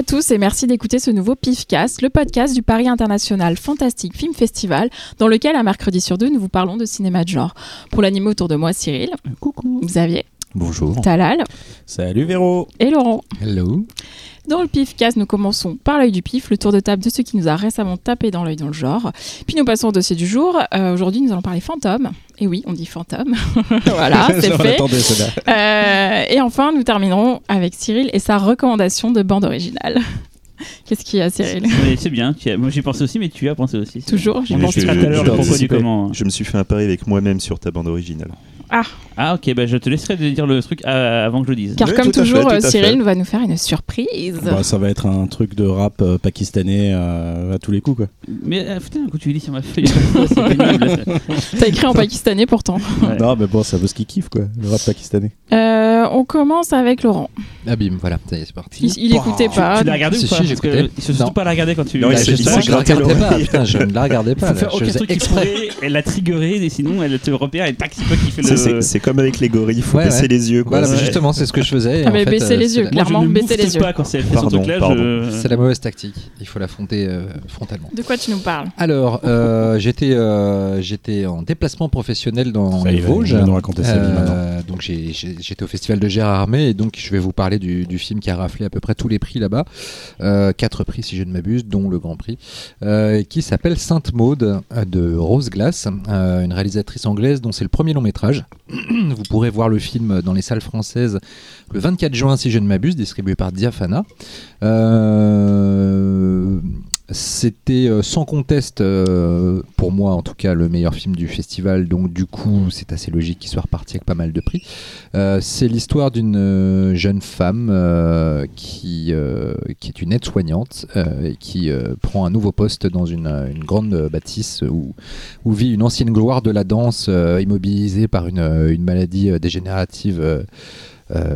Bonjour à tous et merci d'écouter ce nouveau PIFcast, le podcast du Paris International Fantastic Film Festival, dans lequel, un mercredi sur deux, nous vous parlons de cinéma de genre. Pour l'animer autour de moi, Cyril. Coucou. Xavier. Bonjour. Talal. Salut Véro. Et Laurent. Hello. Dans le PIFcast, nous commençons par l'œil du pif, le tour de table de ce qui nous a récemment tapé dans l'œil dans le genre. Puis nous passons au dossier du jour. Euh, Aujourd'hui, nous allons parler fantômes. Et oui, on dit fantôme. voilà, c'est fait. Euh, et enfin, nous terminerons avec Cyril et sa recommandation de bande originale. Qu'est-ce qu'il y a, Cyril C'est bien. Tu as... Moi, j'y pensé aussi, mais tu as pensé aussi. Toujours, j'y On pense. expliquera tout à l'heure le pourquoi du comment. Je me suis fait un pari avec moi-même sur ta bande originale. Ah, ok, bah, je te laisserai de dire le truc euh, avant que je le dise. Car Oui, comme fait, toujours, à euh, fait. Cyril va nous faire une surprise. Bah, ça va être un truc de rap euh, pakistanais euh, à tous les coups quoi. Mais euh, putain, quand tu lis sur ma feuille. T'as écrit en pakistanais pourtant. Ouais. Non mais bon ça veut ce qu'il kiffe quoi, le rap pakistanais. Euh, on commence avec Laurent. Ah bim, voilà, ça y est, c'est parti. Il, il écoutait Tu, pas. tu l'as regardé ou pas si, Parce que j'écoutais. Il se pas la regarder quand tu Non, Justement, ça, je la regardais pas, putain, je ne la regardais pas. faut faire Je aucun truc exprès. elle l'a triggeré, et sinon elle te repère et tac, c'est toi qui fais le. C'est c'est comme avec les gorilles, il faut Ouais, baisser ouais. les yeux. Quoi. Voilà, Ouais. justement, c'est ce que je faisais. Ah, en mais fait, euh, les c'est yeux, la- clairement, ne baissez les yeux. je- C'est la mauvaise tactique. Il faut l'affronter euh, frontalement. De quoi tu nous parles? Alors, euh, j'étais euh, j'étais en déplacement professionnel dans Ça, les Vosges. va nous raconter sa vie maintenant. Euh, donc j'ai- j'ai- j'étais au festival de Gérard Armé et donc je vais vous parler du, du film qui a raflé à peu près tous les prix là-bas, Euh, quatre prix si je ne m'abuse, dont le Grand Prix, euh, qui s'appelle Sainte Maude euh, de Rose Glass, euh, une réalisatrice anglaise dont c'est le premier long métrage. vous pourrez voir le film dans les salles françaises le 24 juin si je ne m'abuse, distribué par Diafana. Euh, c'était euh, sans conteste, euh, pour moi en tout cas, le meilleur film du festival, donc du coup c'est assez logique qu'il soit reparti avec pas mal de prix. Euh, c'est l'histoire d'une jeune femme qui, qui est une aide-soignante et qui prend un nouveau poste dans une, grande bâtisse où, où vit une ancienne gloire de la danse immobilisée par une, maladie dégénérative.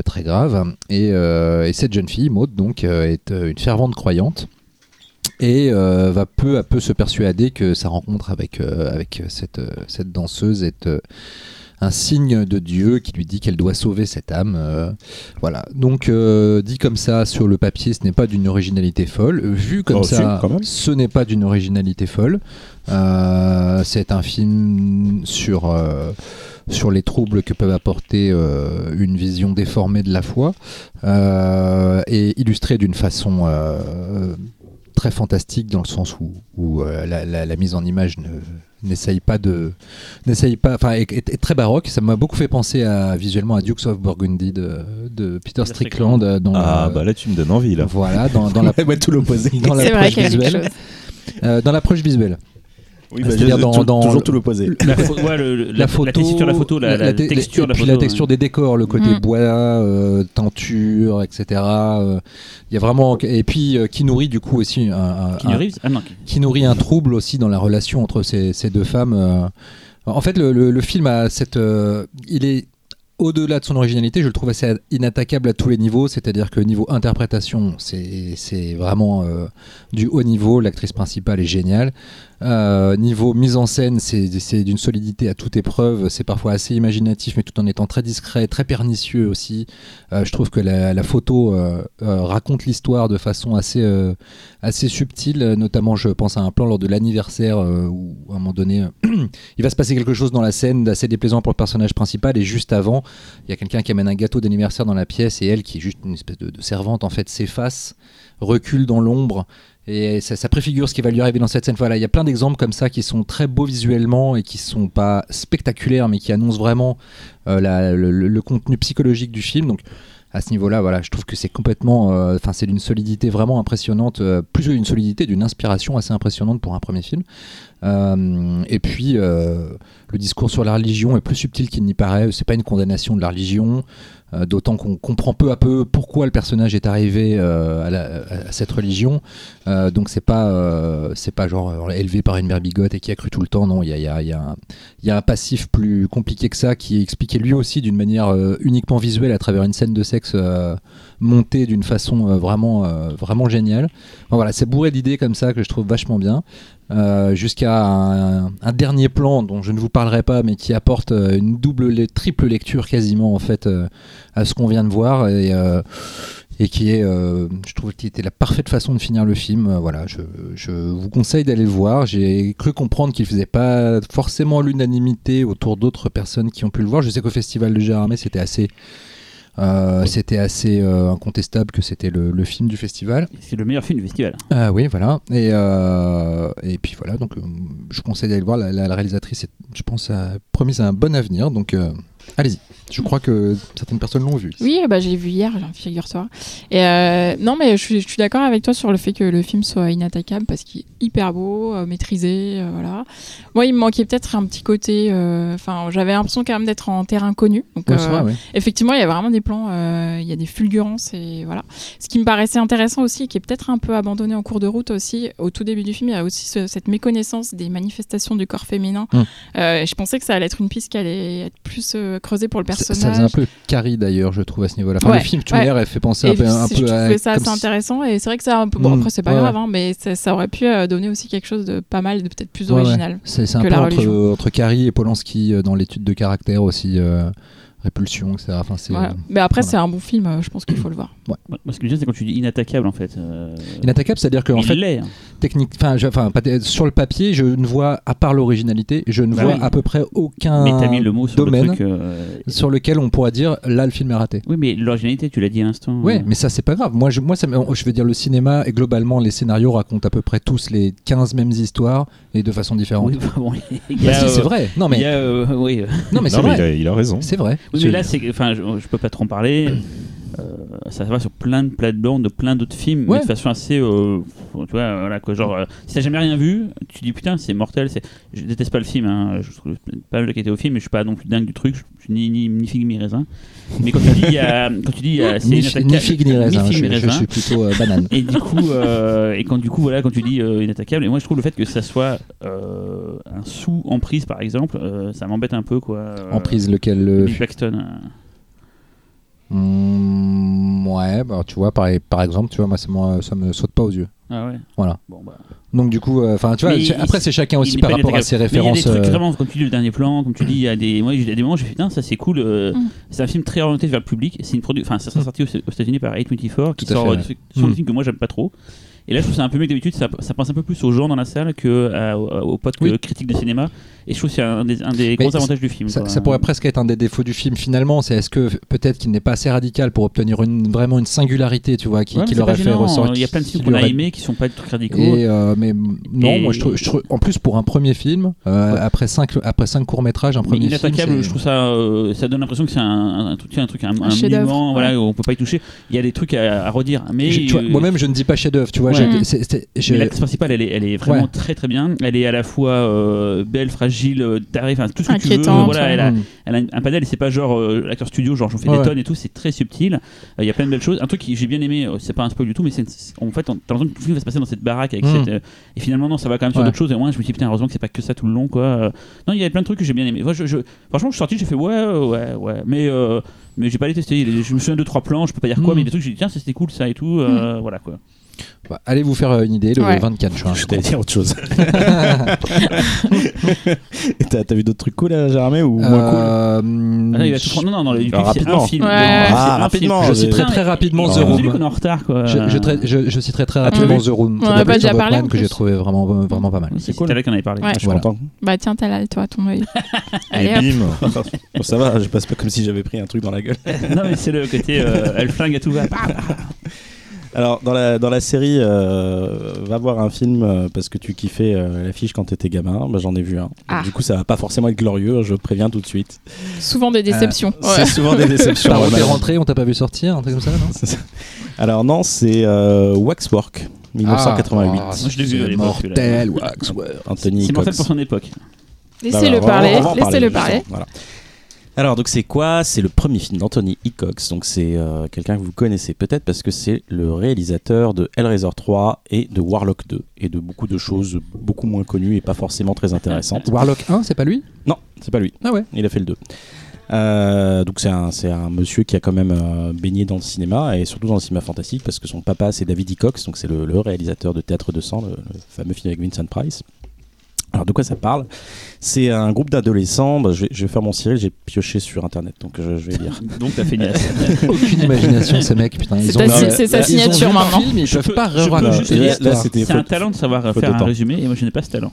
très grave et, et cette jeune fille Maud donc est une fervente croyante et euh, va peu à peu se persuader que sa rencontre avec, euh, avec cette, euh, cette danseuse est euh, un signe de Dieu qui lui dit qu'elle doit sauver cette âme. euh, voilà. Donc, euh, dit comme ça sur le papier, ce n'est pas d'une originalité folle. Vu comme Oh, ça, si, ce n'est pas d'une originalité folle. Euh, c'est un film sur. euh, sur les troubles que peuvent apporter euh, une vision déformée de la foi euh, et illustré d'une façon euh, très fantastique dans le sens où, où, euh, la, la- la mise en image ne n'essaye pas de n'essaye pas enfin est, est- est très baroque ça m'a beaucoup fait penser à visuellement à Dukes of Burgundy de, de Peter Strickland euh, dans Ah, le- bah là, tu me donnes envie, là. voilà dans, dans la Ouais, tout l'opposé. dans l'approche visuelle. Euh, dans l'approche visuelle Oui, bah, C'est-à-dire dans- Tout- dans toujours le- tout l'opposé. La, pho- ouais, le- le- la, la texture de la photo, la, la te- texture et la puis photo. la texture des décors, le côté Mm. bois, euh, tenture, etc. euh, Il y a vraiment et puis euh, qui nourrit du coup aussi un, un- Keanu un- Reeves Ah non, qui- qui nourrit un trouble aussi dans la relation entre ces, ces deux femmes. euh. En fait, le, le- le film a cette, euh, il est au-delà de son originalité, je le trouve assez inattaquable à tous les niveaux. C'est-à-dire que niveau interprétation, c'est c'est vraiment euh, du haut niveau. L'actrice principale est géniale. Euh, niveau mise en scène, c'est d'une solidité à toute épreuve. C'est parfois assez imaginatif, mais tout en étant très discret, très pernicieux aussi. Euh, je trouve que la, photo euh, raconte l'histoire de façon assez, assez subtile. Notamment, je pense à un plan lors de l'anniversaire où, à un moment donné, il va se passer quelque chose dans la scène d'assez déplaisant pour le personnage principal. Et juste avant, il y a quelqu'un qui amène un gâteau d'anniversaire dans la pièce et elle, qui est juste une espèce de, de servante, en fait, s'efface, recule dans l'ombre. Et ça, préfigure ce qui va lui arriver dans cette scène. Voilà, il y a plein d'exemples comme ça qui sont très beaux visuellement et qui sont pas spectaculaires, mais qui annoncent vraiment euh, le, contenu psychologique du film. Donc, à ce niveau-là, voilà, je trouve que c'est complètement, euh, enfin, c'est d'une solidité vraiment impressionnante, euh, plus d'une solidité, d'une inspiration assez impressionnante pour un premier film. Et puis, le discours sur la religion est plus subtil qu'il n'y paraît. C'est pas une condamnation de la religion, euh, d'autant qu'on comprend peu à peu pourquoi le personnage est arrivé euh, à, cette religion. Euh, donc c'est pas, c'est pas genre élevé par une mère bigote et qui a cru tout le temps. Non, il y a, y a- un- passif plus compliqué que ça qui est expliqué lui aussi d'une manière uniquement visuelle à travers une scène de sexe montée d'une façon euh, vraiment, euh, vraiment géniale. Voilà, c'est bourré d'idées comme ça que je trouve vachement bien. Euh, Jusqu'à un, un dernier plan dont je ne vous parlerai pas, mais qui apporte une double, le- triple lecture quasiment en fait à ce qu'on vient de voir. Et et qui est, je trouve, qui était la parfaite façon de finir le film. Voilà, je, je vous conseille d'aller le voir. J'ai cru comprendre qu'il faisait pas forcément l'unanimité autour d'autres personnes qui ont pu le voir. Je sais qu'au festival de Gérardmer, c'était assez, euh, c'était assez euh, incontestable que c'était le, le film du festival. C'est le meilleur film du festival. Ah oui, voilà. Et, euh, et puis voilà, donc je conseille d'aller le voir. La, la- la réalisatrice, est, je pense, a promis un bon avenir. Donc allez-y. Je crois que certaines personnes l'ont vu. Oui, bah, je l'ai vu hier, figure-toi. Et euh, non, mais je suis, je suis d'accord avec toi sur le fait que le film soit inattaquable parce qu'il est hyper beau, euh, maîtrisé, euh, voilà. Moi, il me manquait peut-être un petit côté. euh, Enfin, j'avais l'impression quand même d'être en terrain connu. Donc, Ouais, c'est vrai, ouais. effectivement, il y a vraiment des plans, il y a des fulgurances et voilà. Ce qui me paraissait intéressant aussi, et qui est peut-être un peu abandonné en cours de route aussi, au tout début du film, il y a aussi ce- cette méconnaissance des manifestations du corps féminin. Et je pensais que ça allait être une piste qui allait être plus euh, creusée pour le Ça, personnage. ça faisait un peu Carrie d'ailleurs, je trouve, à ce niveau-là. Enfin, Ouais, le film, tu ouais. elle fait penser Et un peu, un je peu à. trouvais ça comme assez si- intéressant et c'est vrai que peu bon Mm. après c'est pas Ouais, grave hein, mais ça, ça aurait pu euh, donner aussi quelque chose de pas mal de peut-être plus Ouais, ouais. original C'est un que peu la entre, entre Carrie et Polanski euh, dans l'étude de caractère aussi. euh, répulsion, etc. Enfin, mais après voilà. c'est un bon film je pense qu'il faut le voir Moi, ce que je dis, c'est quand tu dis inattaquable, en fait. euh, Inattaquable, c'est-à-dire qu'en il fait, l'est. hein. Technique, enfin, je- enfin, sur le papier, je ne vois, à part l'originalité, je ne Bah vois oui. à peu près aucun Mais t'as mis le mot sur domaine le truc. euh, sur lequel on pourrait dire là le film est raté. Oui, mais l'originalité, tu l'as dit à l'instant. Euh, mais ça c'est pas grave. Moi, je, moi, ça, je veux dire le cinéma et globalement les scénarios racontent à peu près tous les 15 mêmes histoires et de façon différente. Oui, bah bon, il Bah si, euh, c'est vrai. Non Il mais y a, euh, oui, non mais c'est Non, mais il vrai. a, il a raison. C'est vrai. oui, Je- mais là, c'est, que- enfin, je, je peux pas trop en parler. Euh, ça va sur plein de plates-bandes de plein d'autres films, Ouais. mais de façon assez, euh, tu vois, voilà quoi, genre, euh, si t'as jamais rien vu, tu dis putain, c'est mortel. Je déteste pas le film, hein, je trouve pas mal de qualité au film, mais je suis pas non plus dingue du truc. Je suis ni ni, ni figue ni raisin. Mais quand tu dis, il y a, quand tu dis, c'est ni, figue ni raisin. je, suis plutôt banane. Et du coup, et quand du coup, voilà, quand tu dis inattaquable, et moi je trouve le fait que ça soit un sous emprise par exemple, ça m'embête un peu quoi. Euh, En prise lequel le. Paxton. Euh, Hmm, ouais, bah tu vois, par, par exemple, tu vois, moi, c'est moi ça me saute pas aux yeux. Ah ouais. Voilà. Bon bah. Donc du coup, euh, enfin, tu vois, il- après c'est chacun il aussi par rapport à ses références. Il y a des trucs euh, vraiment, comme tu dis le dernier plan, comme tu dis, il y a des, moi j'ai des moments, j'ai fait putain, ça c'est cool. euh, Mm. C'est un film très orienté vers le public. C'est une produ- enfin ça sera sorti aux, aux États-Unis par A24 qui Tout sort fait, euh, ouais. des trucs sur Mm. des films que moi j'aime pas trop. Et là je trouve ça un peu mieux que d'habitude. Ça, ça pense un peu plus aux gens dans la salle que à- aux, potes Oui. euh, critiques de cinéma. Et je trouve que c'est un des, un des gros avantages du film. Ça, quoi. ça pourrait presque être un des défauts du film finalement, c'est est-ce que peut-être qu'il n'est pas assez radical pour obtenir une, vraiment une singularité, tu vois, qui, Ouais, qui c'est l'aurait fait ressortir. Il y a plein de films qu'on a aurait- aimés qui sont pas des trucs radicaux. Et euh, mais non, Et- moi je trouve, je trouve- en plus pour un premier film, euh, après cinq après cinq courts métrages, un Mais premier film, inattaquable, c'est- je trouve ça, euh, ça donne l'impression que c'est un, un, truc, un, truc, un, un chef-d'œuvre, monument, voilà, ouais. où on peut pas y toucher. Il y a des trucs à, à redire, mais euh, moi-même je ne dis pas chef-d'œuvre, tu vois, L'actrice principale, elle est, elle est vraiment Ouais. très très bien. Elle est à la fois euh, belle, fragile, euh, tarée, enfin tout ce que tu veux. Voilà, elle a, Mm. elle a un panel et c'est pas genre euh, l'acteur studio, genre j'en fais Ouais, des tonnes et tout, c'est très subtil. Euh, Il y a plein de belles choses. Un truc que j'ai bien aimé, euh, c'est pas un spoil du tout, mais c'est en fait, t'as l'impression que tout le film va se passer dans cette baraque avec Mm. cette. euh, et finalement, non, ça va quand même sur Ouais. d'autres choses. Et moi, je me suis dit, putain, heureusement que c'est pas que ça tout le long, quoi. Euh, Non, il y a plein de trucs que j'ai bien aimé. Moi, je, je- franchement, je suis sorti, j'ai fait ouais, ouais, ouais. Mais, euh, mais j'ai pas les testé. Je me souviens de deux, trois plans, je peux pas dire quoi, Mm. mais des trucs, j'ai dit, tiens, c'était cool, ça et tout. euh, Voilà, quoi. Bah, allez vous faire euh, une idée le Ouais. 24 juin. Je t'allais dire autre chose. Et t'as t'as vu d'autres trucs cool à Germain ou moins cool Euh, Ah, non, il va tout prendre. Non, non, non, un rapidement. film. Ouais. Ah, rapidement, film. Je citerai très rapidement The Room. vu qu'on est en retard, quoi. Je, je, trai- je- je citerai très rapidement. The Room On en de a pas déjà parlé, que j'ai trouvé vraiment, vraiment pas mal. C'est cool. qu'on avait parlé. Ouais. Je suis Voilà. content. bah tiens t'as là toi ton œil Et Allez, bim Bon, Ça va, je passe pas comme si j'avais pris un truc dans la gueule. non, mais c'est le côté. euh, elle flingue à tout va. Alors, dans la, dans la série, euh, va voir un film euh, parce que tu kiffais euh, l'affiche quand t'étais gamin. Bah, J'en ai vu un. Ah. Du coup, ça va pas forcément être glorieux, je préviens tout de suite. souvent des déceptions Ouais. C'est souvent des déceptions. T'as ouais, t'es malheureusement. rentré, on t'a pas vu sortir, un truc comme ça, non ça. Alors, non, c'est euh, Waxwork, 1988. Ah, Moi, je l'ai vu à mortel, Waxwork. Anthony C'est mortel pour son époque. laissez-le Bah, parler on laissez-le parler voilà. Alors, donc, c'est quoi? C'est le premier film d'Anthony Hickox. Donc, c'est euh, quelqu'un que vous connaissez peut-être parce que c'est le réalisateur de Hellraiser 3 et de Warlock 2 et de beaucoup de choses beaucoup moins connues et pas forcément très intéressantes. Warlock 1, c'est pas lui? Non, c'est pas lui. Ah ouais. Il a fait le 2. Euh, donc c'est un, monsieur qui a quand même euh, baigné dans le cinéma et surtout dans le cinéma fantastique parce que son papa c'est David Hickox, donc c'est le, le réalisateur de Théâtre de sang, le, le fameux film avec Vincent Price. Alors de quoi ça parle? C'est un groupe d'adolescents. bah, je, vais, je vais faire mon Cyril. J'ai pioché sur internet, donc je, je vais lire. Donc t'as fait une Aucune imagination, ces mecs, putain. C'est Ils ta- ont, c'est- c'est sa signature maintenant. film, ils Je peuvent peux- pas C'est un talent de savoir faute faire de un temps. résumé et moi je n'ai pas ce talent.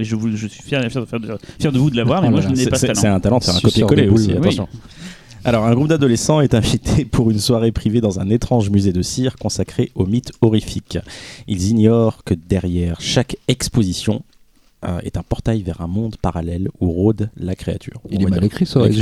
Et je, vous, je suis fier, fier, de, faire de- fier de vous de l'avoir, mais Oh moi je n'ai pas ce C'est c'est talent. un talent, c'est un Suceur de copier-coller aussi. Attention. Alors, un groupe d'adolescents est invité pour une soirée privée dans un étrange musée de cire consacré aux mythes horrifiques. Ils ignorent que derrière chaque exposition euh, est un portail vers un monde parallèle où rôde la créature. Il On est mal dire. écrit, ça. Ouais.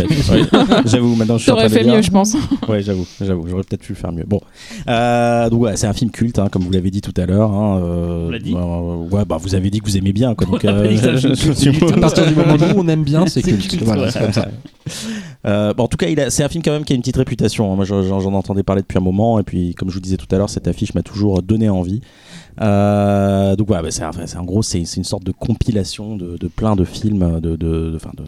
J'avoue, maintenant je suis en train fait mieux, je pense. Ouais, j'avoue, j'avoue, j'aurais peut-être pu faire mieux. Bon, Euh, donc ouais, c'est un film culte, hein, comme vous l'avez dit tout à l'heure. Hein, euh, dit euh, ouais, bah vous avez dit que vous aimez bien, quoi. Donc, À partir du moment où on aime bien, c'est culte. culte, Voilà, ouais. c'est comme ça. Euh, bon, en tout cas, c'est un film quand même qui a une petite réputation. hein. Moi, j'en, j'en entendais parler depuis un moment, et puis, comme je vous disais tout à l'heure, cette affiche m'a toujours donné envie. Euh, donc voilà, bah, c'est, en gros, c'est, une sorte de compilation de, de plein de films, de, de, de, enfin, de,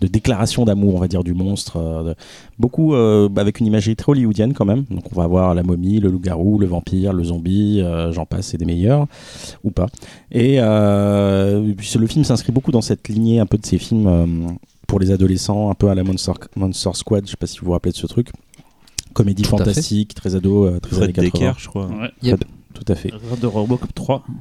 de déclarations d'amour, on va dire, du monstre. euh, de- beaucoup euh, avec une imagerie très hollywoodienne quand même. Donc on va avoir la momie, le loup-garou, le vampire, le zombie, euh, j'en passe, c'est des meilleurs, ou pas. Et euh, puis, le film s'inscrit beaucoup dans cette lignée un peu de ces films euh, pour les adolescents, un peu à la Monster, Monster Squad, je sais pas si vous vous rappelez de ce truc. Comédie Tout fantastique, très ado, euh, très Fred années 80. Decker, je crois. Ouais. Yep. Tout à fait. De Robocop 3.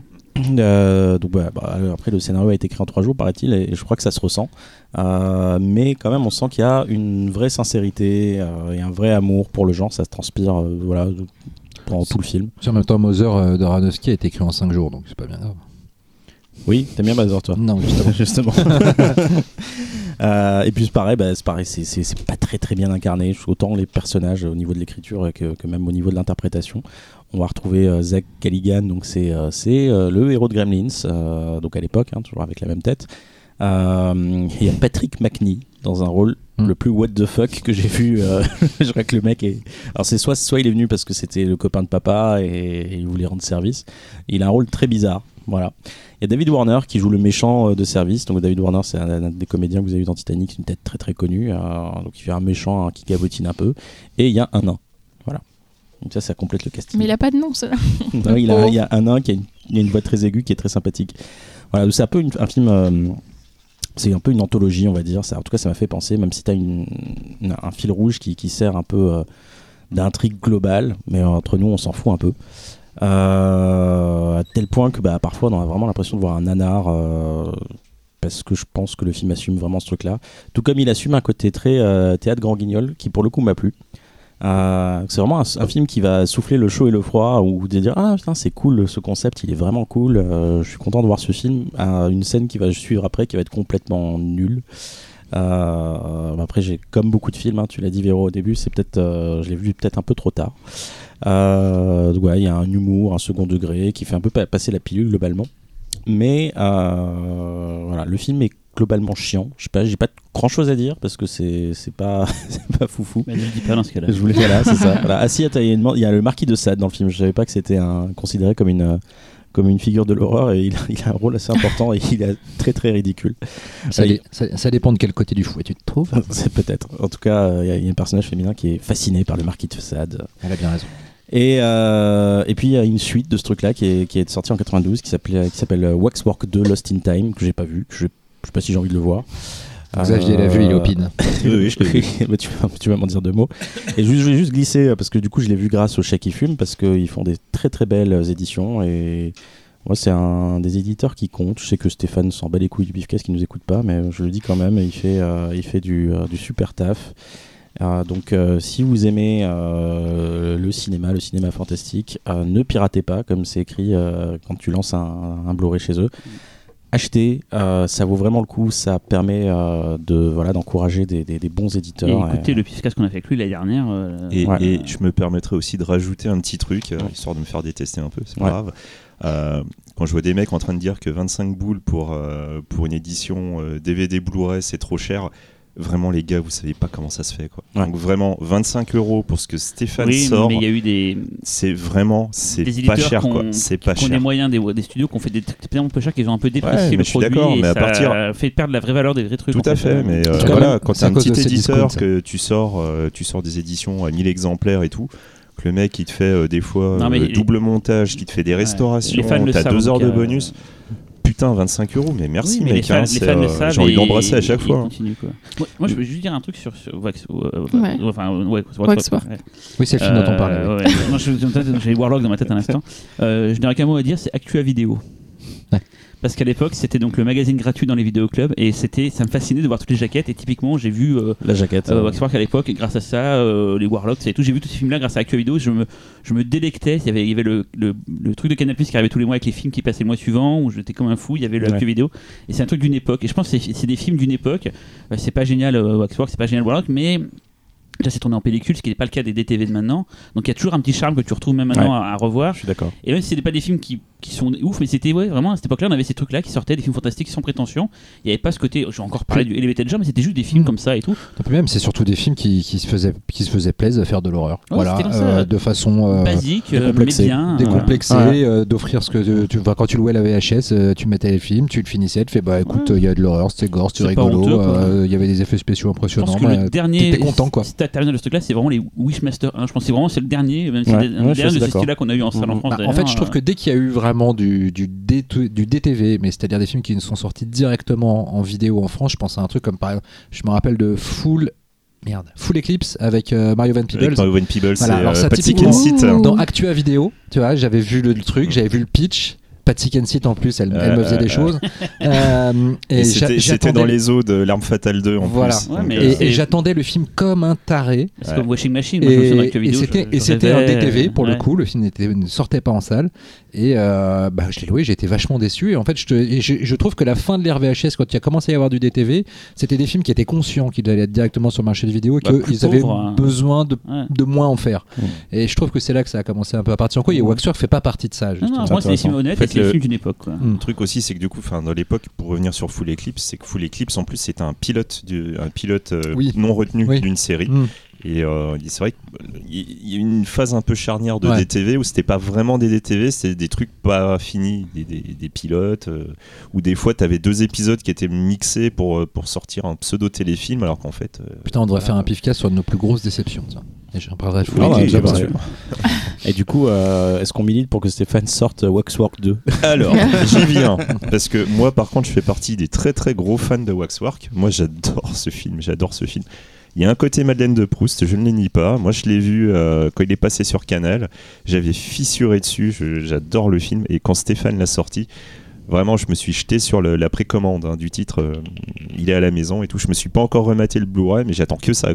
Euh, donc ouais, bah, euh, après le scénario a été écrit en trois jours paraît-il et je crois que ça se ressent Euh, mais quand même on sent qu'il y a une vraie sincérité euh, et un vrai amour pour le genre ça se transpire euh, voilà pendant tout le film En même temps, Mother euh, de Aronofsky a été écrit en 5 jours, donc c'est pas bien grave. oui t'aimes bien Bazar toi? Non, justement. justement Euh, et puis c'est pareil bah, c'est pareil c'est- pas très très bien incarné autant les personnages au niveau de l'écriture que, que même au niveau de l'interprétation on va retrouver euh, Zach Galligan donc c'est euh, euh, le héros de Gremlins donc à l'époque hein, toujours avec la même tête il y a Patrick McNee dans un rôle Mm. le plus what the fuck que j'ai vu je crois que le mec est alors c'est soit soit il est venu parce que c'était le copain de papa et, et il voulait rendre service il a un rôle très bizarre voilà il y a David Warner qui joue le méchant de service. Donc David Warner, c'est un, un des comédiens que vous avez vu dans Titanic, c'est une tête très très connue. euh, donc il fait un méchant hein, qui cabotine un peu. Et il y a un nain. Ça, ça complète le casting. Mais il a pas de nom, ça. Non, il, a, il y a un nain qui a une, il a une voix très aiguë qui est très sympathique. Voilà, c'est un peu une- un film. euh, c'est un peu une anthologie, on va dire. Ça, en tout cas, ça m'a fait penser, même si tu as une, une- un fil rouge qui, qui sert un peu euh, d'intrigue globale, mais entre nous, on s'en fout un peu. Euh, à tel point que bah, parfois, on a vraiment l'impression de voir un nanar. euh, parce que je pense que le film assume vraiment ce truc-là. Tout comme il assume un côté très théâtre grand guignol, qui pour le coup m'a plu. Euh, c'est vraiment un, film qui va souffler le chaud et le froid, ou vous dire ah putain c'est cool ce concept, il est vraiment cool. euh, je suis content de voir ce film. une scène qui va suivre après, qui va être complètement nulle. Euh, après j'ai comme beaucoup de films, hein, tu l'as dit Véro au début, c'est peut-être, je l'ai vu peut-être un peu trop tard. Euh, ouais, il y a un humour, un second degré qui fait un peu pa- passer la pilule globalement. Mais voilà, le film est globalement chiant. Je sais pas, j'ai pas grand chose à dire parce que c'est c'est pas c'est pas foufou. Mais ne le dis pas dans ce cas-là. Je voulais voilà, c'est ça. Voilà. Ah si, il y, a une- il y a le marquis de Sade dans le film. Je savais pas que c'était un considéré comme une comme une figure de l'horreur et il a, il a un rôle assez important et il est très très ridicule. Ça, Ouais, dé- ça- ça dépend de quel côté du fouet tu te trouves. C'est peut-être. En tout cas, euh, il y a- il y, a un personnage féminin qui est fasciné par le marquis de Sade. Elle a bien raison. Et, euh, et puis il y a une suite de ce truc-là qui est, qui est sortie en 92 qui s'appelait qui s'appelle euh, Waxwork 2 Lost in Time que j'ai pas vu, que je, je sais pas si j'ai envie de le voir. Xavier l'a vu, il Euh, opine. Oui, oui, je l'ai vu. Bah, tu, vas- tu vas m'en dire deux mots. Et juste- je vais juste glisser, euh, parce que du coup, je l'ai vu grâce au Chèque qui fume, parce qu'ils font des très très belles euh, éditions. Et moi, c'est un des éditeurs qui compte. Je sais que Stéphane s'en bat les couilles du bifcast, qui nous écoute pas, mais je le dis quand même, il fait, euh, il fait du, euh, du super taf. Euh, donc, euh, si vous aimez euh, le cinéma, le cinéma fantastique, euh, ne piratez pas, comme c'est écrit euh, quand tu lances un, un Blu-ray chez eux. Achetez, euh, ça vaut vraiment le coup, ça permet euh, de voilà d'encourager des, des- des bons Et éditeurs. écoutez Et- le pifcast qu'on a fait avec lui l'année dernière. euh, Et, Ouais. et je me permettrai aussi de rajouter un petit truc, euh, histoire de me faire détester un peu, c'est pas Ouais. grave. Euh, quand je vois des mecs en train de dire que 25 boules pour, euh, pour une édition euh, DVD Blu-ray c'est trop cher, vraiment les gars, vous savez pas comment ça se fait. Quoi. Ouais. Donc vraiment, 25 euros pour ce que Stéphane oui, sort, mais il y a eu des, c'est vraiment, c'est des pas cher. qui quoi. C'est pas qui cher. des moyens, des, des studios qui ont fait des trucs tellement peu chers qu'ils ont un peu Ouais, déprécié mais le je suis produit d'accord, et mais à ça partir- a fait perdre la vraie valeur des vrais trucs. Tout à fait. fait, mais euh, Quand voilà, quand c'est t'as un petit éditeur, discounts, que tu sors, euh, tu sors des éditions à 1000 exemplaires et tout, que le mec il te fait euh, des fois Non, mais euh, les- double montage, qui te fait des restaurations, les t'as deux heures de euh, bonus. Putain, 25 euros, mais merci Oui, mais mec, hein, euh, j'ai envie et de l'embrasser à chaque fois. hein. quoi. Moi, moi, je veux juste dire un truc sur, sur Wax, euh, Ouais. enfin, ouais, Waxwork. ouais. Oui, c'est le film dont on parlait. Euh, J'ai Warlock dans ma tête un instant. Euh, je n'aurais qu'un mot à dire, c'est Actua Vidéo. Parce qu'à l'époque, c'était donc le magazine gratuit dans les vidéoclubs et c'était, ça me fascinait de voir toutes les jaquettes. Et typiquement, j'ai vu euh, La jaquette. euh, euh, Waxwork à l'époque, et grâce à ça, euh, les Warlocks et tout. J'ai vu tous ces films-là grâce à Actua Vidéo. Je me, je me délectais. Il y avait, il y avait le, le, le truc de Canal qui arrivait tous les mois avec les films qui passaient le mois suivant, où j'étais comme un fou. Il y avait le Ouais. Vidéo. Et c'est un truc d'une époque. Et je pense que c'est, des films d'une époque. C'est pas génial Waxwork, c'est pas génial Warlock, mais. Là, c'est tourné en pellicule, ce qui n'est pas le cas des DTV de maintenant. Donc, il y a toujours un petit charme que tu retrouves même maintenant à, à revoir. Je suis d'accord. Et même si c'était pas des films qui, qui sont ouf, mais c'était ouais, vraiment à cette époque-là, on avait ces trucs-là qui sortaient, des films fantastiques sans prétention. Il n'y avait pas ce côté, j'ai encore parlé du Elevated Jam, mais c'était juste des films Mm. comme ça et tout. Et puis même, c'est surtout des films qui, qui se faisaient qui se faisaient plaisir à faire de l'horreur. Ouais, voilà, ça. euh, de façon euh, Basique, euh, mais décomplexé. bien. décomplexée, Ouais. euh, d'offrir ce que tu, quand tu louais la VHS, euh, tu mettais le film, tu le finissais, tu fais bah écoute, il Ouais. y a de l'horreur, c'était gore, c'était rigolo, euh, il y avait des effets spéciaux Je impressionnants. pense que bah, le dernier. content, quoi. Terminé de ce truc-là, c'est vraiment les Wishmaster 1. Je pense que c'est vraiment c'est le dernier, même si Ouais, c'est le ouais, dernier de ce d'accord. style-là qu'on a eu en salle en Mhm. France. Bah, en fait, je trouve que dès qu'il y a eu vraiment du, du, D- du DTV, mais c'est-à-dire des films qui sont sortis directement en vidéo en France, je pense à un truc comme par exemple, je me rappelle de Full. Merde, Full Eclipse avec euh, Mario Van Peebles. Avec Mario Van Peebles, Voilà, c'est alors euh. Dans Actua Vidéo, tu vois, j'avais vu le, le truc, j'avais vu le pitch. Patsy Kensit en plus, elle, elle me faisait Euh, des choses. Euh, Et et c'était dans les eaux de L'Arme Fatale 2 en Voilà. plus. Ouais, Donc, mais- euh, Et, j'attendais le film comme un taré. C'est comme Washing Machine. Et, c'était un DTV pour le coup. Le film ne sortait pas en salle. Et euh, bah, je l'ai loué, j'ai été vachement déçu. Et en fait, je, te- et je, je trouve que la fin de l'RVHS, quand il a commencé à y avoir du DTV, c'était des films qui étaient conscients qu'ils allaient être directement sur le marché de vidéo et Bah, qu'ils avaient hein. besoin de, Ouais. de moins en faire. Et je trouve que c'est là que ça a commencé un peu à partir en couille. Et. Waxwork fait pas partie de ça. Non, justement. non, moi, c'est des films intéressant. honnêtes En fait, le- films d'une époque. quoi. Mm. Le truc aussi, c'est que du coup, enfin, dans l'époque, pour revenir sur Full Eclipse, c'est que Full Eclipse, en plus, c'était un pilote, du, un pilote euh, Oui. non retenu Oui. d'une série. Mm. Et euh, c'est vrai qu'il y a eu une phase un peu charnière de Ouais. DTV où c'était pas vraiment des DTV, c'était des trucs pas finis, des, des- des pilotes, euh, où des fois tu avais deux épisodes qui étaient mixés pour, euh, pour sortir un pseudo téléfilm, alors qu'en fait. euh, Putain, on devrait faire un pifcast sur nos plus grosses déceptions. Et Ah, ouais, bien sûr. sûr. Et du coup, euh, est-ce qu'on milite pour que Stéphane sorte Waxwork 2 Alors, j'y viens. Parce que moi, par contre, je fais partie des très très gros fans de Waxwork. Moi, j'adore ce film. J'adore ce film. Il y a un côté Madeleine de Proust, je ne le nie pas. Moi, je l'ai vu euh, quand il est passé sur Canal. J'avais fissuré dessus. J'adore le film. Et quand Stéphane l'a sorti, vraiment, je me suis jeté sur la précommande hein, du titre. euh, il est à la maison et tout. Je me suis pas encore rematé le Blu-ray, mais j'attends que ça. Euh,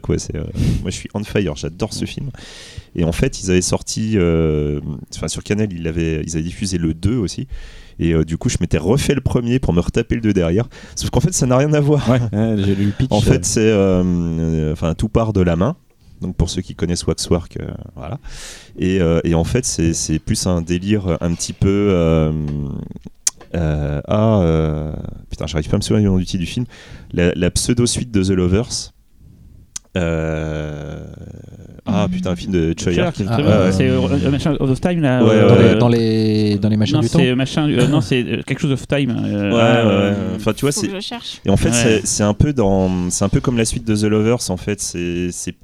moi, je suis on fire. J'adore ce film. Et en fait, ils avaient sorti, enfin sur Canal, ils ils avaient diffusé le 2 aussi. Et euh, du coup, je m'étais refait le premier pour me retaper le 2 derrière. Sauf qu'en fait, ça n'a rien à voir. Ouais, j'ai lu le pitch. En fait, c'est, euh, enfin, tout part de la main. Donc pour ceux qui connaissent Waxwork, euh, voilà. Et, euh, et en fait, c'est plus un délire un petit peu. euh, ah, putain, j'arrive pas à me souvenir du nom du titre du film. La, la pseudo suite de The Lovers. Euh, ah putain, un film de Choyark. Très Ah. C'est euh, euh, machin of Time là. Ouais, euh, Dans, ouais. les, dans, les, dans les non, du temps. machin. euh, non, c'est quelque chose of Time. euh, Ouais, ouais, ouais. Enfin, tu vois, c'est. Et en fait, Ouais. c'est- un peu dans, c'est un peu comme la suite de The Lovers. En fait, c'est, c'est-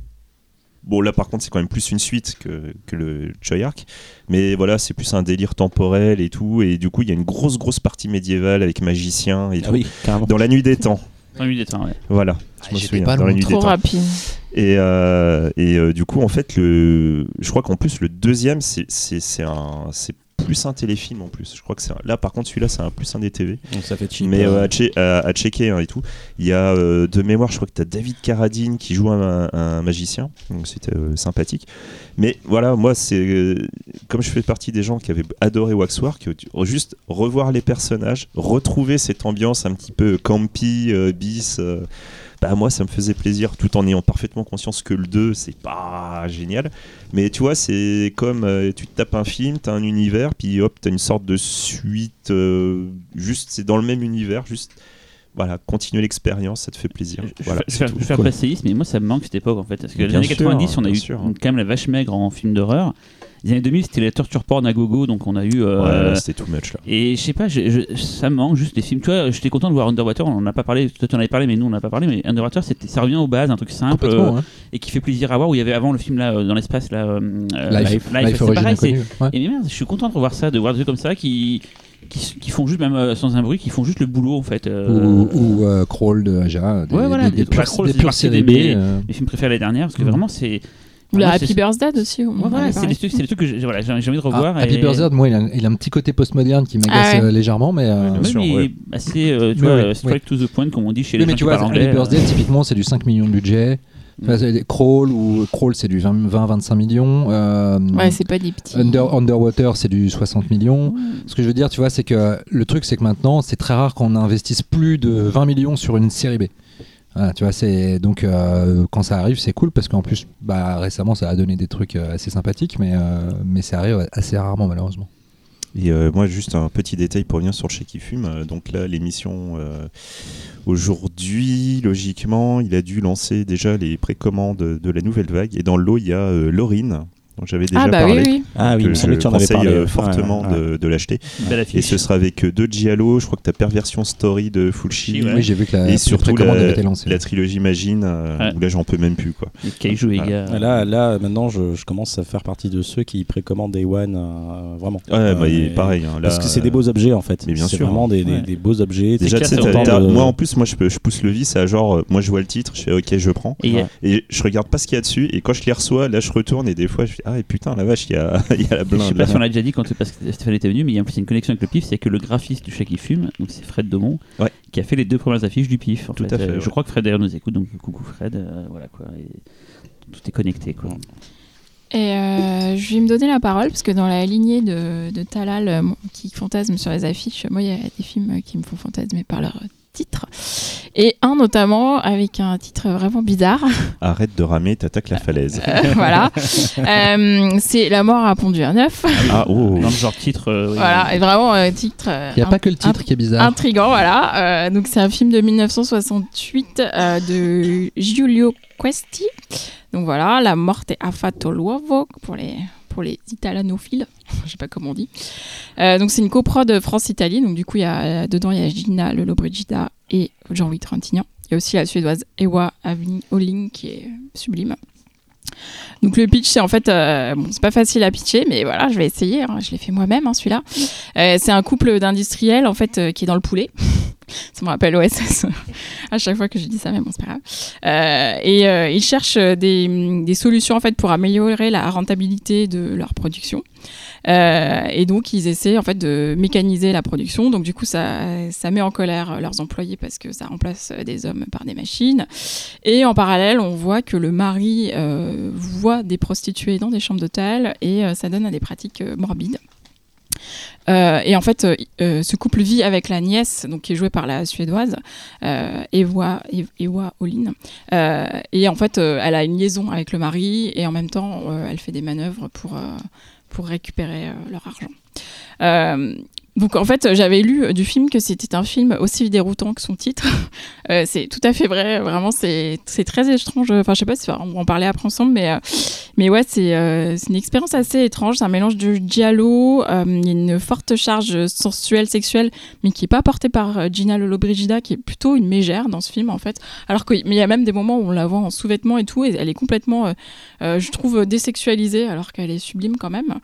bon là par contre, c'est quand même plus une suite que, que le Choyark. Mais voilà, c'est plus un délire temporel et tout. Et du coup, il y a une grosse grosse partie médiévale avec magicien et Ah tout. oui. Dans la nuit des temps. Dans une des temps, ouais. Voilà. Ah, Je me j'étais souviens. pas Dans la nuit des Trop temps. rapide. Et, euh, et euh, du coup, en fait, le, je crois qu'en plus le deuxième, c'est, c'est, c'est un, c'est plus un téléfilm en plus. Je crois que c'est un- là, par contre, celui-là, c'est un plus un des TV. Donc ça fait cheap. Mais euh, euh, à, che- à- à checker hein, et tout. Il y a euh, de mémoire, je crois que tu as David Carradine qui joue un, un magicien. Donc c'était euh, sympathique. Mais voilà, moi, c'est euh, comme je fais partie des gens qui avaient adoré Waxwork, euh, juste revoir les personnages, retrouver cette ambiance un petit peu campy, euh, bis. bah, moi, ça me faisait plaisir tout en ayant parfaitement conscience que le 2, c'est pas génial. Mais tu vois, c'est comme tu te tapes un film, tu as un univers, puis hop, tu as une sorte de suite. juste, c'est dans le même univers, juste. Voilà, continuer l'expérience, ça te fait plaisir. Je- je Voilà, vais tout. je vais faire Cool. passéiste, mais moi ça me manque cette époque en fait. Parce que les années sûr, 90, on a eu sûr. quand même la vache maigre en film d'horreur. les années 2000, c'était la torture porn à gogo, donc on a eu. euh, Ouais, c'était too much là. et je sais pas, je- je- ça me manque juste des films. Tu vois, j'étais content de voir Underwater, on en a pas parlé, toi tu en avais parlé, mais nous on en a pas parlé, mais Underwater, c'était- ça revient aux bases, un truc simple euh, hein. et qui fait plaisir à voir, où il y avait avant le film là, euh, dans l'espace, là. euh, Life, Life, Life c'est pareil. Ouais. Et mais merde, je suis content de revoir ça, de voir des trucs comme ça qui. Qui, qui font juste, même euh, sans un bruit, qui font juste le boulot en fait. euh, Ou, ou euh, Crawl de Aja, des, Ouais, voilà, des, des des- pures, bah, Crawl, des c'est pures parti séries B. des- euh, mes films préférés l'année dernière, parce que Mhm. vraiment c'est. Ou la Happy Birthday aussi. Ouais, voilà, c'est parlé. des trucs, c'est des trucs que j'ai voilà, envie de revoir. Ah, Happy et- Birthday, moi, il a, il a un petit côté postmoderne qui m'agace Ah ouais. euh, légèrement, mais. euh, sûr, mais ouais. assez, euh, tu Ouais, vois, euh, straight to the point, comme on dit chez Oui, les mais gens tu qui vois, parlent Happy anglais. euh. Birthday, typiquement, c'est du 5 millions de budget. Mm. Crawl ou Crawl, c'est du 20-25 millions. euh, Ouais, c'est pas des petits. Under, Underwater, c'est du 60 millions. Ce que je veux dire, tu vois, c'est que le truc, c'est que maintenant, c'est très rare qu'on investisse plus de 20 millions sur une série B. Voilà, tu vois, c'est donc euh, quand ça arrive, c'est cool parce qu'en plus, bah, récemment, ça a donné des trucs euh, assez sympathiques, mais euh, mais ça arrive assez rarement malheureusement. Et euh, moi, juste un petit détail pour revenir sur le chèque qui fume. Euh, Donc là, l'émission euh, aujourd'hui, logiquement, il a dû lancer déjà les précommandes de la nouvelle vague. Et dans le lot, il y a euh, Laurine, dont j'avais déjà Ah bah parlé. oui, oui. Ah oui, je que tu en conseille parlé. euh, Ouais, fortement ouais, ouais. de, de l'acheter. Et ce sera avec deux Giallo. Je crois que tu as Perversion Story de Fulci. Ouais. Oui, j'ai vu que la, Et surtout la, avait été lancée. la trilogie Imagine, euh, Ouais. où là j'en peux même plus quoi. Kaiju Ouais. gars. Là, là, maintenant, je, je commence à faire partie de ceux qui précommandent Day One, euh, vraiment. Ouais, Euh, bah, et- pareil. hein, là, Parce que c'est des beaux objets en fait. mais bien C'est sûr, vraiment des, ouais. des, des beaux objets. Déjà, moi en plus, moi je, pousse le vice à genre, moi je vois le titre, je fais ok, je prends. Et je regarde pas ce qu'il y a dessus, et quand je les reçois, là je retourne, et des fois je fais ah, et putain, la vache, il y a, il y a la Je blinde. sais pas là. si on l'a déjà dit quand parce que Stéphane était venu, mais il y a en plus une connexion avec le PIF, c'est que le graphiste du chèque qui fume, donc c'est Fred Ouais. qui a fait les deux premières affiches du PIF. En Tout fait. à fait, Euh, ouais. Je crois que Fred d'ailleurs nous écoute, donc coucou Fred, euh, voilà quoi. Et tout est connecté quoi. Et euh, je vais me donner la parole parce que dans la lignée de, de Talal euh, qui fantasme sur les affiches, moi il y a des films qui me font fantasmer par leur titre. Et un notamment avec un titre vraiment bizarre. Arrête de ramer, t'attaques la falaise. Euh, voilà. Euh, c'est La mort a pondu un œuf. ah oh, Dans le genre titre. euh, oui. Voilà. Et vraiment un titre. euh, Il n'y a pas que le titre qui est bizarre. Intrigant, voilà. Euh, donc c'est un film de 1968 euh, de Giulio Questi. Donc voilà, La morte a fatto l'uovo pour les pour les italanophiles, je sais pas comment on dit. Euh, donc c'est une coprode France-Italie. Donc du coup il y a dedans il y a Gina Lollobrigida et Jean-Louis Trintignant. Il y a aussi la suédoise Ewa Oling qui est sublime. Donc le pitch, c'est en fait, euh, bon, c'est pas facile à pitcher, mais voilà, je vais essayer. hein. je l'ai fait moi-même, hein, celui-là. Euh, c'est un couple d'industriels en fait euh, qui est dans le poulet. ça me rappelle OSS à chaque fois que je dis ça, mais bon, c'est pas grave. Euh, et euh, ils cherchent des, des solutions en fait pour améliorer la rentabilité de leur production. Euh, et donc ils essaient en fait de mécaniser la production. Donc du coup ça, ça met en colère leurs employés parce que ça remplace des hommes par des machines. Et en parallèle on voit que le mari euh, voit des prostituées dans des chambres d'hôtel et euh, ça donne à des pratiques euh, morbides. Euh, et en fait, euh, euh, ce couple vit avec la nièce, donc qui est jouée par la suédoise Ewa, Ew- Ewa Olin. Et en fait, elle a une liaison avec le mari et en même temps, elle fait des manœuvres pour, pour récupérer leur argent. Euh, donc en fait, j'avais lu euh, du film que c'était un film aussi déroutant que son titre. Euh, c'est tout à fait vrai, vraiment, c'est très étrange. Enfin, je sais pas si on va en parler après ensemble, mais, euh, mais ouais, c'est euh, une expérience assez étrange. C'est un mélange de giallo, euh, il a une forte charge sensuelle, sexuelle, mais qui est pas portée par euh, Gina Lollobrigida, qui est plutôt une mégère dans ce film en fait. Alors que, mais il y a même des moments où on la voit en sous-vêtements et tout, et elle est complètement, euh, euh, je trouve, désexualisée, alors qu'elle est sublime quand même.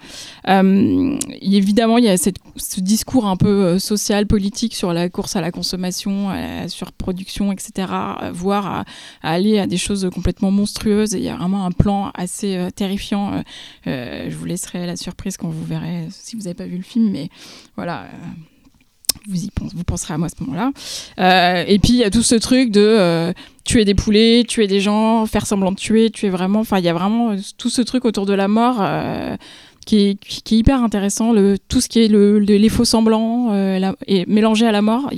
Euh, évidemment, il y a cette- ce discours un peu euh, social, politique sur la course à la consommation, à la surproduction, etc., euh, voire à, aller à des choses complètement monstrueuses. Il y a vraiment un plan assez euh, terrifiant. Je vous laisserai la surprise quand vous verrez, si vous n'avez pas vu le film, mais voilà. vous, y pensez, vous penserez à moi à ce moment-là. Et puis il y a tout ce truc de tuer des poulets, tuer des gens, faire semblant de tuer, tuer vraiment. Enfin, il y a vraiment tout ce truc autour de la mort qui, est, hyper intéressant. Le, tout ce qui est le, le- les faux semblants euh, et mélangé à la mort.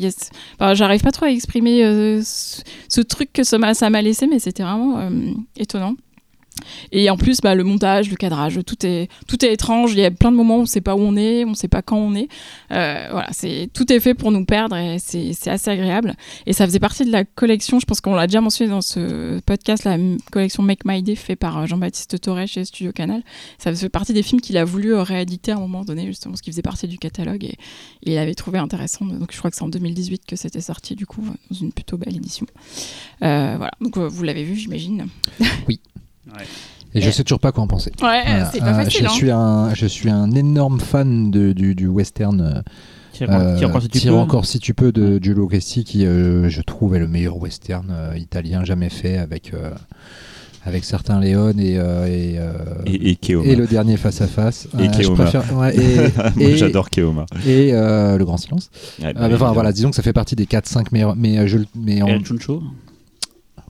J'arrive pas trop à exprimer euh, ce, ce truc que ça m'a ça m'a laissé, mais c'était vraiment euh, étonnant. Et en plus, bah, le montage, le cadrage, tout est, tout est étrange. Il y a plein de moments où on ne sait pas où on est, on ne sait pas quand on est. Euh, voilà, c'est tout est fait pour nous perdre et c'est assez agréable. Et ça faisait partie de la collection. Je pense qu'on l'a déjà mentionné dans ce podcast, la collection Make My Day fait par euh, Jean-Baptiste Torres chez Studio Canal. Ça fait partie des films qu'il a voulu euh, rééditer à un moment donné, justement, parce qu'il faisait partie du catalogue et, il avait trouvé intéressant. Donc je crois que c'est en 2018 que c'était sorti du coup dans une plutôt belle édition. Voilà, donc vous l'avez vu, j'imagine. Et je sais toujours pas quoi en penser. Ouais, Voilà. c'est pas Euh, facile. je, suis un, je suis un énorme fan de- du, du western. euh, Tire encore- tire encore si tu Tire peux. encore si tu peux de Giulio Cassi qui euh, je trouve est le meilleur western euh, italien jamais fait avec euh, avec certains Léon et euh, et, euh, Et, et Keoma. et le dernier face à face Et Keoma. préfère- ouais, et, Moi, et- j'adore Keoma. et euh, le grand silence Ouais, bah, Euh, enfin évidemment. voilà disons que ça fait partie des 4-5 meilleurs mais euh, je le- mais en- Et El Chuncho.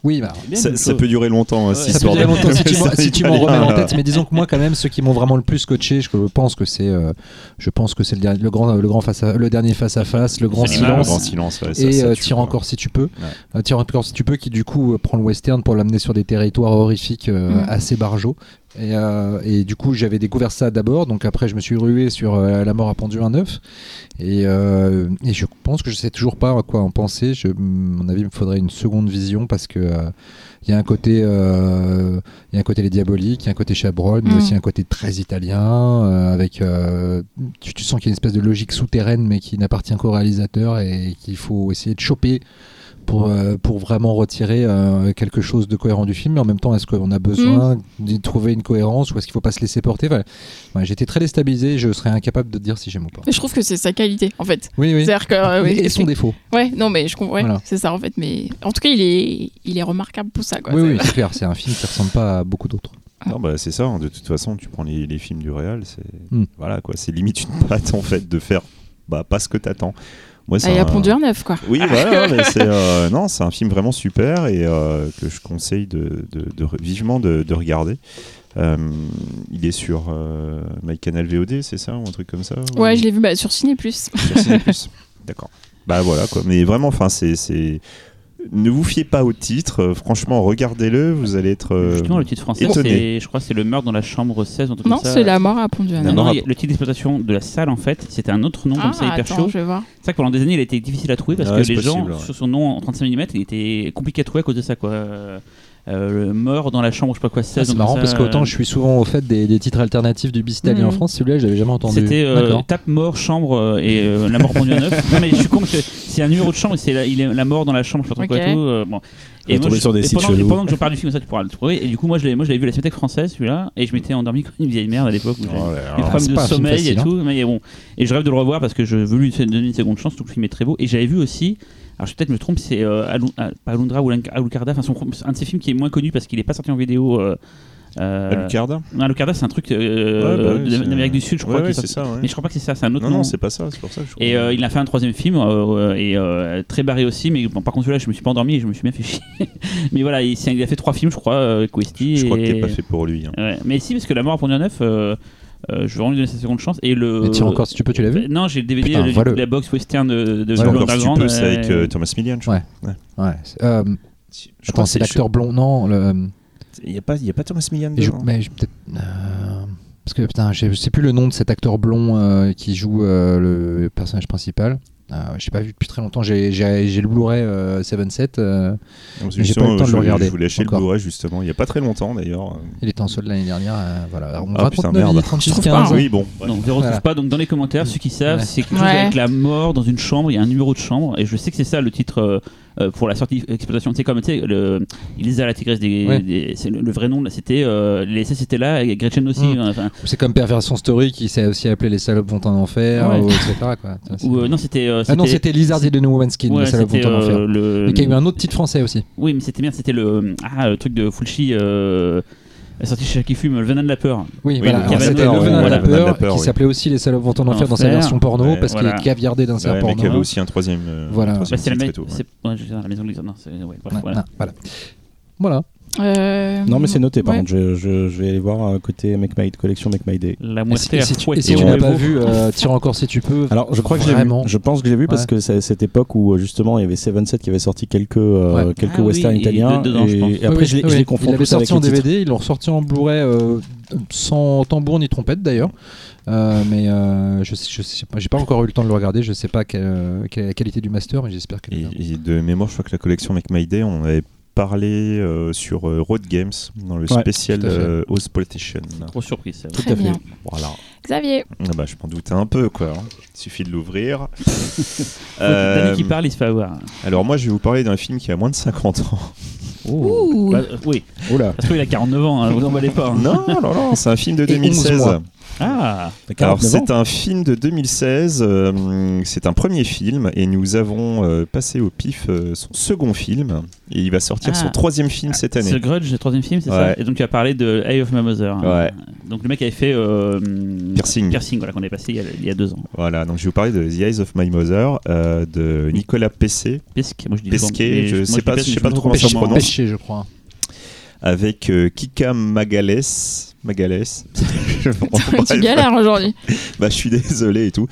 Oui bah, Bien, Ça, peut durer longtemps, hein, ça peut durer de- longtemps si tu si tu m'en remets en tête mais disons que moi quand même ceux qui m'ont vraiment le plus coaché je pense que c'est euh, je pense que c'est le, grand le grand face à, le dernier face à face le grand le silence grand silence, ouais, ça, et euh, Tire encore si tu peux. Euh, Tire encore si tu peux, qui du coup prend le western pour l'amener sur des territoires horrifiques euh, Mm. assez barjots. Et, euh, et du coup, j'avais découvert ça d'abord, donc après, je me suis rué sur euh, La mort a pendu un œuf. Et, euh, et je pense que je sais toujours pas à quoi en penser. Je, à mon avis, il me faudrait une seconde vision parce que. euh, il y a un côté, euh, il y a un côté les diaboliques, il y a un côté Chabrol, mais Mm. aussi un côté très italien, euh, avec, euh, tu, tu sens qu'il y a une espèce de logique souterraine, mais qui n'appartient qu'au réalisateur et qu'il faut essayer de choper pour, euh, pour vraiment retirer euh, quelque chose de cohérent du film. Mais en même temps, est-ce qu'on a besoin d'y trouver une cohérence ou est-ce qu'il faut pas se laisser porter? Voilà. Ouais, J'étais très déstabilisé, je serais incapable de dire si j'aime ou pas. Je trouve que c'est sa qualité, en fait. Oui, oui. C'est-à-dire que. euh, oui, et son défaut. Ouais, non, mais je comprends. ouais, Voilà. C'est ça, en fait. Mais en tout cas, il est, il est remarquable pour ça, quoi. Oui, C'est- oui, c'est clair. C'est un film qui ressemble pas à beaucoup d'autres. Non, bah, c'est ça, hein, de toute façon, tu prends les, les films du réal, c'est Hmm. voilà, quoi, c'est limite une patte en fait de faire bah, pas ce que t'attends. Moi, c'est un- pondu un œuf, quoi. Oui, voilà, mais c'est euh, non, c'est un film vraiment super et euh, que je conseille de, de- de re- vivement de, de regarder. Euh, il est sur MyCanal VOD, c'est ça ou un truc comme ça ou- Ouais, je l'ai vu bah, sur Ciné Plus. sur Ciné+. D'accord. Bah voilà quoi. Mais vraiment, enfin, c'est ne vous fiez pas au titre. euh, franchement, regardez-le. Vous allez être. euh, Justement, le titre français, étonné. c'est, je crois, que c'est le meurtre dans la chambre 16. un truc Non, comme ça. c'est La mort a pondu Non, œuf. non, mort il y a- le titre d'exploitation de la salle, en fait, c'était un autre nom Ah, comme ça, hyper attends, chaud. je vais voir. C'est vrai que pendant des années, il a été difficile à trouver parce Ouais, que c'est les gens, possible, ouais. sur son nom en 35 mm, il était compliqué à trouver à cause de ça, quoi. Euh, euh, le mort dans la chambre, je sais pas quoi, 16. Ah, c'est marrant ça, parce qu'autant euh, je suis souvent au fait des, des titres alternatifs du Bistali Mhm. en France, celui-là je l'avais jamais entendu. C'était euh, tape mort chambre euh, et euh, la mort pendue à neuf. Non mais je suis con parce que c'est un numéro de chambre, et c'est la, il est la mort dans la chambre, je sais pas trop Ok. quoi et tout. euh, bon. Faut tomber je- sur des et sites pendant, et pendant que je parle du film, ça tu pourras le trouver. Et du coup moi je l'ai, moi je l'avais vu à la Cinémathèque française celui-là et je m'étais endormi comme une vieille merde à l'époque. où Oh là des problèmes c'est de sommeil facile, et hein. tout. Mais bon, et je rêve de le revoir parce que je veux lui donner une seconde chance. Tout le film est très beau. Et j'avais vu aussi. Alors je- peut-être me trompe, c'est euh, Alun- pas Alundra ou Alucarda, enfin un de ses films qui est moins connu parce qu'il est pas sorti en vidéo. Euh, euh, Alucarda non, Alucarda c'est un truc euh, Ouais, bah oui, d'Amérique du Sud, je crois. Ouais, ouais, sorti- c'est ça. Mais je crois pas que c'est ça, c'est un autre Non, nom. non, c'est pas ça. C'est pour ça que je Et euh, il a fait un troisième film euh, et euh, très barré aussi, mais bon, par contre celui-là je me suis pas endormi et je me suis bien fait chier. mais voilà, il, a fait trois films je crois, euh, Questi. Je crois que t'es pas fait pour lui. hein. Mais si parce que La mort à Pont Neuf, euh, euh, je vais vraiment lui donner sa seconde chance et le. Mais tire encore si tu peux, tu l'as vu Non, j'ai le DVD Putain, le- de la box western de, de Blonde encore si tu peux, c'est avec euh, euh, Thomas Millian, je crois. Ouais. Ouais. c'est- euh, Je attends, c'est l'acteur blond. Non, le. Il y a pas, il y a pas Thomas Millian dedans. mais je- peut-être. euh, parce que putain, je sais plus le nom de cet acteur blond euh, qui joue euh, le personnage principal. Euh, je l'ai pas vu depuis très longtemps. J'ai j'ai- j'ai le Blu-ray euh, 7-7. euh, j'ai pas eu le temps de le regarder Je voulais acheter le Blu-ray justement. Il y a pas très longtemps d'ailleurs. il était en solde l'année dernière. euh, voilà. On Ah, va putain, 39, merde. il est 36, Je trouve 15. pas, hein. Oui, bon. Non, je ne retrouve Voilà. pas. Donc dans les commentaires, ceux qui savent, Ouais. c'est quelque chose Ouais. avec la mort dans une chambre. Il y a un numéro de chambre et je sais que c'est ça le titre euh, pour la sortie exploitation. Tu sais comme tu sais le Elisa la tigresse des, Ouais. des- c'est le, le vrai nom là, c'était euh, les SS c'était là et Gretchen aussi. Mm. Enfin, C'est comme Perversion Story qui s'est aussi appelé Les salopes vont en enfer, Ouais. ou etc. Quoi. C'est- ou, euh, non c'était. euh, ah non, c'était Lizard et de No Woman's Skin, ouais, Les salopes vont en enfer. le. Mais qui a eu un autre titre français aussi. Oui, mais c'était bien, c'était le, ah, le truc de Fulci, euh, sorti chez qui fume, Le Venin de la peur. Oui, Oui, voilà. Venin C'était Le Venin de la Peur, qui oui. s'appelait aussi Les salopes vont en enfer dans sa version porno, Ouais, parce voilà. qu'il est caviardé d'un certain Ouais, mais qu'il y avait porno. aussi un troisième. euh, Voilà. Bah, c'est la, maison de voilà. voilà. Euh, Non, mais c'est noté, par ouais. contre. Je, je- je vais aller voir euh, côté Make My- collection Make My Day. La Et si, moitié et si tu, et si tu l'as pas vu, euh, tire encore si tu peux. Alors, je crois que je l'ai vu. Je pense que je l'ai vu parce Ouais. que c'est cette époque où justement il y avait Seven Set qui avait sorti quelques, euh, Ouais. quelques Ah westerns italiens. dedans, je et, et après, Oui, je les, oui, confonds Ils l'avaient sorti en titres. DVD, ils l'ont ressorti en Blu-ray euh, sans tambour ni trompette d'ailleurs. Euh, mais euh, je sais, je sais pas, j'ai pas encore eu le temps de le regarder. Je sais pas quelle, quelle est la qualité du master, mais j'espère qu'elle est Et, et de mémoire, je crois que la collection Make My Day, on avait parlé euh, sur euh, Road Games dans le Ouais, spécial tout euh, House Politician. Grosse surprise. ça. Très à fait. bien. Voilà. Xavier. Ah bah, je m'en doutais un peu, quoi. hein. Il suffit de l'ouvrir. Euh... Euh, qui parle, il se fait avoir. alors moi, je vais vous parler d'un film qui a moins de 50 ans. Ouh. Bah, euh, oui, Oula, parce qu'il a 49 ans, hein, vous emballez pas. hein. non, non, non, c'est un film de Et 11 2016. Ah, Alors 49 ans c'est un film de 2016, euh, c'est un premier film et nous avons euh, passé au pif euh, son second film et il va sortir Ah. son troisième film cette c'est année. Grudge, le troisième film, c'est Ouais. ça Et donc tu as parlé de Eye of My Mother. hein. Ouais. Donc le mec avait fait euh, Piercing. Piercing, voilà, qu'on avait passé il y, a, il y a deux ans. Voilà, donc je vais vous parler de The Eyes of My Mother euh, de Nicolas Pessé Pesquet, moi je dis Pesquet, je moi, sais pas- Pesquet, je sais pas trop comment ça se prononce. Pêché, je crois. avec euh, Kika Magales. Magales. Je- tu galères aujourd'hui. bah, je suis désolé et tout.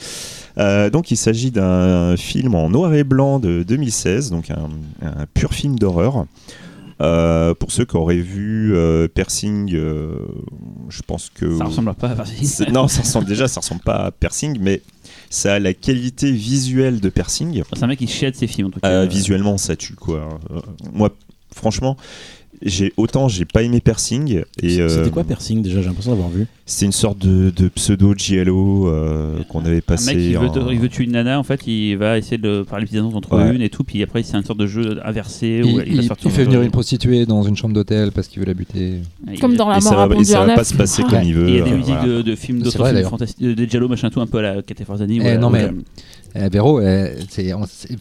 Euh, donc il s'agit d'un film en noir et blanc de 2016, donc un, un pur film d'horreur. Euh, pour ceux qui auraient vu euh, Persing, euh, je pense que Ça ressemble pas à Piercing. C'est- non, ça ressemble déjà, ça ressemble pas à Persing, mais ça a la qualité visuelle de Persing. C'est un mec qui chiade ses films en tout cas. Euh, visuellement, ça tue quoi. Euh, moi, franchement, j'ai autant j'ai pas aimé Persing et euh, C'était quoi Persing déjà J'ai l'impression d'avoir vu. c'est une sorte de, de pseudo giallo euh, qu'on avait Un passé. mec qui veut, en- il veut tuer une nana, en fait, il va essayer de parler les annonces entre Ouais. une et tout, puis après c'est une sorte de jeu inversé Il, où il, fait un venir une prostituée dans une chambre d'hôtel parce qu'il veut la buter. Comme dans la et ça mort à va, et ça va pas se passer Ah. comme il veut. Il y a des euh, musiques voilà. de, de films, d'autres films fantastiques, de, Giallo, machin tout, un peu à la Kate Farzani. Eh, non, mais- Eh, Véro, eh,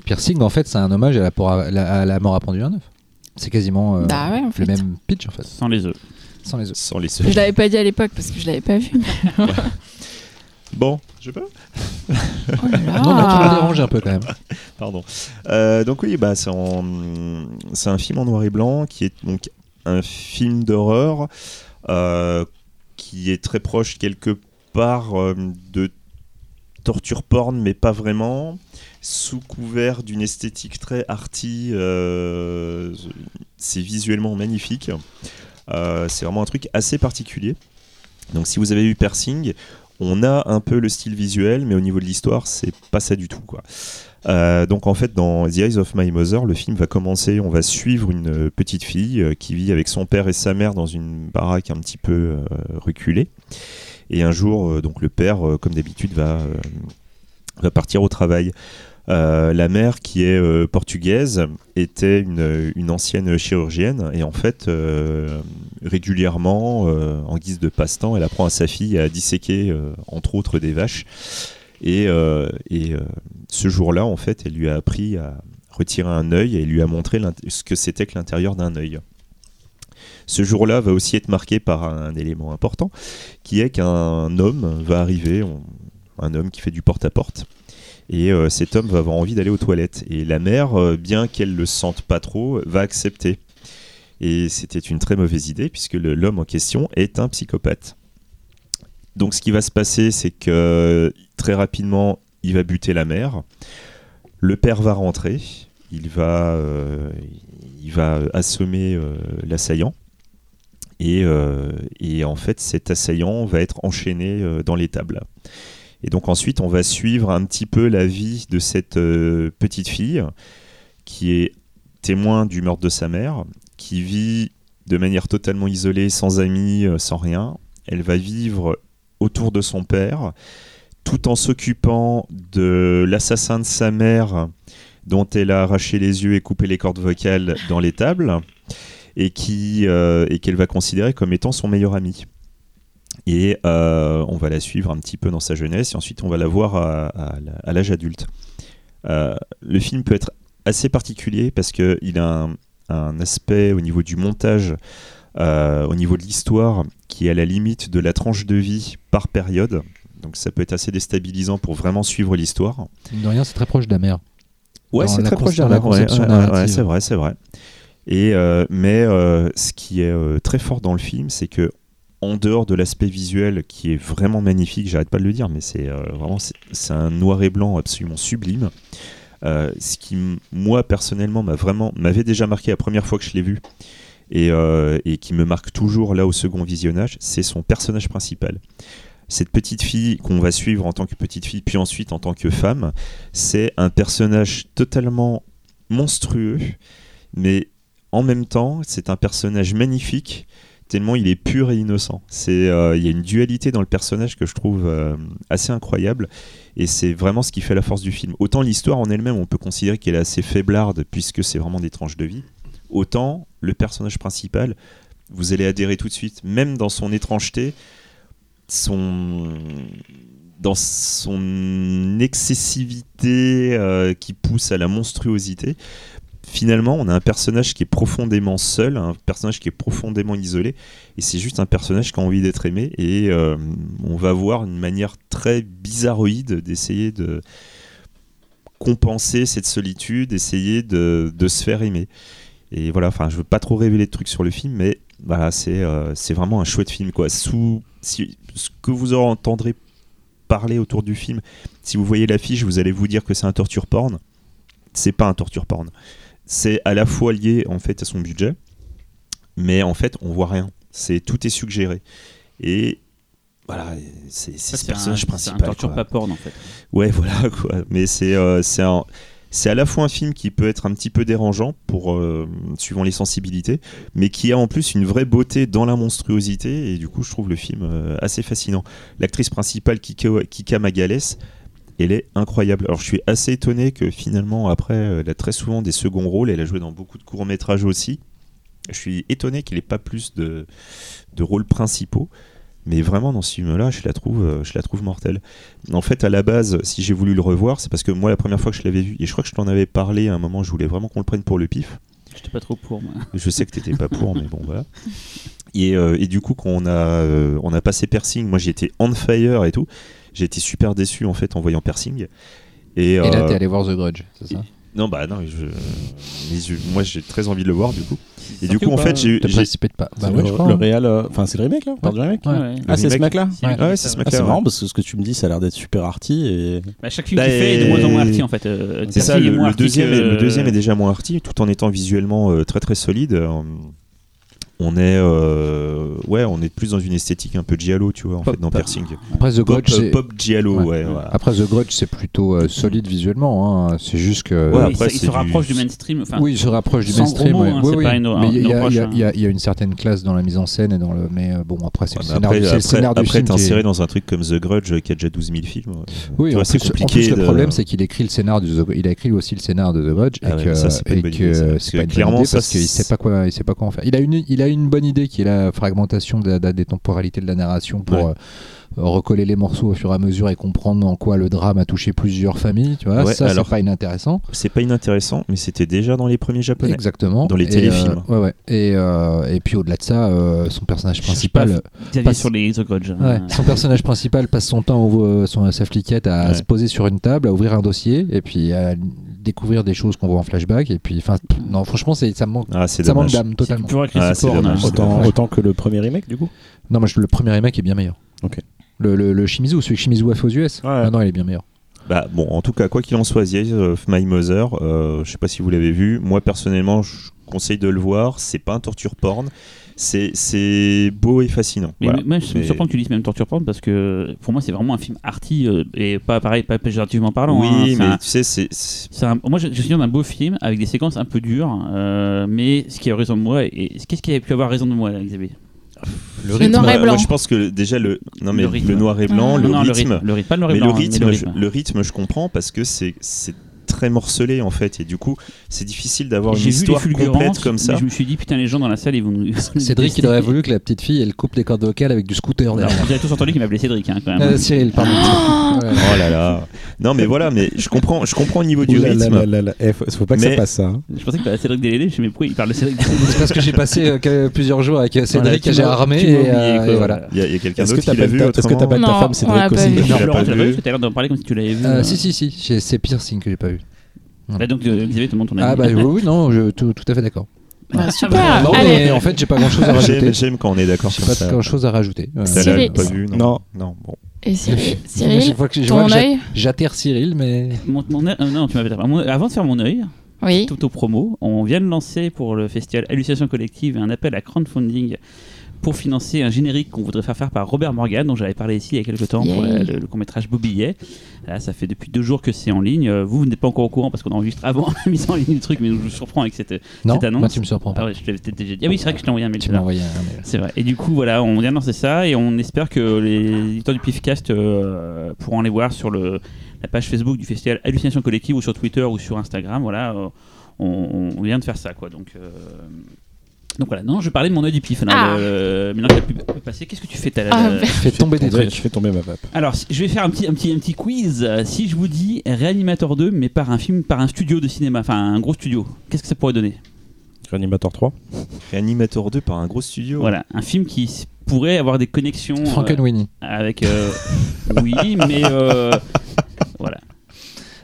Piercing, en fait, c'est un hommage à la, à mort à pendu à neuf. C'est quasiment euh, Bah ouais, en le même pitch, en fait, Sans les œufs. sans les œufs. Sans les Je l'avais pas dit à l'époque parce que je l'avais pas vu. Bon, je peux Oh là. Non, non, tu m'as dérangé un peu quand même. Pardon. Euh, donc oui, bah, c'est en- c'est un film en noir et blanc qui est donc un film d'horreur euh, qui est très proche quelque part euh, de torture porn, mais pas vraiment, sous couvert d'une esthétique très arty. euh, c'est visuellement magnifique. Euh, c'est vraiment un truc assez particulier. Donc si vous avez vu Persing, on a un peu le style visuel, mais au niveau de l'histoire, c'est pas ça du tout. Euh, donc en fait, dans The Eyes of My Mother, le film va commencer. On va suivre une petite fille qui vit avec son père et sa mère dans une baraque un petit peu reculée. Et un jour, donc le père, comme d'habitude, va partir au travail. Euh, la mère, qui est euh, portugaise, était une, ancienne chirurgienne et en fait, euh, régulièrement, en guise de passe-temps, elle apprend à sa fille à disséquer, entre autres, des vaches. Et, ce jour-là, en fait, elle lui a appris à retirer un œil et lui a montré ce que c'était que l'intérieur d'un œil. Ce jour-là va aussi être marqué par un élément important, qui est qu'un homme va arriver, un homme qui fait du porte-à-porte, et euh, cet homme va avoir envie d'aller aux toilettes. Et la mère, euh, bien qu'elle le sente pas trop, va accepter. Et c'était une très mauvaise idée, puisque l'homme en question est un psychopathe. Donc ce qui va se passer, c'est que très rapidement, il va buter la mère. Le père va rentrer, il va, euh, il va assommer l'assaillant. Et, et en fait, cet assaillant va être enchaîné dans l'étable. Et donc ensuite, on va suivre un petit peu la vie de cette euh, petite fille qui est témoin du meurtre de sa mère, qui vit de manière totalement isolée, sans amis, euh, sans rien. Elle va vivre autour de son père, tout en s'occupant de l'assassin de sa mère, dont elle a arraché les yeux et coupé les cordes vocales dans l'étable, et qui euh, et qu'elle va considérer comme étant son meilleur ami. Et euh, on va la suivre un petit peu dans sa jeunesse, et ensuite on va la voir à, à la- à l'âge adulte. Euh, le film peut être assez particulier parce qu'il a un, un aspect au niveau du montage, euh, au niveau de l'histoire, qui est à la limite de la tranche de vie par période. Donc ça peut être assez déstabilisant pour vraiment suivre l'histoire. De rien, c'est très proche de la mer. Ouais, c'est très proche de la ouais, ouais, c'est vrai, c'est vrai. Et, euh, mais euh, ce qui est très fort dans le film, c'est que en dehors de l'aspect visuel qui est vraiment magnifique, j'arrête pas de le dire, mais c'est euh, vraiment c'est un noir et blanc absolument sublime. Euh, ce qui moi personnellement m'a vraiment m'avait déjà marqué la première fois que je l'ai vu et, euh, et qui me marque toujours là au second visionnage, c'est son personnage principal. Cette petite fille qu'on va suivre en tant que petite fille, puis ensuite en tant que femme, c'est un personnage totalement monstrueux, mais en même temps, c'est un personnage magnifique, tellement il est pur et innocent. C'est, euh, il y a une dualité dans le personnage que je trouve euh, assez incroyable, et c'est vraiment ce qui fait la force du film. Autant l'histoire en elle-même, on peut considérer qu'elle est assez faiblarde, puisque c'est vraiment des tranches de vie, autant le personnage principal, vous allez adhérer tout de suite, même dans son étrangeté, son dans son excessivité euh, qui pousse à la monstruosité. Finalement, on a un personnage qui est profondément seul, un personnage qui est profondément isolé, et c'est juste un personnage qui a envie d'être aimé. Et euh, on va voir une manière très bizarroïde d'essayer de compenser cette solitude, essayer de, se faire aimer. Et voilà, enfin, je veux pas trop révéler de trucs sur le film, mais voilà, c'est euh, vraiment un chouette film, quoi. Si, ce que vous en entendrez parler autour du film, si vous voyez l'affiche, vous allez vous dire que c'est un torture porn. C'est pas un torture porn. C'est à la fois lié en fait à son budget, mais en fait on voit rien. C'est tout est suggéré. Et voilà, c'est ce un, personnage c'est un principal. torture pas porn en fait. Ouais, voilà quoi. Mais c'est euh, c'est à la fois un film qui peut être un petit peu dérangeant pour euh, suivant les sensibilités, mais qui a en plus une vraie beauté dans la monstruosité et du coup je trouve le film euh, assez fascinant. L'actrice principale Kika, Kika Magalès, elle est incroyable. Alors je suis assez étonné que finalement après euh, elle a très souvent des seconds rôles, elle a joué dans beaucoup de courts métrages aussi. Je suis étonné qu'il n'ait pas plus de, de rôles principaux. Mais vraiment, dans ce film-là, je la trouve, euh, je la trouve mortelle. En fait, à la base, si j'ai voulu le revoir, c'est parce que moi, la première fois que je l'avais vu, et je crois que je t'en avais parlé à un moment, je voulais vraiment qu'on le prenne pour le pif. J'étais pas trop pour moi. Je sais que t'étais pas pour, mais bon, voilà. Et, euh, et du coup, quand on a, euh, on a passé Persing, moi j'étais on fire et tout. J'ai été super déçu en fait en voyant Persing. Et, Et là, euh, t'es allé voir The Grudge, c'est ça non, bah non, je, mais je- moi j'ai très envie de le voir du coup. Et du coup, ou en fait, j'ai j'ai- précipite pas. Bah C'est ouais, le, je crois. le hein. réal, euh, enfin c'est le remake là, parle du remake Ouais. Ouais. Ah c'est ce mec là Ouais, ouais, c'est ce Ah, mec-là. c'est ouais. marrant parce que ce que tu me dis ça a l'air d'être super arty et Bah, chaque film Bah, qu'il fait est de moins en moins arty en fait. Euh, C'est ça, le, moins le deuxième, que- est, le deuxième est déjà moins arty, tout en étant visuellement euh, très très solide. Euh, on est, euh, ouais, on est plus dans une esthétique un peu giallo, tu vois, en Pop- fait, dans pop. Persing. Après The Pop, Grudge, c'est- pop giallo, ouais. Ouais. voilà. Après The Grudge, c'est plutôt euh, solide visuellement. hein. C'est juste que. Ouais, après, il se- il rapproche du mainstream. Oui, il se rapproche du mainstream. gros mots, ouais. hein, Oui, c'est oui. pas une- mais il y, a- y y y y une certaine classe dans la mise en scène et dans le. Mais euh, bon, après, c'est Ouais, le scénario, après, après, scénar du après film. t'es qui est- inséré dans un truc comme The Grudge qui a déjà 12 000 films. Oui, c'est compliqué le problème, c'est qu'il écrit le scénar il a écrit aussi le scénar de The Grudge Ah et que, clairement, parce qu'il c'est- sait pas quoi, il sait pas quoi en faire. Il a une, il a une bonne idée qui est la fragmentation de la, de- des temporalités de la narration pour Ouais. Recoller les morceaux au fur et à mesure et comprendre en quoi le drame a touché plusieurs familles. Tu vois, Ouais, ça, c'est pas inintéressant. C'est pas inintéressant, mais c'était déjà dans les premiers japonais. Exactement. Dans les Et, téléfilms. euh, ouais, ouais. Et, euh, et puis au-delà de ça, euh, son personnage pas principal. Xavier passe- sur les Grudge. Ouais, hein. son personnage principal passe son temps au, euh, son, sa fliquette à Ouais. se poser sur une table, à ouvrir un dossier et puis à découvrir des choses qu'on voit en flashback. Et puis, enfin, non, franchement, c'est, ça me manque, Ah, ça manque d'âme C'est totalement. agressif Ah, hein. autant, autant que le premier remake du coup? Non, moi, je- le premier remake est bien meilleur. Ok. Le, le, le Shimizu, celui que Shimizu a fait aux US, Ouais. ah non, il est bien meilleur. Bah, bon, en tout cas, quoi qu'il en soit, The of My Mother, euh, je sais pas si vous l'avez vu. Moi, personnellement, je conseille de le voir. C'est pas un torture porn. C'est beau et fascinant. Mais Voilà. même, je me Mais- surprends que tu dises même Torture Porn parce que pour moi, c'est vraiment un film arty euh, et pas pareil, pas péjorativement parlant. hein. Oui, C'est mais un- tu sais, c'est- un- moi, je, je suis dans un beau film avec des séquences un peu dures, euh, mais ce qui a raison de moi, et qu'est-ce qui a pu avoir raison de moi, là, Xavier? Le Le noir et moi, blanc. je pense que déjà le non mais Le le, rythme. noir et blanc, Ah. le, Non, non, rythme, le rythme, pas le noir et mais blanc, le hein, rythme, le je, rythme. le rythme, je comprends parce que c'est très morcelé en fait et du coup c'est difficile d'avoir une histoire complète comme ça. je me suis dit putain les gens dans la salle ils vont nous. Cédric, il aurait voulu que la petite fille, elle coupe les cordes vocales avec du scooter Alors, derrière. vous avez tous entendu qu'il m'appelait Cédric hein, quand même. Euh, Cyril, pardon. Ouais. Oh là là. Non mais voilà, mais je comprends, je comprends au niveau du là rythme. là là là. Eh, faut, faut pas que Mais- ça passe ça. hein. Je pensais que tu Cédric Délédé, je dit, mais pourquoi il parle de Cédric C'est parce que j'ai passé euh, plusieurs jours avec euh, Cédric tu j'ai armé tu et, euh, et voilà. Il y a, quelqu'un d'autre qui l'a vu est-ce que t'appelles ta Non, femme Cédric aussi vu. Tu l'as Florent, pas tu l'as vu que t'as l'air d'en parler comme si tu l'avais vu. Si, si, si, c'est- c'est Piercing que j'ai pas vu. Là, donc euh, Xavier te montre ton Ah avis. bah oui, oui, non, je, tout, tout à fait d'accord. Bah, super. Non, Allez. mais en fait, j'ai pas grand chose à rajouter. j'aime quand on est d'accord J'ai sur pas ça. grand chose à rajouter. Euh, Celle-là, Cyril- j'ai pas vu, non. Non. Non, bon. Et Cyril, à Cyril chaque fois que je vois ton que j'a- œil j'atterre Cyril, mais Mon- mon œil- euh, non, tu m'avais mon- Avant de faire mon œil, Oui. tout au promo, on vient de lancer pour le festival Hallucination Collective un appel à crowdfunding pour financer un générique qu'on voudrait faire faire par Robert Morgan, dont j'avais parlé ici il y a quelques temps pour la- le, court-métrage Bobillet. Là, ça fait depuis deux jours que c'est en ligne. Euh, Vous, vous n'êtes pas encore au courant parce qu'on enregistre avant la mise en ligne du truc, mais je vous surprends avec cette, non, cette annonce. moi tu me surprends Ah pas. ouais, je peut-être déjà dit. Ah oui, c'est vrai que je t'ai envoyé un mail. Tu m'as envoyé un mail. C'est vrai. Et du coup, voilà, on vient de lancer ça et on espère que les éditeurs du Pifcast euh, pourront aller voir sur le, la page Facebook du festival Hallucination Collective ou sur Twitter ou sur Instagram. Voilà, euh, on, on vient de faire ça, quoi. Donc, euh, donc voilà. Non, je parlais de mon œil du pif. là, Ah. le- maintenant que la pub est passée, qu'est-ce que tu fais, Ah, Euh, Je fais tomber des trucs. Je fais tomber ma vape. Alors, si- je vais faire un petit, un petit, un petit quiz. Euh, Si je vous dis Réanimator 2, mais par un film, par un studio de cinéma, enfin un gros studio, qu'est-ce que ça pourrait donner? Reanimator 3. Réanimator 2 par un gros studio. Voilà, un film qui s- pourrait avoir des connexions. euh, Frankenweenie. avec euh, oui mais euh, voilà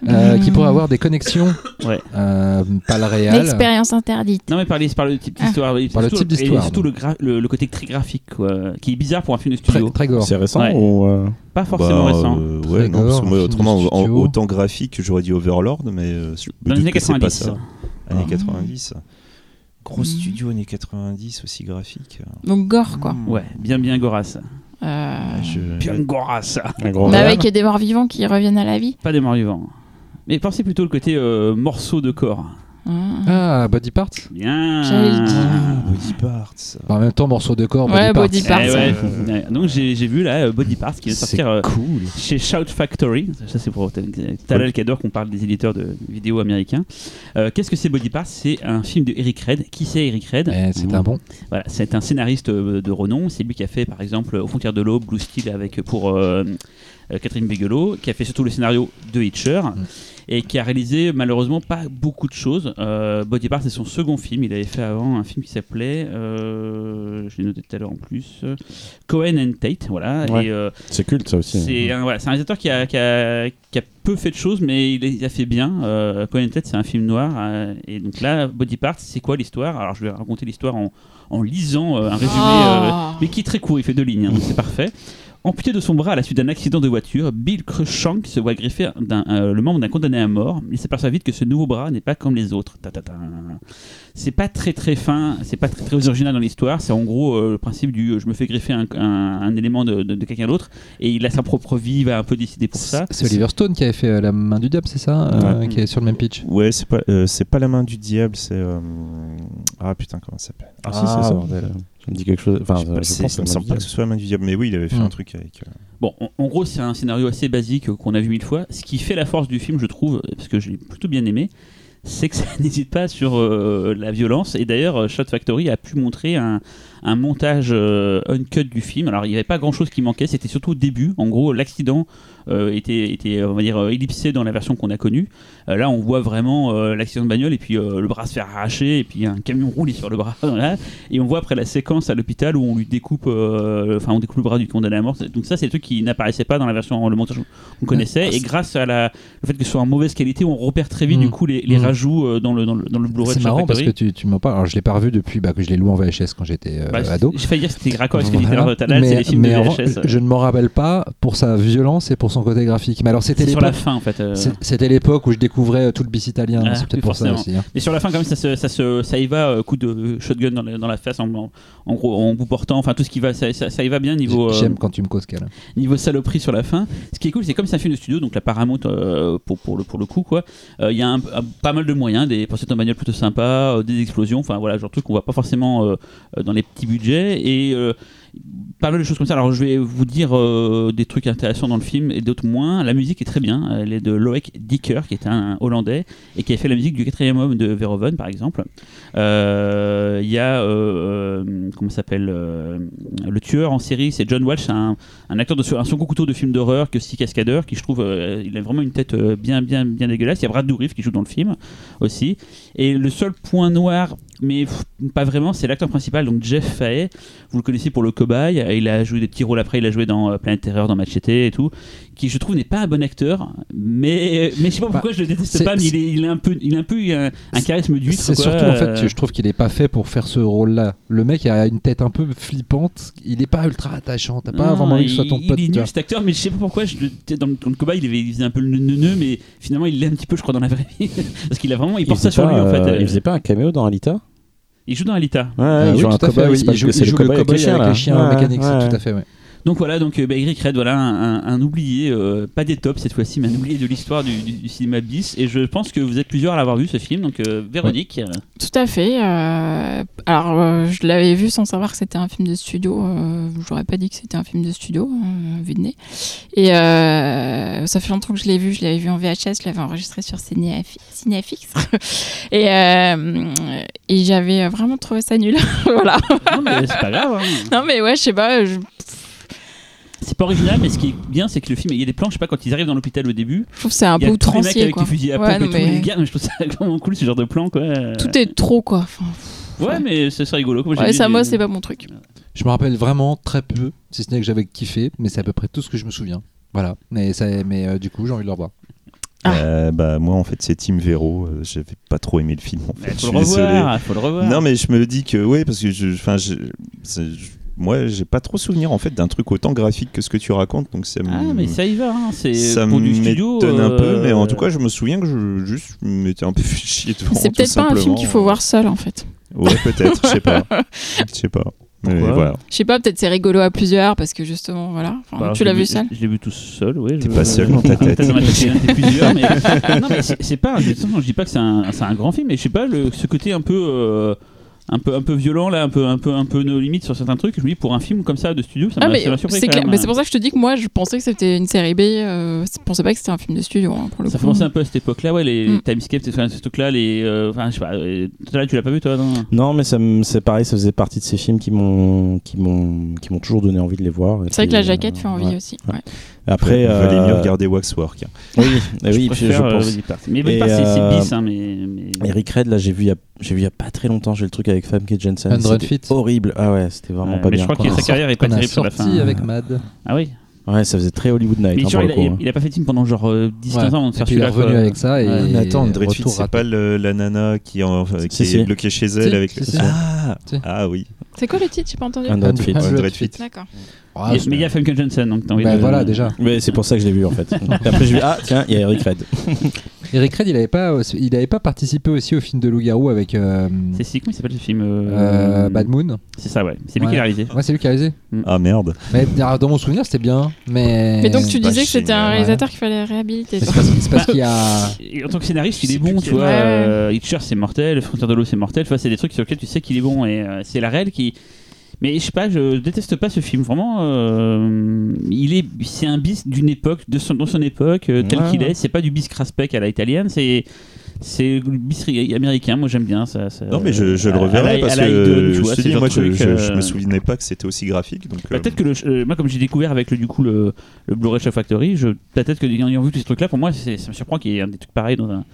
Euh, Mmh. qui pourrait avoir des connexions. Ouais. Euh, pas le réel. L'expérience interdite. non mais par, les- par le type Ah. d'histoire et Par le surtout- type d'histoire, et surtout le, gra- le, le côté très graphique quoi, qui est bizarre pour un film de Très, studio très gore. C'est récent Ouais. ou. euh, pas forcément Bah, récent euh, Très ouais, non, parce que moi, autrement, en- autant graphique, j'aurais dit Overlord, mais euh, dans les années que c'est pas 90 ça. Années Ah. 90. Gros Mhm. studio années 90 aussi graphique. Donc gore, quoi. Mm. ouais bien bien goras Euh, Je- bien goras un gros Mais réel avec des morts vivants qui reviennent à la vie. pas des morts vivants mais pensez plutôt le côté euh, morceau de corps Ah. Ah, Body Parts. bien J'allais le dire. Ah, Body Parts. Bah, en même temps, morceau de corps. Ouais, Body Body Parts. Eh ouais. Euh, Ouais. donc j'ai j'ai vu là euh, Body Parts qui vient de C'est sortir euh, cool. chez Shout Factory. Ça, c'est pour Talal qui adore qu'on parle des éditeurs de vidéos américains. Euh, Qu'est-ce que c'est Body Parts C'est un film de Eric Red. Qui c'est Eric Red? Eh, c'est un bon. Voilà, c'est un scénariste euh, de renom. C'est lui qui a fait, par exemple, Aux frontières de l'aube, Blue Steel avec pour euh, euh, Catherine Bigelow, qui a fait surtout le scénario de Hitcher. Et qui a réalisé malheureusement pas beaucoup de choses. Euh, Body Parts c'est son second film. Il avait fait avant un film qui s'appelait, euh, je l'ai noté tout à l'heure en plus, Cohen and Tate. Voilà. Ouais. Euh, C'est culte ça aussi. c'est un, voilà, c'est un réalisateur qui a, qui, a, qui a peu fait de choses, mais il, a- il a fait bien. Euh, Cohen and Tate, c'est un film noir. euh, et donc là, Body Parts, c'est quoi l'histoire? Alors je vais raconter l'histoire en, en lisant euh, un résumé, euh, Oh. mais qui est très court, il fait deux lignes, hein, donc c'est parfait. Amputé de son bras à la suite d'un accident de voiture, Bill Cruikshank se voit greffer euh, le membre d'un condamné à mort. Il s'aperçoit vite que ce nouveau bras n'est pas comme les autres. Ta, ta, ta. C'est pas très très fin, c'est pas très, très original dans l'histoire. C'est en gros euh, le principe du euh, je me fais greffer un, un- un élément de, de- de quelqu'un d'autre et il a sa propre vie, il va un peu décider pour ça. C'est Oliver Stone qui avait fait euh, La main du diable, c'est ça Euh, Ouais. Qui est sur le même pitch. Ouais, c'est pas, euh, c'est pas la main du diable, c'est. euh, Ah putain, comment ça s'appelle? Ah, si, c'est ça, bordel. Ça me dit quelque chose. Enfin, Je pas, je pense ça me que semble pas que ce soit la main du diable, mais oui, il avait fait Hmm. un truc avec. euh, Bon, en, en gros, c'est un scénario assez basique qu'on a vu mille fois. Ce qui fait la force du film, je trouve, parce que je l'ai plutôt bien aimé, c'est que ça n'hésite pas sur euh, la violence. Et d'ailleurs, euh, Shot Factory a pu montrer un, montage euh, uncut du film. Alors, il n'y avait pas grand-chose qui manquait. C'était surtout au début. En gros, l'accident était, était, on va dire, euh, ellipsé dans la version qu'on a connue. Euh, là, on voit vraiment euh, l'accident de bagnole et puis euh, le bras se faire arracher et puis un camion roule sur le bras. Et on voit après la séquence à l'hôpital où on lui découpe, euh, enfin, on découpe le bras du condamné à mort. Donc ça, c'est le truc qui n'apparaissait pas dans la version, le montage qu'on connaissait. Et grâce à la, le fait que ce soit en mauvaise qualité, on repère très vite Mm. du coup les, les Mm. rajouts euh, dans le dans le, dans le Blu-ray C'est marrant parce que tu, tu m'en parles. Alors, je l'ai pas revu depuis bah, que je l'ai loué en VHS quand j'étais euh, Bah, ado. J'ai failli dire que c'était dit Voilà. C'est les films mais de VHS. je ne m'en rappelle pas pour sa violence et pour son côté graphique. Mais alors, c'était sur la fin en fait. euh. C'était l'époque où je découvrais euh, tout le bis italien. Ah, c'est peut-être pour ça forcément. aussi. hein. Mais sur la fin, quand même, ça, se, ça, se, ça y va, euh, coup de shotgun dans la, dans la face, en, en, en gros, en vous portant, enfin tout ce qui va, ça, ça, ça y va bien niveau, euh, J'aime quand tu me causes câlin. niveau saloperie sur la fin. Ce qui est cool, c'est comme c'est un film de studio, donc la Paramount euh, pour, pour, le, pour le coup, quoi. Il y a un- pas mal de moyens, des pochettes en bagnole plutôt sympas, euh, des explosions, enfin voilà, genre de trucs qu'on voit pas forcément dans les petits budgets et pas mal de choses comme ça. Alors je vais vous dire euh, des trucs intéressants dans le film et d'autres moins. La musique est très bien. Elle est de Loek Dicker, qui est un Hollandais et qui a fait la musique du quatrième homme de Verhoeven, par exemple. Euh, Il y a euh, euh, comment s'appelle le tueur en série, c'est John Walsh, un, acteur de un second couteau de film d'horreur, qui est aussi cascadeur, qui je trouve, il a vraiment une tête bien bien bien dégueulasse. Il y a Brad Dourif qui joue dans le film aussi. Et le seul point noir, mais pff, pas vraiment, c'est l'acteur principal, donc Jeff Fahey. Vous le connaissez pour le cobaye. Il a joué des petits rôles après. Il a joué dans euh, Planète Terreur, dans Machete et tout. Qui, je trouve, n'est pas un bon acteur. Mais, mais je sais pas pourquoi je le déteste pas. Mais il, est, il a un peu, il a un peu eu un, un charisme d'huître. C'est surtout en fait, Euh, je trouve qu'il est pas fait pour faire ce rôle-là. Le mec a une tête un peu flippante. Il est pas ultra attachant. T'as pas non, vraiment envie que ce soit il- ton pote. Il est nul cet acteur, mais je sais pas pourquoi. Je, le- dans, le- dans le cobaye, il, avait- il faisait un peu le neuneu, mais finalement, il l'est un petit peu, je crois, dans la vraie vie. Parce qu'il a vraiment, il porte ça sur lui en fait. euh, Euh, Il faisait pas un caméo dans Alita? Il joue dans Alita. Ouais, Ah il oui, joue un tout à fait, cobaye, oui. c'est pas Il joue, le joue le cobaye avec les chiens, mécaniques, tout à fait. ouais. Donc voilà, donc euh, bah, Eric Red, voilà un, un- un oublié, euh, pas des tops cette fois-ci, mais un oublié de l'histoire du, du- du cinéma bis. Et je pense que vous êtes plusieurs à l'avoir vu ce film. Donc euh, Véronique, euh, Tout à fait. euh, alors, euh, je l'avais vu sans savoir que c'était un film de studio. Euh, J'aurais pas dit que c'était un film de studio, euh, vu de nez. Et euh, ça fait longtemps que je l'ai vu. Je l'avais vu en VHS. Je l'avais enregistré sur Cinéaf- Cinéafix. et euh, et j'avais vraiment trouvé ça nul. voilà. non mais c'est pas grave. hein. Non, mais ouais, je sais pas. je- C'est pas original, mais ce qui est bien, c'est que le film, il y a des plans, je sais pas, quand ils arrivent dans l'hôpital au début, Je trouve que c'est un peu les outrancier. avec Quoi. des fusils à Ouais, pompe et tout, mais les gars, mais je trouve ça vraiment cool ce genre de plan quoi. Tout est trop, quoi. Enfin, Ouais, mais c'est rigolo. Comme ouais, dit, ça, moi, c'est pas mon truc. Je me rappelle vraiment très peu, si ce n'est que j'avais kiffé, mais c'est à peu près tout ce que je me souviens. Voilà. Mais, ça, mais euh, du coup, j'ai envie de le revoir. Ah. Euh, bah, moi, en fait, c'est Team Véro. Euh, J'avais pas trop aimé le film. En fait. faut Je le suis désolé. revoir, faut le revoir. Non, mais je me dis que, oui, parce que je, enfin, je, je- moi, j'ai pas trop souvenir en fait d'un truc autant graphique que ce que tu racontes, donc ça me. Ah, mais ça y va, hein, c'est ça pour du studio. m'étonne un peu, mais en euh, tout cas, je me souviens que je juste m'étais un peu fait chier devant. C'est peut-être pas un film qu'il faut voir seul, en fait. Ouais, peut-être, je sais pas. Je sais pas. Voilà. Je sais pas, peut-être c'est rigolo à plusieurs parce que justement, voilà. Enfin, bah, tu l'as vu seul Je l'ai vu tout seul, oui. T'es pas seul dans ta tête. Mais non, mais c'est- pas. Je dis pas que c'est un, c'est un grand film, mais je sais pas le, ce côté un peu. euh, un peu, un peu violent là, un peu, un peu, un peu nos limites sur certains trucs. Je me dis pour un film comme ça de studio, ça Ah, m'a surpris. c'est Mais hein. c'est pour ça que je te dis que moi, je pensais que c'était une série B. Euh, je pensais pas que c'était un film de studio, hein, pour le Ça penser un peu à cette époque-là, ouais, les Mm. Timescape, c'est ce truc-là, les. euh, Enfin, je sais pas. euh, tout à l'heure, tu l'as pas vu toi, non? Non, mais ça me- c'est pareil, ça faisait partie de ces films qui m'ont qui m'ont qui m'ont toujours donné envie de les voir. C'est vrai que la euh, jaquette fait envie ouais. aussi. Ouais. ouais. Après, Il valait euh, mieux regarder Waxwork. hein. Oui, oui, Je je, préfère, euh, pense. Body Parts. Mais Body Et, Parts, c'est euh, bis, hein, mais. mais- Eric Red, là, j'ai vu il y a j'ai vu il y a pas très longtemps, j'ai le truc avec Famke Jensen. 100 C'était horrible. Ah ouais, c'était vraiment Ouais, pas mais bien. je crois que a sa carrière est pas terrible sur la fin. avec Mad. Ah oui. Ouais, ça faisait très Hollywood Night Mais hein, genre, il, le a, coup. il a pas fait de film pendant genre euh, 10-15 Ouais. ans. Et puis il est revenu avec ça et. Ouais. Mais attends, Tweed, c'est pas le- la nana qui, en- qui Si, est si. bloquée chez elle Si, avec si, le. si. Ah, Si. ah oui. C'est quoi le titre J'ai pas entendu. Un Dead Feet. Hundred Hundred Feet. Feet. D'accord. Ah, Mais- il y a Famke Jensen, donc t'as envie Bah de. voilà, déjà. Mais c'est pour ça que je l'ai vu en fait. Et après, j'ai vu ah tiens, il y a Eric Red. Eric Red, il avait pas, il avait pas participé aussi au film de Loup-garou avec euh, C'est si, comment il s'appelle ce film euh, euh, Bad Moon. C'est ça, ouais. C'est lui Ouais. qui l'a réalisé. Ouais, c'est lui qui a réalisé. Ah merde. Mais dans mon souvenir, c'était bien. Mais. Mais donc tu bah, disais que c'était un réalisateur qu'il fallait réhabiliter. C'est parce, c'est parce qu'il y a. Et en tant que scénariste, il est bon, tu vois. Ouais. euh, Hitcher, c'est mortel. Frontière de l'eau, c'est mortel. Enfin, c'est des trucs sur lesquels tu sais qu'il est bon. Et euh, c'est la réelle qui. Mais je sais pas, je déteste pas ce film. Vraiment, euh, il est, c'est un bis d'une époque, de son, dans son époque, euh, tel Ouais. qu'il est. C'est pas du bis craspec à la italienne. C'est, c'est le bis ri- américain. Moi, j'aime bien ça. ça- Non, mais je, je le reverrai parce Idol, que je vois, dis, moi, euh, me souvenais pas que c'était aussi graphique. Donc, Bah, peut-être que le, moi, comme j'ai découvert avec le, du coup le, le Blu-ray Show Factory, peut-être que ayant vu tous ces trucs-là, pour moi, ça me surprend qu'il y ait un des trucs pareils dans un.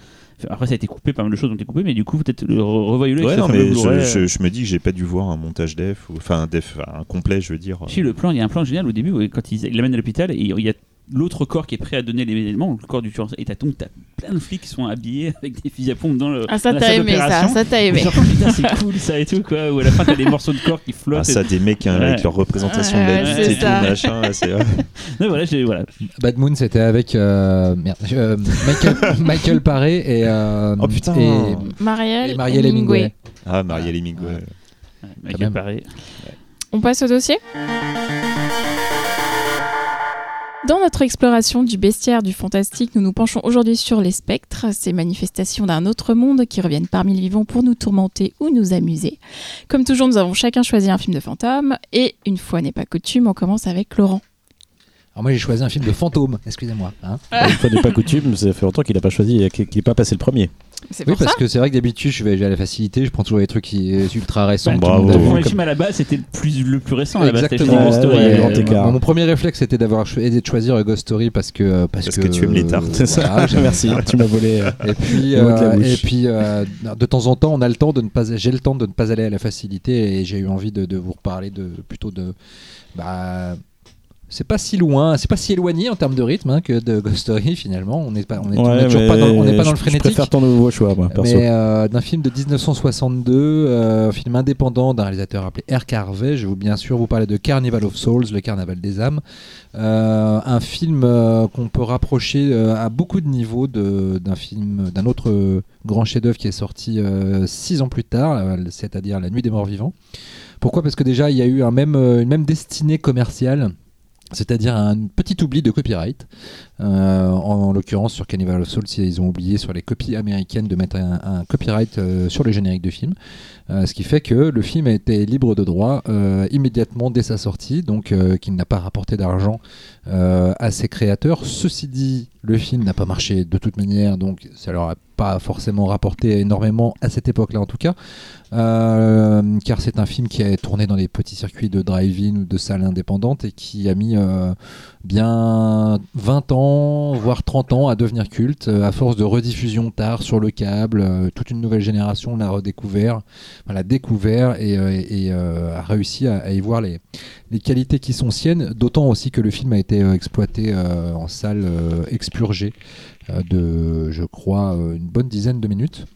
Après, ça a été coupé, pas mal de choses ont été coupées, mais du coup, peut-être le re- revoyez-le Ouais, je, je, je me dis que j'ai pas dû voir un montage def, ou, enfin un def, un complet, je veux dire. Si, le plan, il y a un plan génial au début, où, quand il il l'amène à l'hôpital, et il y a l'autre corps qui est prêt à donner les éléments, le corps du tueur. Et t'as donc t'as plein de flics qui sont habillés avec des fusils à pompe dans le. Ah, ça t'as aimé ça, ça t'as aimé. genre, putain, c'est cool ça et tout, quoi. Ou à la fin, t'as des morceaux de corps qui flottent. Ah, ça, des mecs hein, Ouais. avec leur représentation de la vie et tout, machin. là, c'est- Ouais, voilà, j'ai- voilà. Bad Moon, c'était avec euh, merde, euh, Michael, Michael Paré et. euh, Oh putain. Et, Marielle, et Marielle Hemingway. Ah, Marielle Hemingway. Ouais. Michael. Paré. On passe au dossier? Dans notre exploration du bestiaire du fantastique, nous nous penchons aujourd'hui sur les spectres, ces manifestations d'un autre monde qui reviennent parmi les vivants pour nous tourmenter ou nous amuser. Comme toujours, nous avons chacun choisi un film de fantôme, et une fois n'est pas coutume, on commence avec Laurent. Alors moi j'ai choisi un film de fantôme, excusez-moi. hein. Une fois n'est pas coutume, ça fait longtemps qu'il a pas choisi, qu'il n'est pas passé le premier. C'est Oui, pour parce ça. que c'est vrai que d'habitude, je vais à la facilité, je prends toujours les trucs qui sont ultra récents. Bah, tout le monde bravo. a vu, Pour les comme- films à la base, c'était le plus, le plus récent. à la base, c'était Exactement. Ghost Story, Ouais, euh, grand écart. Mon premier réflexe c'était d'avoir cho- et de choisir euh, Ghost Story parce que parce, Parce que tu aimes les tartes. C'est ça. voilà, j'aime- Merci. Tu m'as volé. euh, Et puis, Le mot de la euh, bouche. et puis euh, de temps en temps, on a le temps de ne pas, j'ai le temps de ne pas aller à la facilité et j'ai eu envie de, de vous reparler de plutôt de, bah, c'est pas si loin, c'est pas si éloigné en termes de rythme hein, que de Ghost Story finalement. On n'est pas, on est, on est toujours pas dans, on n'est pas dans le je- Je frénétique. préfère ton nouveau choix, moi, perso. Mais euh, d'un film de 1962, euh, un film indépendant d'un réalisateur appelé R. Harvey. Je vais vous- bien sûr vous parler de Carnival of Souls, le carnaval des âmes. Euh, un film qu'on peut rapprocher à beaucoup de niveaux de- d'un film, d'un autre grand chef-d'œuvre qui est sorti six ans plus tard, c'est-à-dire La Nuit des Morts Vivants. Pourquoi? Parce que déjà il y a eu un même, une même destinée commerciale. C'est-à-dire un petit oubli de copyright. Euh, en, en l'occurrence, sur Carnival of Souls, ils ont oublié sur les copies américaines de mettre un, copyright euh, sur le générique de film. Euh, ce qui fait que le film a été libre de droit immédiatement dès sa sortie, donc qu'il n'a pas rapporté d'argent à ses créateurs. Ceci dit, le film n'a pas marché de toute manière, donc ça leur a pas forcément rapporté énormément à cette époque-là en tout cas, Euh, car c'est un film qui a tourné dans les petits circuits de drive-in ou de salles indépendantes et qui a mis euh, bien 20 ans, voire 30 ans à devenir culte, euh, à force de rediffusion tard sur le câble. toute une nouvelle génération l'a redécouvert, l'a découvert et, a réussi à, y voir les, qualités qui sont siennes, d'autant aussi que le film a été exploité en salle expurgée de, je crois, une bonne dizaine de minutes.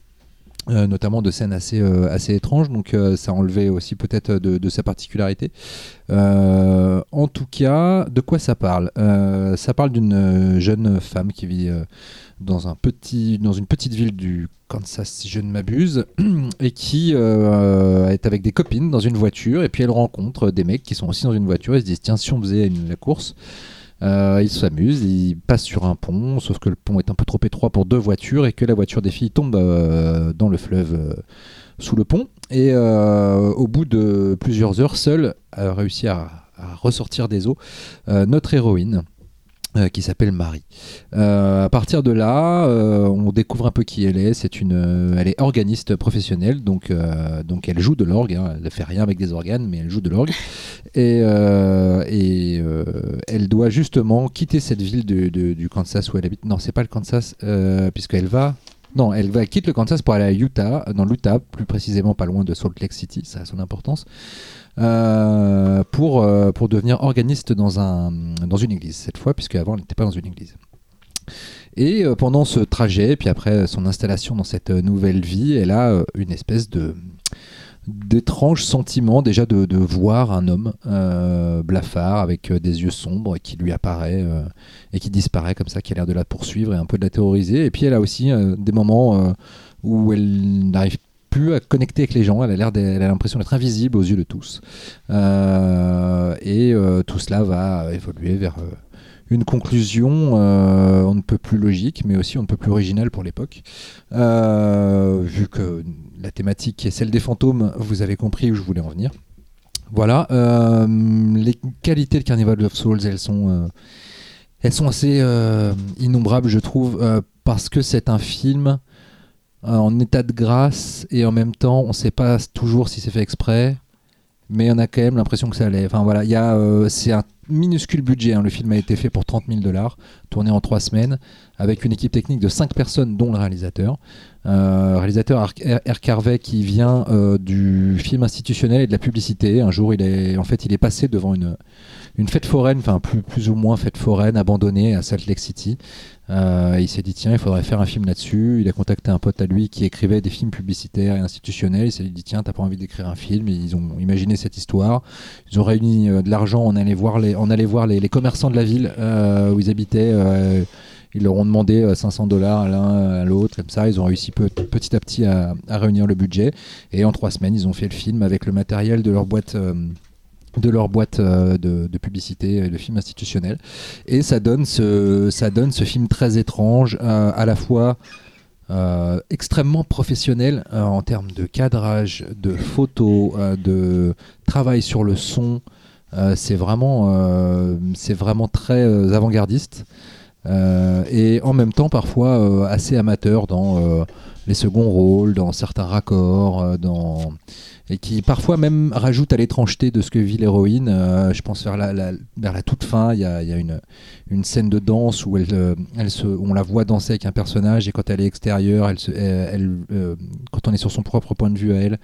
Euh, notamment de scènes assez, euh, étranges, donc euh, ça enlevait aussi peut-être de, sa particularité. En tout cas, de quoi ça parle? Ça parle d'une jeune femme qui vit dans, une petite ville du Kansas, si je ne m'abuse, et qui est avec des copines dans une voiture, et puis elle rencontre des mecs qui sont aussi dans une voiture, ils se disent tiens si on faisait une- la course euh, ils s'amusent, ils passent sur un pont, sauf que le pont est un peu trop étroit pour deux voitures et que la voiture des filles tombe euh, dans le fleuve euh, sous le pont. Et au bout de plusieurs heures, seule a réussi à, ressortir des eaux notre héroïne. Euh, qui s'appelle Marie. Euh, à partir de là, euh, on découvre un peu qui elle est. C'est une, euh, elle est organiste professionnelle, donc donc elle joue de l'orgue. hein. Elle ne fait rien avec des organes, mais elle joue de l'orgue. Et, et elle doit justement quitter cette ville de- du Kansas où elle habite. Non, c'est pas le Kansas, puisqu'elle va. Non, elle va quitte le Kansas pour aller à Utah, dans l'Utah, plus précisément pas loin de Salt Lake City, ça a son importance, euh, pour, euh, pour devenir organiste dans, un, dans une église, cette fois, puisque avant elle n'était pas dans une église. Et euh, pendant ce trajet, puis après son installation dans cette nouvelle vie, elle a une espèce de d'étranges sentiments déjà de, de voir un homme blafard avec des yeux sombres qui lui apparaît et qui disparaît comme ça, qui a l'air de la poursuivre et un peu de la terroriser. Et puis elle a aussi des moments où elle n'arrive plus à connecter avec les gens, elle a l'air elle a l'impression d'être invisible aux yeux de tous. Euh, et euh, tout cela va évoluer vers euh, une conclusion on ne peut plus logique, mais aussi on ne peut plus originale pour l'époque. Vu que la thématique est celle des fantômes, vous avez compris où je voulais en venir. Voilà, les qualités de Carnival of Souls, elles sont, elles sont assez innombrables, je trouve, parce que c'est un film en état de grâce et en même temps, on ne sait pas toujours si c'est fait exprès, mais on a quand même l'impression que ça allait. Enfin voilà, euh, c'est un minuscule budget. hein. Le film a été fait pour 30 000 dollars, tourné en 3 semaines, avec une équipe technique de 5 personnes, dont le réalisateur. Euh, réalisateur R. Carvey qui vient euh, du film institutionnel et de la publicité. Un jour, il est, en fait, il est passé devant une, fête foraine, enfin plus ou moins fête foraine, abandonnée à Salt Lake City. Euh, il s'est dit tiens, il faudrait faire un film là-dessus. Il a contacté un pote à lui qui écrivait des films publicitaires et institutionnels. Il s'est dit tiens, t'as pas envie d'écrire un film Ils ont imaginé cette histoire. Ils ont réuni euh, de l'argent. On allait voir les, on allait voir les, commerçants de la ville euh, où ils habitaient. ils leur ont demandé euh, 500 dollars à l'un à l'autre, comme ça. Ils ont réussi peu- petit à petit à réunir le budget. Et en trois semaines, ils ont fait le film avec le matériel de leur boîte. De leur boîte euh, de, de publicité, de film institutionnel. Et ça donne ce, donne ce film très étrange, euh, à la fois euh, extrêmement professionnel en termes de cadrage, de photos, de travail sur le son. C'est vraiment, c'est vraiment très avant-gardiste. Et en même temps parfois assez amateur dans les seconds rôles, dans certains raccords, dans et qui parfois même rajoute à l'étrangeté de ce que vit l'héroïne. Euh, je pense vers la, toute fin, il y a, une, scène de danse où elle, euh, on la voit danser avec un personnage et quand elle est extérieure, euh, quand on est sur son propre point de vue à elle,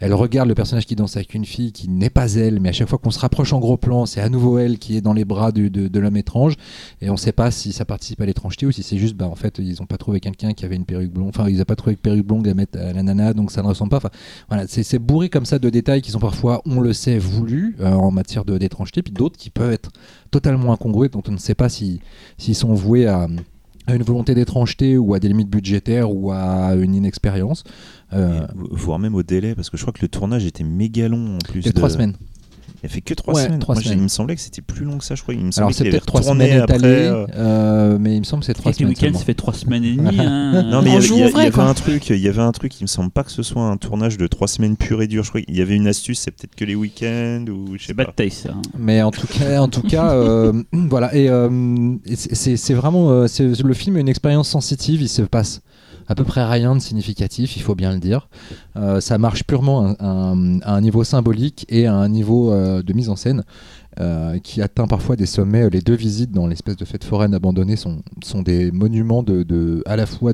elle regarde le personnage qui danse avec une fille qui n'est pas elle, mais à chaque fois qu'on se rapproche en gros plan, c'est à nouveau elle qui est dans les bras de, l'homme étrange et on ne sait pas si ça participe à l'étrangeté ou si c'est juste, bah, en fait, ils n'ont pas trouvé quelqu'un qui avait une perruque blonde, enfin, ils n'ont pas trouvé une perruque blonde à mettre à la nana, donc ça ne ressemble pas. Enfin, voilà, c'est c'est comme ça de détails qui sont parfois, on le sait, voulus euh, en matière de- d'étrangeté, puis d'autres qui peuvent être totalement incongrus, dont on ne sait pas si- s'ils sont voués à, à une volonté d'étrangeté ou à des limites budgétaires ou à une inexpérience. Euh, voire même au délai, parce que je crois que le tournage était méga long en plus. de- trois semaines. Il a fait que trois Ouais, semaines. trois Moi, semaines. il me semblait que c'était plus long que ça, je crois. Il me Alors semblait c'est qu'il avait peut-être trois retourné semaines après. euh, euh, mais il me semble que c'est trois Avec les semaines. week-ends, seulement. ça fait trois semaines et demie. hein. Non, mais il y, avait- y un truc, il y avait un truc, il me semble pas que ce soit un tournage de trois semaines pur et dur. Je crois qu'il y avait une astuce, c'est peut-être que les week-ends ou je sais C'est pas. bad taste, ça. hein. Mais en tout cas, en tout cas, euh, voilà. Et euh, et c'est- vraiment euh, le film est une expérience sensitive. Il se passe à peu près rien de significatif, il faut bien le dire. Euh, ça marche purement à un, niveau symbolique et à un niveau euh, de mise en scène. euh, qui atteint parfois des sommets. Les deux visites dans l'espèce de fête foraine abandonnée sont, des monuments à la fois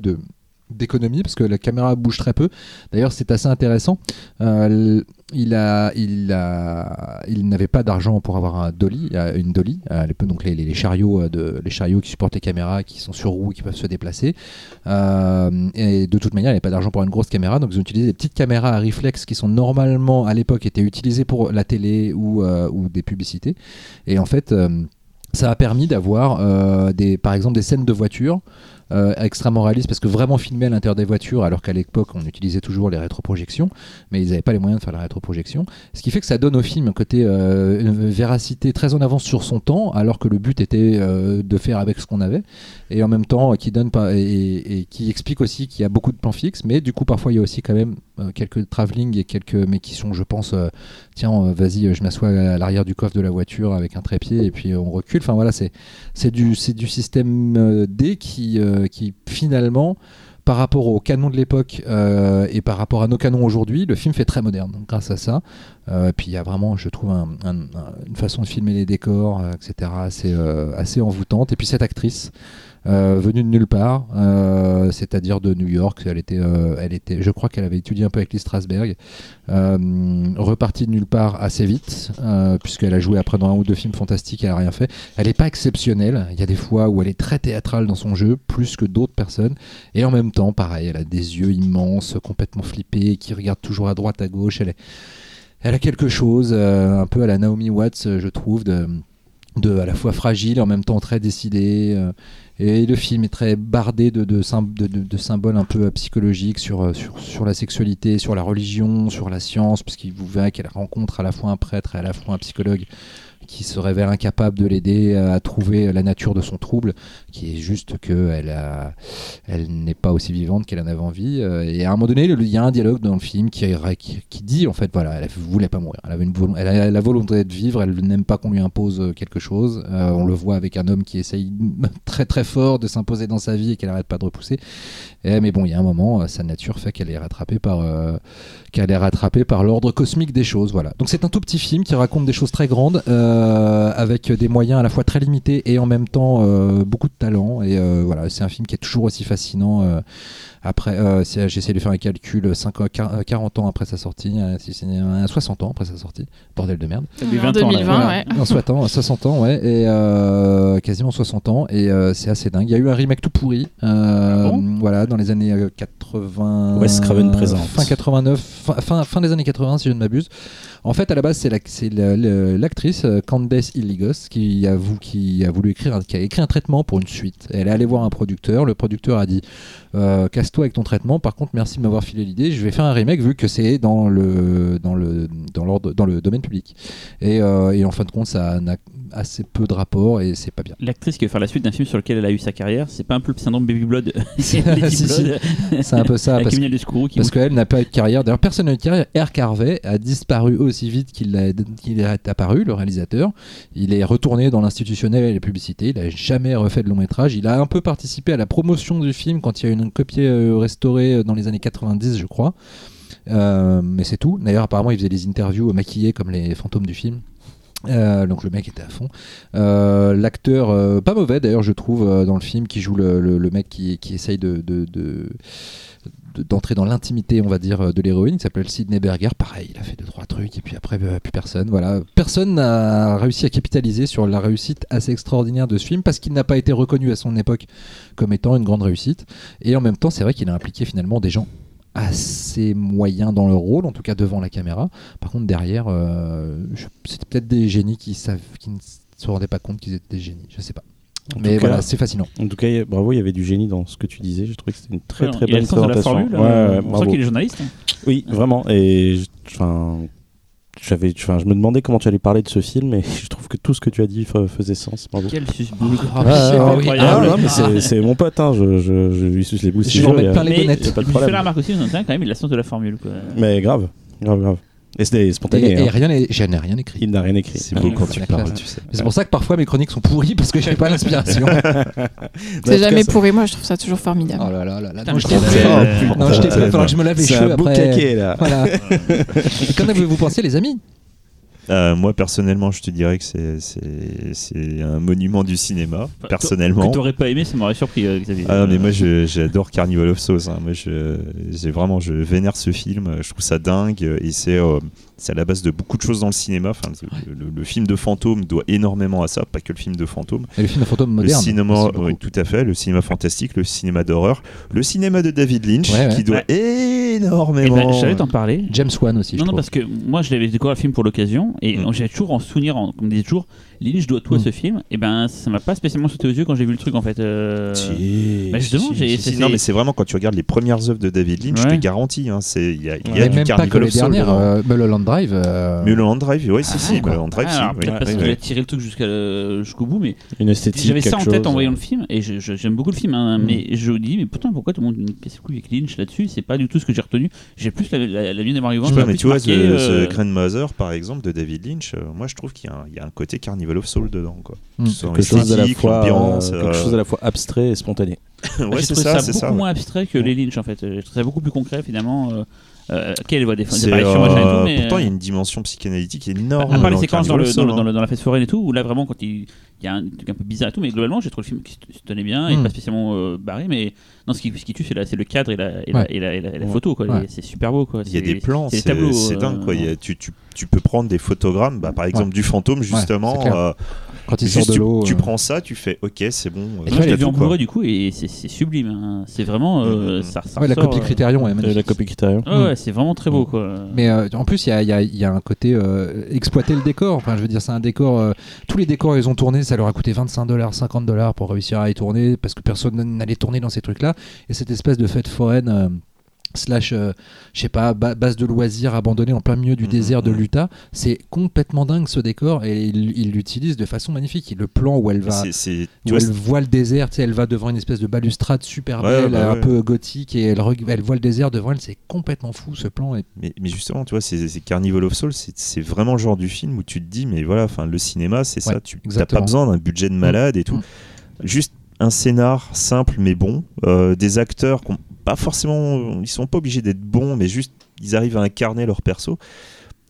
d'économie parce que la caméra bouge très peu. D'ailleurs, c'est assez intéressant. Il a, il a, il n'avait pas d'argent pour avoir un dolly, euh, une dolly, l'époque, donc les, chariots euh, de, les chariots qui supportent les caméras, qui sont sur roues, qui peuvent se déplacer. Euh, et de toute manière, il n'avait pas d'argent pour une grosse caméra, donc ils ont utilisé des petites caméras à réflexe qui sont normalement à l'époque étaient utilisées pour la télé ou, euh, ou des publicités. Et en fait. euh, ça a permis d'avoir euh, des, par exemple des scènes de voiture euh, extrêmement réalistes parce que vraiment filmer à l'intérieur des voitures alors qu'à l'époque on utilisait toujours les rétroprojections mais ils n'avaient pas les moyens de faire la rétroprojection. Ce qui fait que ça donne au film un côté euh, véracité très en avance sur son temps alors que le but était euh, de faire avec ce qu'on avait et en même temps euh, qui donne pas et, qui explique aussi qu'il y a beaucoup de plans fixes mais du coup parfois il y a aussi quand même quelques travelling et quelques mais qui sont je pense euh, tiens euh, vas-y euh, je m'assois à l'arrière du coffre de la voiture avec un trépied et puis euh, on recule enfin voilà c'est c'est du c'est du système euh, D qui euh, qui finalement par rapport aux canons de l'époque euh, et par rapport à nos canons aujourd'hui, le film fait très moderne grâce à ça. Euh, puis il y a vraiment, je trouve, un- un- un- une façon de filmer les décors, euh, etc., assez, euh, assez envoûtante. Et puis cette actrice, euh, venue de nulle part, euh, c'est-à-dire de New York, elle était, euh, elle était, je crois qu'elle avait étudié un peu avec Lee Strasberg, euh, repartie de nulle part assez vite, euh, puisqu'elle a joué après dans un ou deux films fantastiques, elle a rien fait. Elle n'est pas exceptionnelle. Il y a des fois où elle est très théâtrale dans son jeu, plus que d'autres personnes. Et en même temps, pareil, elle a des yeux immenses, complètement flippés, qui regardent toujours à droite, à gauche. Elle, est- elle a quelque chose, euh, un peu à la Naomi Watts, euh, je trouve, de, de à la fois fragile en même temps très décidée. euh, et le film est très bardé de, de, sym- de- de- de symboles un peu euh, psychologiques sur, euh, sur la sexualité, sur la religion, sur la science, puisqu'il vous verrez qu'elle rencontre à la fois un prêtre et à la fois un psychologue qui se révèle incapable de l'aider à trouver la nature de son trouble, qui est juste qu'elle n'est pas aussi vivante qu'elle en avait envie. euh, Et à un moment donné, il y a un dialogue dans le film qui, dit en fait, voilà, elle voulait pas mourir. Elle avait une a la volonté de vivre. Elle n'aime pas qu'on lui impose euh, quelque chose. Euh, on le voit avec un homme qui essaye très très fort de s'imposer dans sa vie et qu'elle n'arrête pas de repousser. Et, mais bon, il y a un moment, sa nature fait qu'elle est rattrapée par, qu'elle est rattrapée par l'ordre cosmique des choses. Voilà. Donc c'est un tout petit film qui raconte des choses très grandes euh, avec des moyens à la fois très limités et en même temps euh, beaucoup de talent. Et euh, voilà, c'est un film qui est toujours aussi fascinant. Euh, après, euh, j'essaie de faire un calcul 5, ans- quar- 40 ans après sa sortie, euh, si c'est euh, 60 ans après sa sortie, bordel de merde. Ça fait En 20 ans, là. 2020, Voilà. ouais. Non, 60 ans, 60 ans, ouais, et euh, quasiment 60 ans, et euh, c'est assez dingue. Il y a eu un remake tout pourri, euh, Ah bon? voilà, dans les années euh, 80. Wes Craven présente. Fin 89, fin, fin, fin des années 80, si je ne m'abuse. En fait, à la base, c'est la- c'est la- la- l'actrice euh, Candace Illigos qui a, vou- qui a voulu écrire, qui a écrit un traitement pour une suite. Elle est allée voir un producteur. Le producteur a dit euh, Casse-toi avec ton traitement. Par contre, merci de m'avoir filé l'idée. Je vais faire un remake vu que c'est dans le, dans, le, dans, l'ordre- dans le domaine public. Et, euh, et en fin de compte, ça n'a assez peu de rapport et c'est pas bien. L'actrice qui veut faire la suite d'un film sur lequel elle a eu sa carrière, c'est pas un peu le syndrome Baby Blood C'est un peu ça. Parce Parce qu'elle n'a pas eu de carrière. D'ailleurs, personne n'a eu de carrière. Eric Harvey a disparu aussi vite qu'il qu'il est apparu, le réalisateur. Il est retourné dans l'institutionnel et la publicité. Il n'a jamais refait de long métrage. Il a un peu participé à la promotion du film quand il y a une copie euh, restaurée dans les années 90, je crois. Euh, mais c'est tout. D'ailleurs, apparemment, il faisait des interviews maquillées comme les fantômes du film. Euh, donc le mec était à fond. Euh, L'acteur, euh, pas mauvais d'ailleurs, je trouve, euh, dans le film, qui joue le, le- mec qui, essaye de- d'entrer dans l'intimité, on va dire, de l'héroïne, il s'appelle Sidney Berger. Pareil, il a fait deux trois trucs et puis après euh, plus personne. Voilà, personne n'a réussi à capitaliser sur la réussite assez extraordinaire de ce film parce qu'il n'a pas été reconnu à son époque comme étant une grande réussite. Et en même temps, c'est vrai qu'il a impliqué finalement des gens assez moyens dans leur rôle, en tout cas devant la caméra. Par contre, derrière, euh, c'était peut-être des génies qui, savent, qui ne se rendaient pas compte qu'ils étaient des génies. Je sais pas. En Mais voilà, c'est fascinant. En tout cas, bravo, il y avait du génie dans ce que tu disais. J'ai trouvé que c'était une très Ouais, très la présentation. formule. Ouais, bravo. sent qu'il est journaliste. hein. Oui, vraiment. Et je- enfin, j'avais, enfin, je me demandais comment tu allais parler de ce film, et je trouve que tout ce que tu as dit fa- faisait sens. Bravo. Quel susboule. Ah, Ah, c'est ah, incroyable. non, mais c'est, c'est mon pote, hein. je, je, je lui suce les boules Je vais je en veux, mettre y a- plein les bonnettes. je fais la remarque aussi, on quand même, il a le sens de la formule. Quoi. Mais grave, grave, grave. Et c'était spontané. et hein. rien je n'ai rien écrit. Il n'a rien écrit. C'est beau quand c'est tu parles, classe. tu sais. C'est pour ça que parfois mes chroniques sont pourries parce que j'ai pas l'inspiration. C'est jamais pourri, moi je trouve ça toujours formidable. oh là là là là. Non, je c'est t'ai. Euh, Non, je t'ai falloir que je me lave les C'est cheveux un beau après. caquet, là. Voilà. Qu'en avez-vous pensé, les amis? Euh, moi, personnellement, je te dirais que c'est- un monument du cinéma. Enfin, personnellement. Que t'aurais pas aimé, ça m'aurait surpris, euh, Xavier. Ah non, mais moi j'adore Carnival of Souls. hein. Moi je, j'ai vraiment je vénère ce film. Je trouve ça dingue et c'est euh, c'est à la base de beaucoup de choses dans le cinéma. Enfin, le, le- le film de fantôme doit énormément à ça, pas que le film de fantôme. Et le film de fantôme Le moderne. cinéma, oui, tout à fait. Le cinéma fantastique, le cinéma d'horreur, le cinéma de David Lynch Ouais, ouais. qui doit Eh énormément. ben, J'allais t'en parler. James Wan aussi. Non, je non, trouve. parce que moi je l'avais découvert le film pour l'occasion et Mm. j'ai toujours en souvenir, en, comme disait toujours, Lynch doit tout à Mm. ce film. Et ben ça m'a pas spécialement sauté aux yeux quand j'ai vu le truc en fait. euh, Si, Bah, justement, si, j'ai- si, non mais c'est vraiment quand tu regardes les premières œuvres de David Lynch, je Ouais. te garantis, hein, c'est il y a, y a Mais du même pas que Carnival les dernières. dedans. euh, Mulholland Drive. euh, Mulholland Drive, oui, si, Ah, si, ouais. Mulholland Drive, Ah, si, alors, oui. peut-être parce Oui, que j'ai tiré le truc jusqu'à jusqu'au bout, mais Une esthétique. j'avais ça en tête en voyant le film et je- je- j'aime beaucoup le film, hein, Mm. mais je me dis, mais putain, pourquoi tout le monde me casse le couille avec Lynch là-dessus? C'est pas du tout ce que j'ai retenu. J'ai plus la, Je sais pas, mais tu vois, The, euh, The Grandmother, par exemple, de David Lynch, euh, moi je trouve qu'il y, a un- il y a un côté Carnival of Soul dedans. Quoi. Mm. Soit Quelque chose, à la fois, euh, euh, quelque chose à la fois abstrait et spontané. ouais, j'ai c'est trouvé ça, ça, beaucoup ça. moins abstrait que les Lynch en fait. J'ai trouvé ça beaucoup plus concret finalement. Euh, euh, quelle machin et tout, euh, mais, pourtant, il y a euh, une dimension psychanalytique énorme. À part les séquences dans, le, dans, Soul, le- dans le- dans la fête foraine et tout, où là vraiment quand il, il y a un truc un peu bizarre et tout, mais globalement j'ai trouvé le film qui se, tenait bien et Mm. pas spécialement euh, barré, mais non, ce qui, ce qui tue c'est, le cadre et la, et Ouais. la, et la, et la- et la Ouais. photo, quoi. Ouais. C'est super beau. Quoi. Il y a des plans, c'est euh, dingue. Quoi. Il y a- tu, tu, tu peux prendre des photogrammes, bah, par exemple du fantôme, justement. Quand il sort de l'eau. tu euh, prends ça, tu fais OK, c'est bon. euh, Moi, t'as je l'ai vu en. Blu-ray du coup et c'est, sublime. hein. C'est vraiment. euh, Mm. ça, ça Ouais, la copie euh, Criterion est Et magnifique. la copie Criterion. Ouais, ouais, c'est vraiment très beau quoi. Mais euh, en plus, il y a, il y a- il y a un côté euh, exploiter le décor. Enfin, je veux dire, c'est un décor. euh, tous les décors ils ont tourné, ça leur a coûté 25 dollars, 50 dollars pour réussir à y tourner parce que personne n'allait tourner dans ces trucs-là. Et cette espèce de fête foraine. Slash, euh, je sais pas, ba- base de loisirs abandonnée en plein milieu du Mhm, désert de mhm. l'Utah. C'est complètement dingue ce décor et il il l'utilise de façon magnifique. Et le plan où elle va, tu où elle voit le désert, tu sais, elle va devant une espèce de balustrade super Ouais, belle, bah un ouais. peu gothique, et elle, elle voit le désert devant elle. C'est complètement fou ce plan. Et Mais, mais justement, tu vois, c'est Carnival of Souls, c'est vraiment le genre du film où tu te dis, mais voilà, enfin, le cinéma, c'est Ouais, ça. Tu n'as pas besoin d'un budget de malade et tout. Mm. Juste un scénar simple mais bon, euh, des acteurs qui pas forcément, ils sont pas obligés d'être bons, mais juste ils arrivent à incarner leur perso.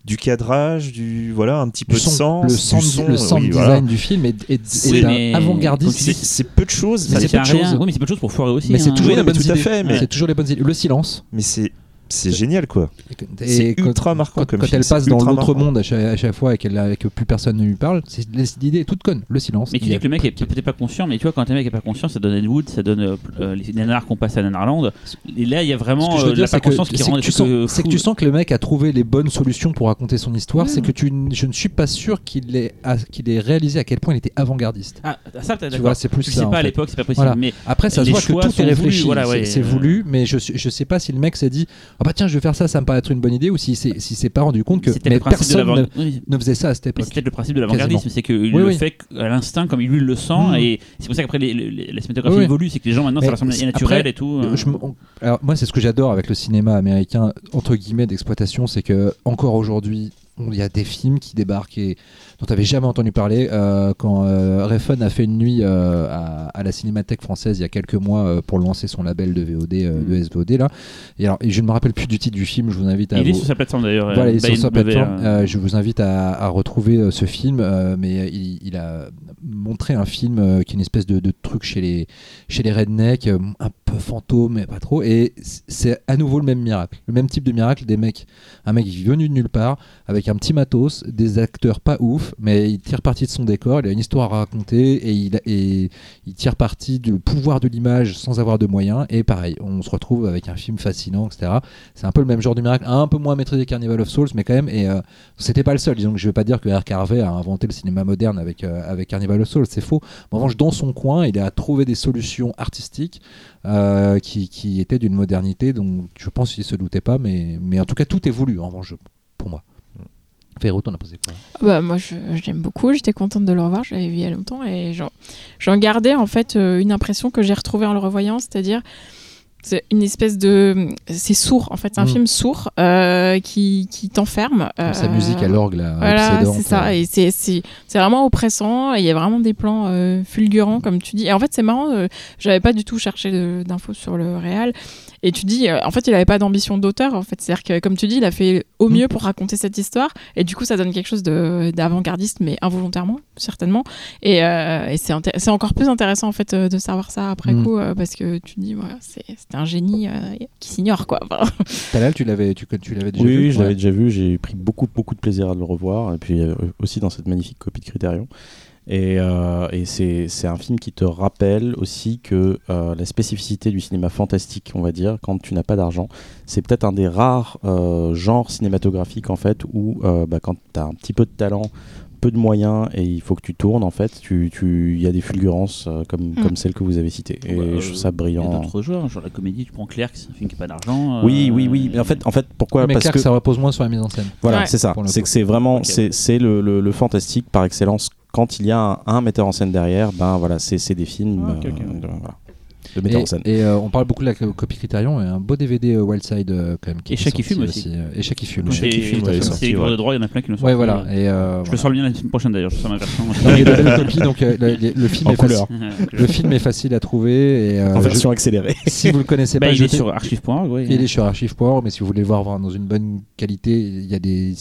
Du cadrage, du voilà, un petit peu le de son, sens, le du sound, son, le sound oui, design voilà. du film est, est- C'est- est avant-gardiste. C'est c'est peu de choses, c'est mais, à peu de choses. Oui, mais c'est peu de choses pour foirer aussi. Mais c'est hein. toujours Oui, les bonnes tout à idées. fait, mais- C'est toujours les bonnes idées. Le silence. mais c'est c'est génial quoi. Et C'est quand- ultra marquant Quand, comme quand film, elle passe dans l'autre marquant. monde à chaque, à chaque fois et, qu'elle a- et que plus personne ne lui parle, c'est l'idée est toute conne. Le silence. Mais tu Il y dis a- que le mec est peut-être pas conscient, mais tu vois, quand un mec est pas conscient, ça donne Ed Wood, ça donne euh, euh, les nanars qu'on passe à Nanarland. Et là, il y a Ce vraiment que je veux euh, dire, la pas que, conscience qui c'est rend que c'est que fous. tu sens que le mec a trouvé les bonnes solutions pour raconter son histoire. C'est que tu, je ne suis pas sûr qu'il ait, qu'il ait réalisé à quel point il était avant-gardiste. Ah, ça, t'as Tu d'accord. vois, c'est plus ça. sais pas à l'époque, c'est pas possible. Mais Après, ça se voit que tout est réfléchi. c'est- voulu, mais je, sais pas si le mec s'est dit bah tiens, je vais faire ça, ça me paraît être une bonne idée, ou si c'est si s'est pas rendu compte que c'était mais personne ne, oui. ne faisait ça à cette époque. c'est peut-être le principe de l'avant-gardisme, c'est qu'il Oui, le oui. fait à l'instinct comme il lui le sent, Mm. et c'est pour ça qu'après la cinématographie évolue, c'est que les gens maintenant Mais ça leur semble naturel après, et tout. euh. Je on- alors moi, c'est ce que j'adore avec le cinéma américain entre guillemets d'exploitation, c'est que encore aujourd'hui, il y a des films qui débarquent et dont tu n'avais jamais entendu parler. Euh, quand euh, Refn a fait une nuit euh, à, à la Cinémathèque française il y a quelques mois euh, pour lancer son label de VOD, euh, de SVOD là. Et alors, et je ne me rappelle plus du titre du film. Je vous invite à Il est sur sa plateforme d'ailleurs. voilà, il est sur Bain sa W, plateforme. je vous invite à, à retrouver ce film, mais il, il a montré un film qui est une espèce de, de truc chez les, chez les rednecks, un peu fantôme, mais pas trop. Et c'est à nouveau le même miracle, le même type de miracle des mecs. Un mec venu de nulle part, avec un petit matos, des acteurs pas ouf, mais il tire parti de son décor, il a une histoire à raconter et il, tire parti du pouvoir de l'image sans avoir de moyens. Et pareil, on se retrouve avec un film fascinant, etc. C'est un peu le même genre de miracle, un peu moins maîtrisé qu'Carnival of Souls, mais quand même, et euh, c'était pas le seul. Disons que je vais pas dire que R. Harvey a inventé le cinéma moderne avec, euh, avec Carnival of Souls, c'est faux. En revanche, dans son coin, il a trouvé des solutions artistiques euh, qui, qui étaient d'une modernité dont je pense qu'il se doutait pas, mais, mais en tout cas, tout est voulu, en revanche, pour moi. Ferro, t'en as posé quoi Bah, moi, l'aime beaucoup. J'étais contente de le revoir. Je l'avais vu il y a longtemps et j'en, gardais en fait euh, une impression que j'ai retrouvée en le revoyant, c'est-à-dire c'est une espèce de, c'est sourd en fait, c'est un Mm. film sourd euh, qui, qui t'enferme. Sa euh, musique à l'orgue, là, Voilà, c'est ça. euh. Et c'est, vraiment oppressant. Il y a vraiment des plans euh, fulgurants, comme tu dis. Et en fait, c'est marrant. j'avais pas du tout cherché d'infos sur le réal. Et tu dis, euh, en fait, il avait pas d'ambition d'auteur. En fait, c'est-à-dire que, comme tu dis, il a fait au mieux pour raconter cette histoire. Et du coup, ça donne quelque chose de, d'avant-gardiste, mais involontairement, certainement. Et, euh, et c'est, encore plus intéressant en fait euh, de savoir ça après Mm. coup, euh, parce que tu dis, voilà, c'est, c'est un génie euh, qui s'ignore, quoi. Enfin, Talal, tu l'avais, tu, tu l'avais déjà Oui, vu? oui, je l'avais Ouais. déjà vu. J'ai pris beaucoup, beaucoup de plaisir à le revoir. Et puis euh, aussi dans cette magnifique copie de Criterion. Et, euh, et c'est un film qui te rappelle aussi que euh, la spécificité du cinéma fantastique, on va dire, quand tu n'as pas d'argent, c'est peut-être un des rares euh, genres cinématographiques en fait où euh, bah, quand tu as un petit peu de talent, peu de moyens et il faut que tu tournes en fait, tu tu- il y a des fulgurances euh, comme, Mm. comme celles que vous avez citées. Et bah, je trouve ça Il y a brillant. d'autres genres, genre la comédie, tu prends Clerks, c'est un film qui n'a pas d'argent. Oui, euh, oui, oui. Mais en fait, en fait pourquoi? Mais Parce Clark, que ça repose moins sur la mise en scène. Voilà, Ouais. c'est ça. C'est que c'est vraiment, c'est c'est le, le, le fantastique par excellence. Quand il y a un, un metteur en scène derrière, ben voilà, c'est des films Ah, ok, ok. euh, de, voilà, de metteur en scène. Et, et, euh, on parle beaucoup de la co- copie Criterion et un beau DVD euh, Wildside euh, quand même. Qui Et est Chat qui fume aussi. euh, et Chat qui fume. Et- fume, et- ouais, sorti, les ouais. de droit, il y en a plein qui le sont. Ouais, voilà. Et, euh, Je le sors le mien la semaine prochaine d'ailleurs, je sors ma version. Non, il y a de belles copies, donc euh, le, le- le film En est couleur. facile. Le film est facile à trouver et euh, en je- version accélérée. si vous le connaissez Bah, pas, il est sur archive.org, il est sur archive.org, mais si vous voulez le voir voir dans une bonne qualité, il y a des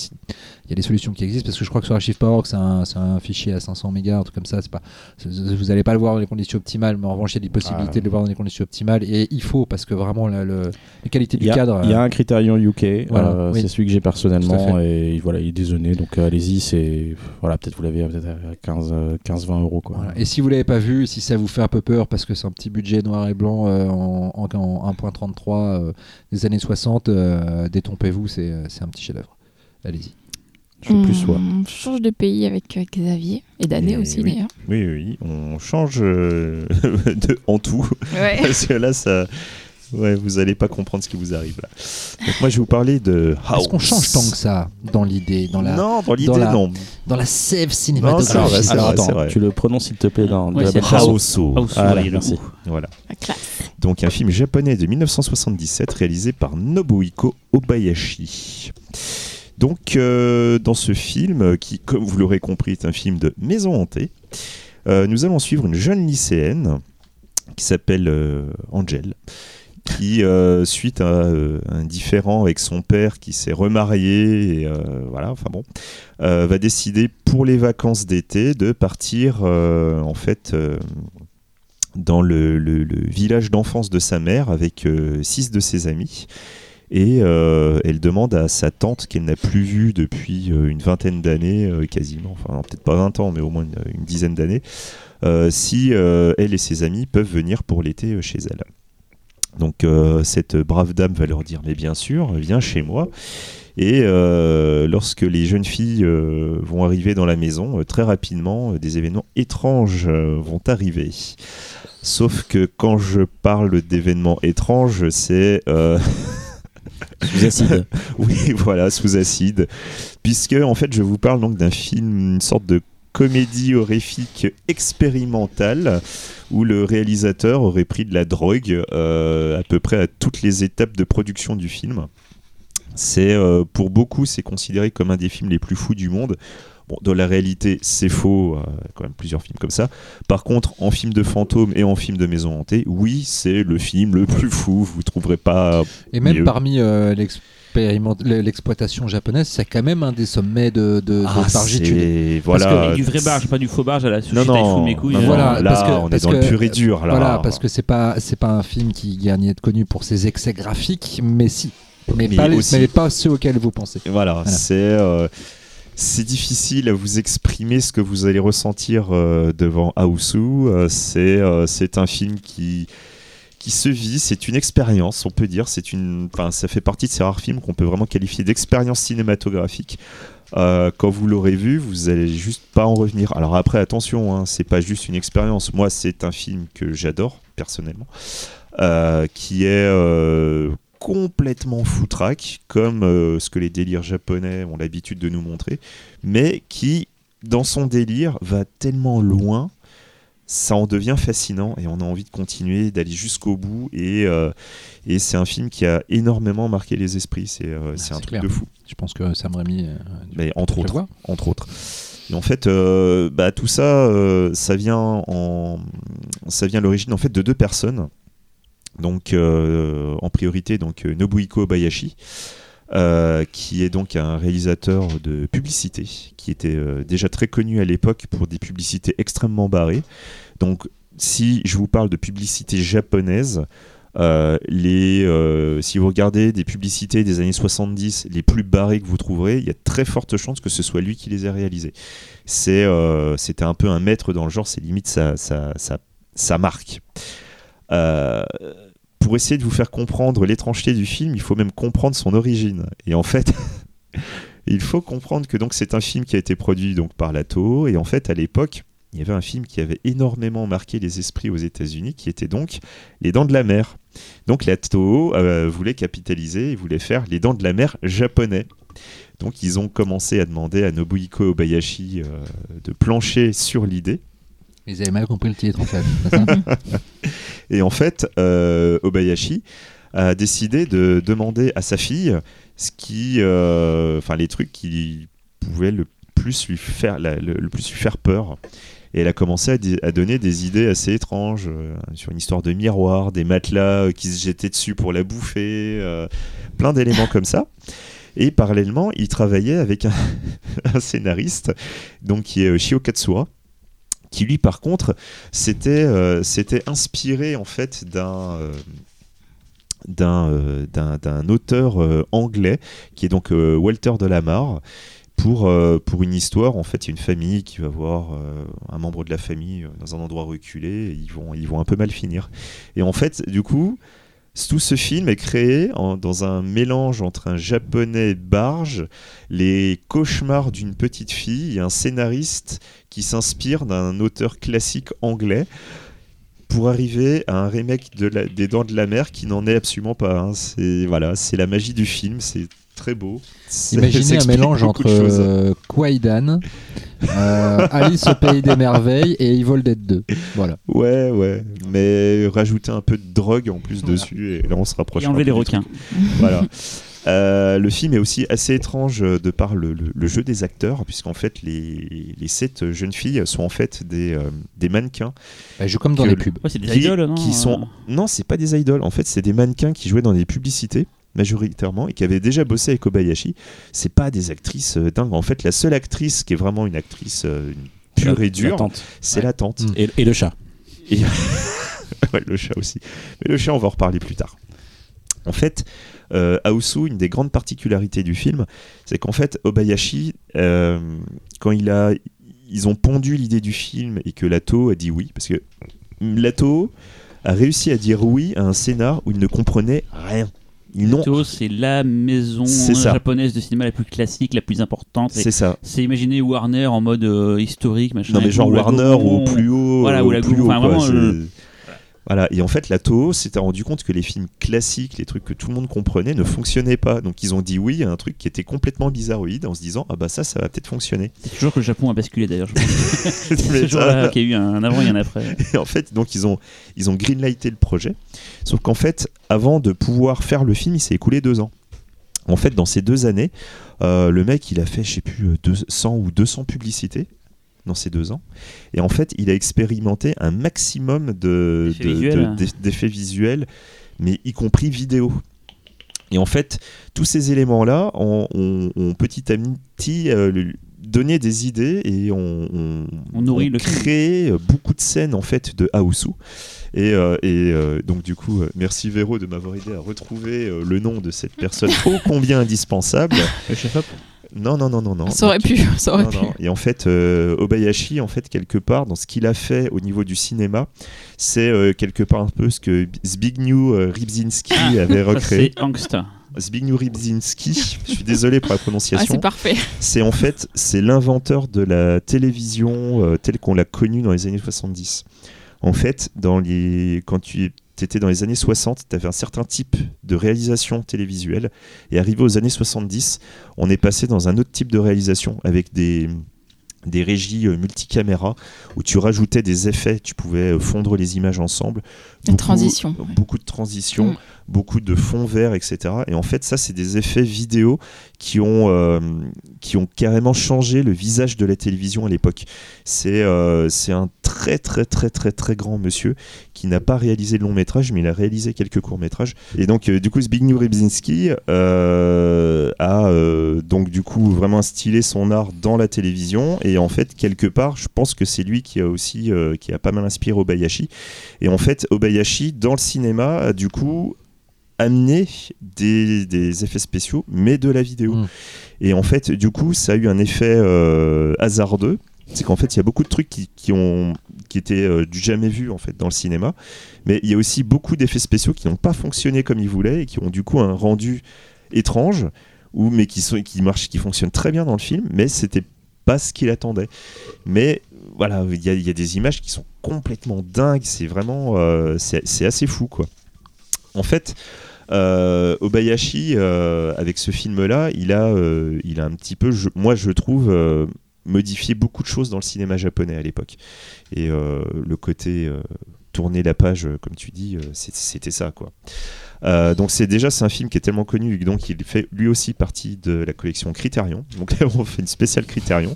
il y a des solutions qui existent parce que je crois que sur archive.org c'est un, un fichier à 500 mégas, un truc comme ça. C'est pas, vous n'allez pas le voir dans les conditions optimales, mais en revanche il y a des possibilités Ah. de le voir dans des conditions optimales et il faut parce que vraiment la, le, la qualité du a, cadre. il y a euh, un Criterion UK, Voilà, euh, oui. c'est celui que j'ai personnellement et voilà, il est dézonné, donc euh, allez-y, c'est voilà, peut-être vous l'avez peut-être à 15 euh, 15-20 euros quoi. Voilà. Et si vous l'avez pas vu, si ça vous fait un peu peur parce que c'est un petit budget noir et blanc euh, en, en- en 1.33 euh, des années 60, euh, détrompez-vous, c'est euh, c'est un petit chef-d'œuvre. Allez-y. Je fais plus soin. on change de pays avec euh, Xavier et d'année Et aussi oui. d'ailleurs. Oui, oui, on change euh, de, en tout. Ouais. Parce que là, ça. Ouais, vous allez pas comprendre ce qui vous arrive là. Donc moi, je vais vous parler de House. Est-ce qu'on change tant que ça dans l'idée, dans la, Non, dans l'idée, dans la- non. dans la sève Non, cinématographique? c'est vrai, c'est Alors vrai, attends, vrai. tu le prononces s'il te plaît dans Ouais. House. Ouais, le merci. Voilà. Donc un film japonais de 1977 réalisé par Nobuhiko Obayashi. Donc euh, dans ce film, qui comme vous l'aurez compris est un film de maison hantée, euh, nous allons suivre une jeune lycéenne qui s'appelle euh, Angel, qui euh, suite à euh, un différend avec son père qui s'est remarié euh, voilà, enfin bon, euh, va décider pour les vacances d'été de partir euh, en fait euh, dans le, village d'enfance de sa mère avec euh, six de ses amis. Et euh, elle demande à sa tante qu'elle n'a plus vue depuis euh, une vingtaine d'années, euh, quasiment, enfin peut-être pas 20 ans, mais au moins une, dizaine d'années, si elle et ses amis peuvent venir pour l'été chez elle. Donc cette brave dame va leur dire mais bien sûr, viens chez moi. Et lorsque les jeunes filles vont arriver dans la maison, très rapidement, des événements étranges vont arriver. Sauf que quand je parle d'événements étranges, c'est Sous acide. oui, voilà, sous acide, puisque en fait, je vous parle donc d'un film, une sorte de comédie horrifique expérimentale où le réalisateur aurait pris de la drogue euh, à peu près à toutes les étapes de production du film C'est euh, pour beaucoup, c'est considéré comme un des films les plus fous du monde. Bon, dans la réalité, c'est faux, euh, quand même plusieurs films comme ça. Par contre, en film de fantôme et en film de maison hantée, oui, c'est le film le plus fou. Vous trouverez pas. Et même mieux. parmi euh, l'exploitation japonaise, c'est quand même un des sommets de, de, de Ah, bargitude. c'est- Parce voilà. Et du vrai barge, pas du faux barge à la sushi Non, non, mes couilles. non, non, Voilà, là, parce que- on est parce dans le que- pur et dur. Là. Voilà, parce que c'est pas c'est pas un film qui gagne à être connu pour ses excès graphiques, mais si, mais, Mais pas, les- aussi- mais pas ceux auxquels vous pensez. Voilà, Voilà. c'est euh, c'est difficile à vous exprimer ce que vous allez ressentir euh, devant Aosu. Euh, c'est euh, c'est un film qui se vit, c'est une expérience, on peut dire. C'est une, ça fait partie de ces rares films qu'on peut vraiment qualifier d'expérience cinématographique. Quand vous l'aurez vu, vous allez juste pas en revenir. Alors après, attention, hein, c'est pas juste une expérience. Moi, c'est un film que j'adore personnellement, qui est complètement foutraque, comme euh, ce que les délires japonais ont l'habitude de nous montrer, mais qui, dans son délire, va tellement loin, ça en devient fascinant et on a envie de continuer, d'aller jusqu'au bout. Et, euh, et c'est un film qui a énormément marqué les esprits. C'est euh, c'est un truc clair. de fou. Je pense que Sam Raimi Mais entre autres entre autres. Et en fait, bah, tout ça, ça vient en, ça vient à l'origine en fait de deux personnes. Donc, euh, en priorité, donc euh, Nobuhiko Bayashi, euh, qui est donc un réalisateur de publicité, qui était déjà très connu à l'époque pour des publicités extrêmement barrées. Donc, si je vous parle de publicité japonaise, les, si vous regardez des publicités des années 70, les plus barrées que vous trouverez, il y a très forte chance que ce soit lui qui les ait réalisées. C'est, c'était un peu un maître dans le genre, c'est limite sa marque. Euh, pour essayer de vous faire comprendre l'étrangeté du film, il faut même comprendre son origine. Et en fait, il faut comprendre que donc c'est un film qui a été produit donc par la Toho, et en fait à l'époque, il y avait un film qui avait énormément marqué les esprits aux États-Unis, qui était donc Les Dents de la Mer. Donc la Toho euh, voulait capitaliser et voulait faire Les Dents de la Mer japonais. Donc ils ont commencé à demander à Nobuhiko Obayashi euh, de plancher sur l'idée. Ils avaient mal compris le titre en fait. Et en fait, euh, Obayashi a décidé de demander à sa fille ce qui, euh, enfin les trucs qui pouvaient le plus lui faire, le, plus lui faire peur. Et elle a commencé à, donner des idées assez étranges euh, sur une histoire de miroir, des matelas qui se jetaient dessus pour la bouffer, plein d'éléments comme ça. Et parallèlement, il travaillait avec un, un scénariste, donc qui est Shio Katsura, qui lui, par contre, s'était euh, inspiré en fait d'un euh, euh, d'un- auteur anglais qui est donc Walter Delamare pour, euh, pour une histoire en fait une famille qui va voir un membre de la famille dans un endroit reculé et ils vont ils vont un peu mal finir. Et en fait du coup tout ce film est créé dans un mélange entre un japonais barge, les cauchemars d'une petite fille et un scénariste qui s'inspire d'un auteur classique anglais pour arriver à un remake des Dents de la Mer qui n'en est absolument pas. un. C'est c'est la magie du film, très beau. Imaginez un mélange entre euh, Kwaidan, euh, Alice au pays des merveilles et Evil Dead 2. Voilà. Ouais, ouais, mais rajouter un peu de drogue en plus dessus et là on se rapproche. Et enlever les requins. Voilà. Euh, le film est aussi assez étrange euh, de par le, le- le jeu des acteurs, puisqu'en fait les, les sept jeunes filles sont en fait des, euh, des mannequins Bah, je comme dans les le- pubs. Ouais, c'est des qui, idoles, non qui euh, sont non c'est pas des idoles en fait c'est des mannequins qui jouaient dans des publicités majoritairement et qui avaient déjà bossé avec Kobayashi c'est pas des actrices euh, dingues en fait la seule actrice qui est vraiment une actrice euh, une pure La- et dure la tante. c'est Ouais. la tante Mm. Et, et le chat. Ouais, le chat aussi. Mais le chat, on va en reparler plus tard. En fait, euh, Aosu, une des grandes particularités du film, c'est qu'en fait, Obayashi, euh, quand il a, ils ont pondu l'idée du film et que Lato a dit oui, parce que Lato a réussi à dire oui à un scénar où il ne comprenait rien. Toho, c'est la maison japonaise de cinéma la plus classique, la plus importante. C'est ça. C'est imaginer Warner en mode euh, historique, machin. Non mais genre Warner au plus haut. Voilà, ou la plus haut, enfin, vraiment, le- Voilà, et en fait la Toho s'était rendu compte que les films classiques, les trucs que tout le monde comprenait, ne fonctionnaient pas. Donc ils ont dit oui à un truc qui était complètement bizarroïde en se disant ah bah ça ça va peut-être fonctionner. C'est toujours que le Japon a basculé d'ailleurs. C'est ce jour-là qu'il y a eu un avant et un après. Et en fait donc ils ont ils ont greenlighté le projet. Sauf qu'en fait avant de pouvoir faire le film, il s'est écoulé deux ans. En fait, dans ces deux années, euh, le mec, il a fait, je sais plus, euh, 200 ou 200 publicités dans ces deux ans. Et en fait, il a expérimenté un maximum de- D'effets de- visuels. de- d'eff- d'effets visuels, mais y compris vidéo. Et en fait, tous ces éléments-là ont, ont- ont petit à petit euh, donné des idées et on, on, On nourrit le film. créé euh, beaucoup de scènes en fait de Aosu. Et, euh, et, euh, donc du coup, merci Véro de m'avoir aidé à retrouver le nom de cette personne ô combien indispensable. Le chef-op Non, non, non, non, non. Ça aurait Donc, pu, ça aurait non, pu. non. Et en fait, euh, Obayashi, en fait, quelque part, dans ce qu'il a fait au niveau du cinéma, c'est euh, quelque part un peu ce que Zbigniew euh, Rybczynski Ah, avait recréé. C'est Angst. Zbigniew Rybczynski, je suis désolé pour la Ah, prononciation, c'est parfait. c'est en fait c'est l'inventeur de la télévision euh, telle qu'on l'a connue dans les années 70. En fait, dans les... quand tu étais dans les années 60, tu avais un certain type de réalisation télévisuelle. Et arrivé aux années 70, on est passé dans un autre type de réalisation avec des, des régies euh, multicaméra où tu rajoutais des effets, tu pouvais euh, fondre les images ensemble. Une transition. Beaucoup de transitions, Mm. beaucoup de fonds verts, etc. Et en fait, ça, c'est des effets vidéo qui ont, euh, qui ont carrément changé le visage de la télévision à l'époque. C'est euh, un très, très, très, très, très grand monsieur qui n'a pas réalisé de long métrage, mais il a réalisé quelques courts métrages. Et donc, euh, du coup, Zbigniew Rybczynski euh, a donc, du coup, vraiment instillé son art dans la télévision. Et en fait, quelque part, je pense que c'est lui qui a aussi, qui a pas mal inspiré Obayashi. Et en fait, Obayashi, dans le cinéma, a du coup amené des, des effets spéciaux, mais de la vidéo. Mm. Et en fait, du coup, ça a eu un effet euh, hasardeux. C'est qu'en fait, il y a beaucoup de trucs qui, qui ont, qui étaient euh, du jamais vu en fait dans le cinéma, mais il y a aussi beaucoup d'effets spéciaux qui n'ont pas fonctionné comme ils voulaient et qui ont du coup un rendu étrange, ou mais qui sont, qui marchent, qui fonctionnent très bien dans le film, mais c'était pas ce qu'il attendait. Mais voilà, il y, y a des images qui sont complètement dingues. C'est vraiment, euh, c'est assez fou quoi. En fait, euh, Obayashi, euh, avec ce film-là, il a, un petit peu, moi je trouve, modifié beaucoup de choses dans le cinéma japonais à l'époque. Et le côté tourner la page, comme tu dis, c'était ça quoi. Euh, donc c'est déjà c'est un film qui est tellement connu donc il fait lui aussi partie de la collection Criterion. Donc là on fait une spéciale Criterion.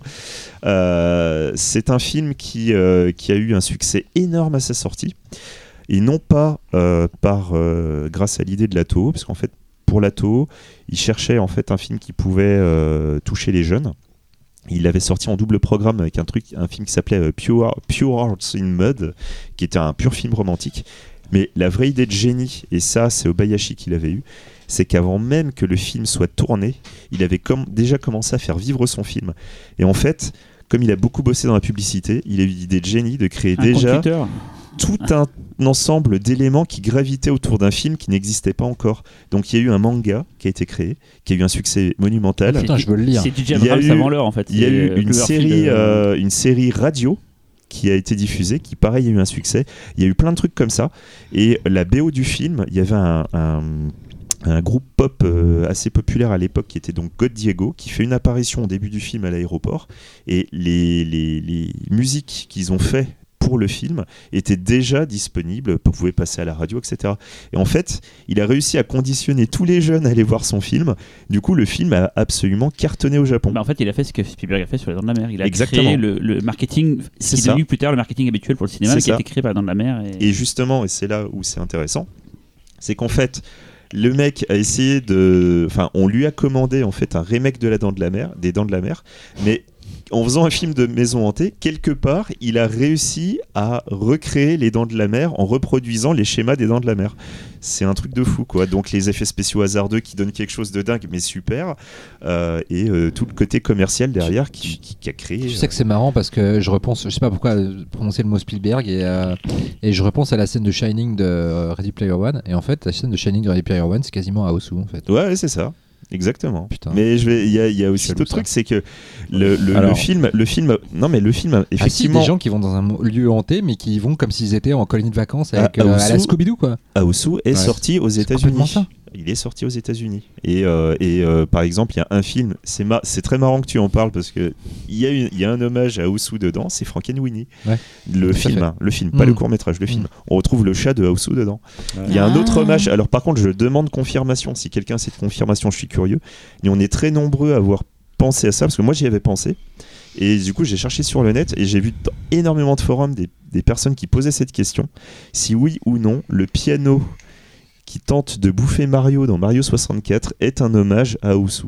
Euh, c'est un film qui, euh, qui a eu un succès énorme à sa sortie et non pas par grâce à l'idée de la Toho parce qu'en fait pour la Toho il cherchait en fait un film qui pouvait toucher les jeunes. Il avait sorti en double programme avec un truc, un film qui s'appelait Pure, Pure Hearts in Mud, qui était un pur film romantique. Mais la vraie idée de génie, et ça c'est Obayashi qui l'avait eu, c'est qu'avant même que le film soit tourné, il avait déjà commencé à faire vivre son film. Et en fait, comme il a beaucoup bossé dans la publicité, il a eu l'idée de génie de créer Un déjà tout un ensemble d'éléments qui gravitaient autour d'un film qui n'existait pas encore. Donc il y a eu un manga qui a été créé, qui a eu un succès monumental. Putain, je veux le lire. C'est DJ Il y a Abrams eu- avant l'heure en fait. Il y a eu une Cloverfield, série, euh, euh, une série radio qui a été diffusée, qui pareil a eu un succès. Il y a eu plein de trucs comme ça. Et la BO du film, il y avait un, groupe pop euh, assez populaire à l'époque qui était donc God Diego, qui fait une apparition au début du film à l'aéroport. Et les- les musiques qu'ils ont fait pour le film étaient déjà disponibles, vous pouvez passer à la radio, etc. Et en fait, il a réussi à conditionner tous les jeunes à aller voir son film. Du coup, le film a absolument cartonné au Japon. Bah, en fait, il a fait ce que Spielberg a fait sur les Dents de la Mer. Il a Exactement. créé le, le marketing, ce C'est qui est ça. devenu plus tard le marketing habituel pour le cinéma, qui a été créé par les Dents de la Mer. Et... Et justement, et c'est là où c'est intéressant, c'est qu'en fait, le mec a essayé de, enfin, on lui a commandé en fait un remake de la Dent de la Mer, des Dents de la Mer, mais en faisant un film de maison hantée, quelque part, il a réussi à recréer les Dents de la Mer en reproduisant les schémas des Dents de la Mer. C'est un truc de fou, quoi. Donc les effets spéciaux hasardeux qui donnent quelque chose de dingue, mais super, euh, et euh, tout le côté commercial derrière qui, qui- qui a créé. Tu sais que c'est marrant parce que je repense, je sais pas pourquoi prononcer le mot Spielberg et, euh, et je repense à la scène de Shining de Ready Player One et en fait la scène de Shining de Ready Player One c'est quasiment à Osu en fait. Ouais, c'est ça. Exactement. Putain. Mais je vais, il y a, y a aussi d'autres trucs, c'est que le, le- le Alors. film, le film, non mais le film, Ah si, effectivement, des gens qui vont dans un lieu hanté mais qui vont comme s'ils étaient en colonie de vacances avec, À- à euh, à la. Scooby-Doo quoi. Aosu est Ouais. sorti aux États-Unis. Il est sorti aux États-Unis. Et, euh, et euh, par exemple, il y a un film, c'est ma- c'est très marrant que tu en parles parce que il y, a une- il y a un hommage à Osu dedans, c'est Frankenweenie. Ouais. Le film, hein, le film, pas Mm. le court métrage, le film. Mm. On retrouve le chat de Osu dedans. Il y a un Ah. autre hommage. Alors par contre, je demande confirmation. Si quelqu'un a cette confirmation, je suis curieux. Et on est très nombreux à avoir pensé à ça parce que moi j'y avais pensé. Et du coup, j'ai cherché sur le net et j'ai vu dans énormément de forums des, des personnes qui posaient cette question. Si oui ou non, le piano qui tente de bouffer Mario dans Mario 64 est un hommage à Osu.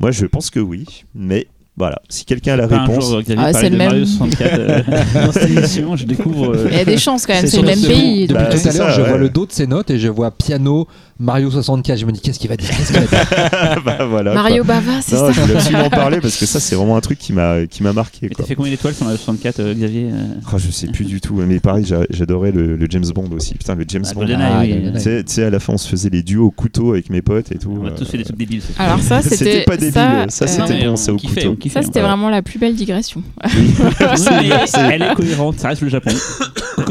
Moi, je pense que oui, mais voilà. Si quelqu'un a la réponse, Ah, c'est le Mario même. 64 euh, dans cette émission, je découvre. euh, Il y a des chances quand même, C'est le même sur- pays. Bah, donc, Tout à l'heure, je ouais. vois le dos de ses notes et je vois piano Mario 64. Je me dis, qu'est-ce qu'il va dire Qu'est-ce qu'il va dire bah, voilà. Mario Bava, c'est Non, ça. je voulais absolument en parler parce que ça, c'est vraiment un truc qui m'a qui m'a marqué. Mais Quoi. t'as fait combien d'étoiles sur Mario 64, euh, Xavier euh Oh, je sais plus du tout, mais pareil, j'a- j'adorais le, le James Bond aussi. Putain, le James Ah, Bond. Ah, oui. Tu sais- à la fin, on se faisait les duos au couteau avec mes potes et tout. On a euh, tous fait des trucs débiles. Alors ça, C'était c'était pas débile, ça, ça, euh, c'était bon, on c'est au kiffait, couteau. ça, c'était vraiment la plus belle digression. Elle est cohérente, ça reste le Japon.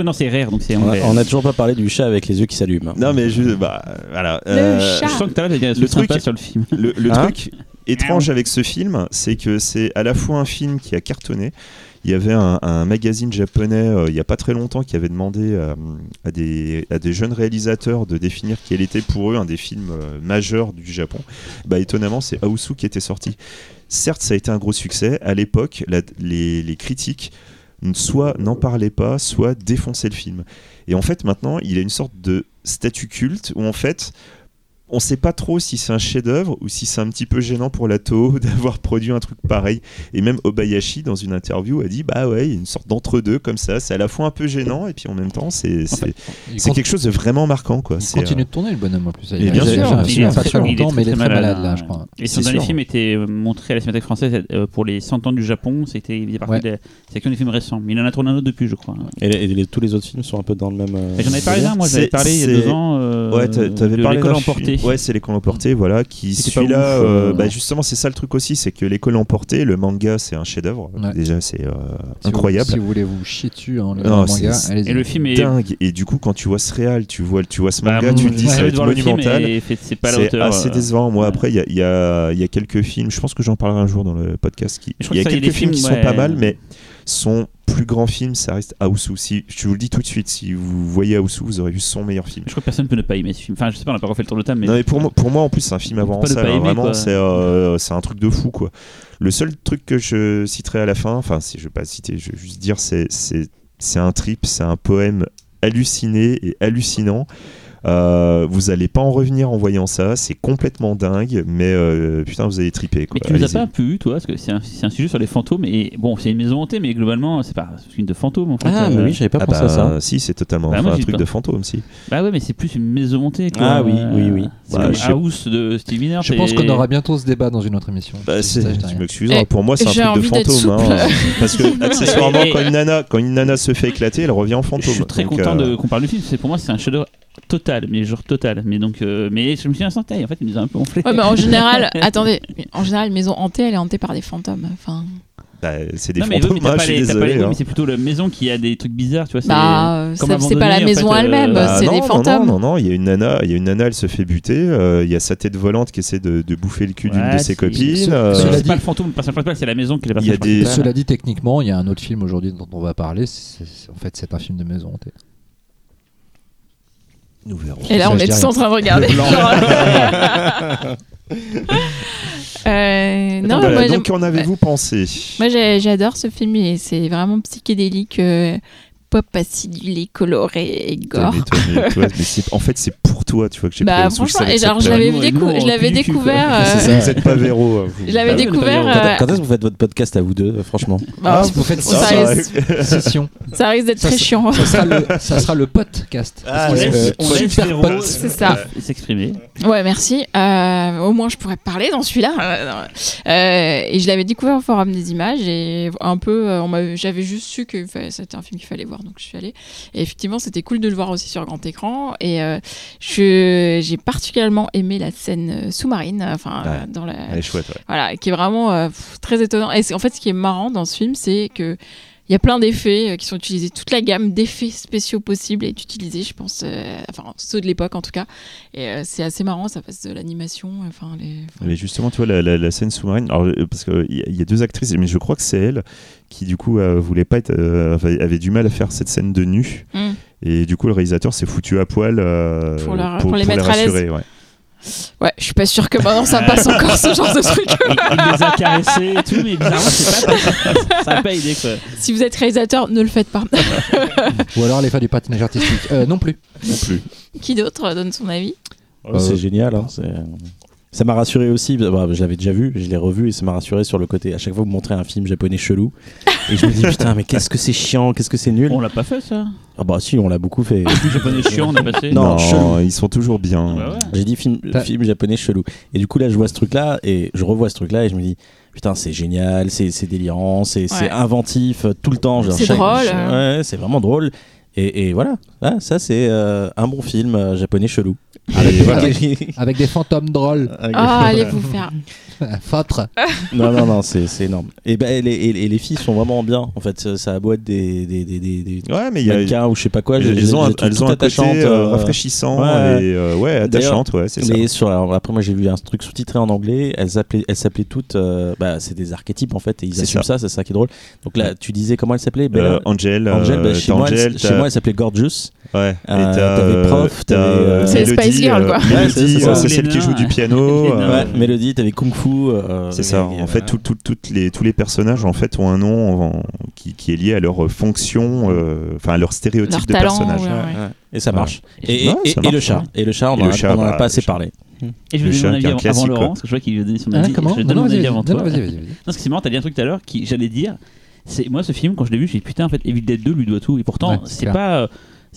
Non, c'est rare, donc c'est On a- anglais. on n'a toujours pas parlé du chat avec les yeux qui s'allument. Non, mais je, bah, voilà. chat. Je sens que t'as l'air Le le truc sur le film. Le, le Hein truc étrange avec ce film, c'est que c'est à la fois un film qui a cartonné. Il y avait un, un magazine japonais euh, il n'y a pas très longtemps qui avait demandé euh, à, des, à des jeunes réalisateurs de définir quel était pour eux un des films euh, majeurs du Japon. Bah, étonnamment, c'est Aosu qui était sorti. Certes, ça a été un gros succès. À l'époque, les critiques soit n'en parlaient pas, soit défonçaient le film. Et en fait, maintenant, il a une sorte de statut culte où en fait, on sait pas trop si c'est un chef-d'œuvre ou si c'est un petit peu gênant pour la Toho d'avoir produit un truc pareil. Et même Obayashi, dans une interview, a dit Bah ouais, il y a une sorte d'entre-deux comme ça. C'est à la fois un peu gênant et puis en même temps, c'est quelque chose de vraiment marquant. Quoi. il continue euh, de tourner le bonhomme en plus. Mais Il a bien fait sûr, un il a est pas très- longtemps, mais il est très malade là, je crois. Et son dernier film était euh, montré à la Cinémathèque française euh, pour les 100 ans du Japon. C'était il de la section des films récents. Mais il en a tourné un autre depuis, je crois. Et, les- et les- tous les autres films sont un peu dans le même. J'en avais parlé là, moi j'avais parlé il y a deux ans. Ouais, t'a- t'avais parlé l'école emportée. Ouais, c'est l'école emportée, voilà, qui celui-là, ouf, euh, euh, bah, justement, c'est ça le truc aussi, c'est que l'école emportée, le manga, c'est un chef-d'œuvre. Ouais. Déjà, c'est euh, Si vous- incroyable. Si vous voulez vous chier dessus en lisant Non, le manga. Et le film est. dingue. Et du coup, quand tu vois ce réal, tu vois, tu vois ce Bah, manga, tu te dis ça va être le monumental. C'est pas assez décevant. Moi, après, il y a, il y a- il y a quelques films, je pense que j'en parlerai un jour dans le podcast. Il y a quelques films qui sont pas mal, mais son plus grand film, ça reste Aosu. Si, je vous le dis tout de suite, si vous voyez Aosu, vous aurez vu son meilleur film. Je crois que personne peut ne pas aimer ce film. Enfin, je sais pas, on n'a pas refait le tour de table, mais. Non, mais pour, moi, pour moi, en plus, c'est un film à voir en salle. hein. aimer, Vraiment, c'est euh, un truc de fou, quoi. Le seul truc que je citerai à la fin, enfin, si je vais pas citer, je vais juste dire, c'est un trip, c'est un poème halluciné et hallucinant. Euh, vous allez pas en revenir en voyant ça, c'est complètement dingue, mais euh, putain, vous allez triper. Quoi. Mais tu nous as pas eu, toi, parce que c'est un, c'est un sujet sur les fantômes. Et bon, c'est une maison hantée, mais globalement, c'est pas un film de fantômes en fait. Ah, Euh, mais oui, j'avais pas Ah pensé bah, à ça. Si, c'est totalement Bah, enfin, moi, un truc pas. de fantôme, si. Bah ouais, mais c'est plus une maison hantée. Quoi. Ah oui, oui, oui. C'est Bah, je House de Steve Miller. Je pense qu'on aura bientôt ce débat dans une autre émission. Bah, Je- je dis tu m'excuseras, Eh, pour moi c'est un truc de fantôme. hein. parce que accessoirement, quand une, nana, quand une nana se fait éclater, elle revient en Je fantôme. suis très content euh, qu'on parle du film. C'est pour moi, c'est un chef-d'œuvre total, mais genre total. Mais donc, euh, mais je me suis instantané. En fait, il nous a un peu enflé. Ouais, mais en général, attendez, en général, une maison hantée, elle est hantée par des fantômes. Enfin, bah, c'est des non, mais, oui, fantômes, mais hein, pas les, pas les- oui, hein. mais c'est plutôt la maison qui a des trucs bizarres, tu vois. c'est- bah, pas la en maison fait, euh, elle-même, Bah, c'est non, des non, fantômes. Non, non, non, il y a une nana, il y a une nana, elle se fait buter. euh, Il y a sa tête volante qui essaie de, de bouffer le cul d'une de ses copines. euh, c'est dit- pas le fantôme, le personnage principal, c'est la maison qui est le Il y a personnage des- principal. Cela dit, techniquement, il y a un autre film aujourd'hui dont on va parler. en fait, c'est un film de maison hantée. Nous verrons. Et là, Ça, on est tous en train de regarder. Euh, non, Voilà, moi, donc, qu'en avez-vous pensé? Moi, j'adore ce film et c'est vraiment psychédélique, euh, pop acidulé, coloré et gore. Toi, en fait, c'est pour toi, tu vois, que j'ai Bah, pris franchement, et genre, te je l'avais décou- découvert. euh, ça, Vous êtes pas Véro. hein, vous. Je l'avais oui, découvert. Quand, euh, quand est-ce que vous faites votre podcast à vous deux, euh, franchement bah, Ah, vous faites ça, ça, risque, Session. ça risque d'être très chiant. Ça sera le, ça sera le podcast. Ah, On laisse, euh, on laisse super Véro, pote. C'est ça. euh, s'exprimer. Ouais, merci. Euh, au moins, je pourrais parler dans celui-là. Euh, euh, et je l'avais découvert au Forum des images et un peu, euh, j'avais juste su que c'était un film qu'il fallait voir, donc je suis allée. Et effectivement, c'était cool de le voir aussi sur grand écran. Et euh, j'ai particulièrement aimé la scène euh, sous-marine, enfin Ouais. dans la, Elle est chouette, ouais. voilà, qui est vraiment euh, très étonnant. Et en fait, ce qui est marrant dans ce film, c'est que y a plein d'effets euh, qui sont utilisés, toute la gamme d'effets spéciaux possibles est utilisée, je pense, euh, enfin ceux de l'époque en tout cas. Et euh, c'est assez marrant, ça passe de l'animation, enfin les. Mais justement, tu vois, la, la- la scène sous-marine, parce qu'il y, a- il y a deux actrices, mais je crois que c'est elle qui, du coup, voulait pas être, avait du mal à faire cette scène de nu. Mm. Et du coup, le réalisateur s'est foutu à poil euh, Pour les mettre à l'aise. rassurer. ouais. Ouais, je suis pas sûre que maintenant ça passe encore ce genre de truc. Il, il les a caressés et tout, mais bizarrement, c'est pas ça a pas aidé quoi. si vous êtes réalisateur, ne le faites pas. Ou alors les faire du patinage artistique. Euh, non plus. Non plus. Qui d'autre donne son avis? Oh, c'est génial. hein, Ça m'a rassuré aussi. bah, je l'avais déjà vu, je l'ai revu et ça m'a rassuré sur le côté. À chaque fois que vous montrez un film japonais chelou, et je me dis putain, mais qu'est-ce que c'est chiant, qu'est-ce que c'est nul. On l'a pas fait ça? Ah bah si, on l'a beaucoup fait. Le japonais chiant, on a passé. Non, chelou. ils sont toujours bien. Bah ouais. J'ai dit film, film japonais chelou. Et du coup là, je vois ce truc-là et je revois ce truc-là et je me dis. Putain, c'est génial, c'est c'est délirant, c'est c'est Ouais. inventif euh, tout le temps. C'est drôle. Ouais, c'est vraiment drôle. Et, et voilà, Ah, ça c'est euh, un bon film euh, japonais chelou. Avec- des fantômes drôles. Avec- Ah, allez vous faire. Fâtre. Non, non, non, c'est c'est énorme. Et, ben les, et les- et les filles sont vraiment bien. En fait, ça, ça a beau être des, des, des, des, des Ouais, mais il y a. mannequins ou je sais pas quoi. elles, ont, elles ont un côté attachantes, euh, euh, rafraîchissant ouais. et euh, ouais, attachante, ouais, c'est ça. Mais sur la- après moi j'ai vu un truc sous-titré en anglais, elles s'appelaient elles s'appelaient toutes euh, bah c'est des archétypes en fait et ils C'est assument ça, c'est ça qui est drôle. Donc là tu disais comment elle s'appelait Bella Euh, Angel, Angel, bah, euh, chez, moi elle s'appelait Gorgeous. Ouais, et Euh, t'as, t'avais euh, Prof, t'as, t'avais, euh, C'est Spice Girl, quoi. Ouais, c'est- Mélodie, celle qui joue du piano. Euh, Mélodie, t'avais Kung Fu. euh, C'est ça. En fait, voilà. tout- tout- toutes les, tous les personnages en fait ont un nom en- qui, qui est lié à leur fonction, euh, enfin à leur stéréotype Leur de personnage. ouais, ouais. Ouais. Et ça Ouais. marche. Et, Ouais, et- ça et le marche, chat. Et le chat, on Et en le a, chat, on en a bah, pas assez parlé. Et je vais donner mon avis avant Laurent, parce que je vois qu'il veut donner son Hein, avis. comment Je Non, donne non, mon vas-y, avis avant non, toi. non, parce que c'est marrant, t'as dit un truc tout à l'heure qui, j'allais dire, c'est moi ce film quand je l'ai vu, j'ai dit putain en fait Evil Dead 2 lui doit tout et pourtant Ouais, c'est pas euh,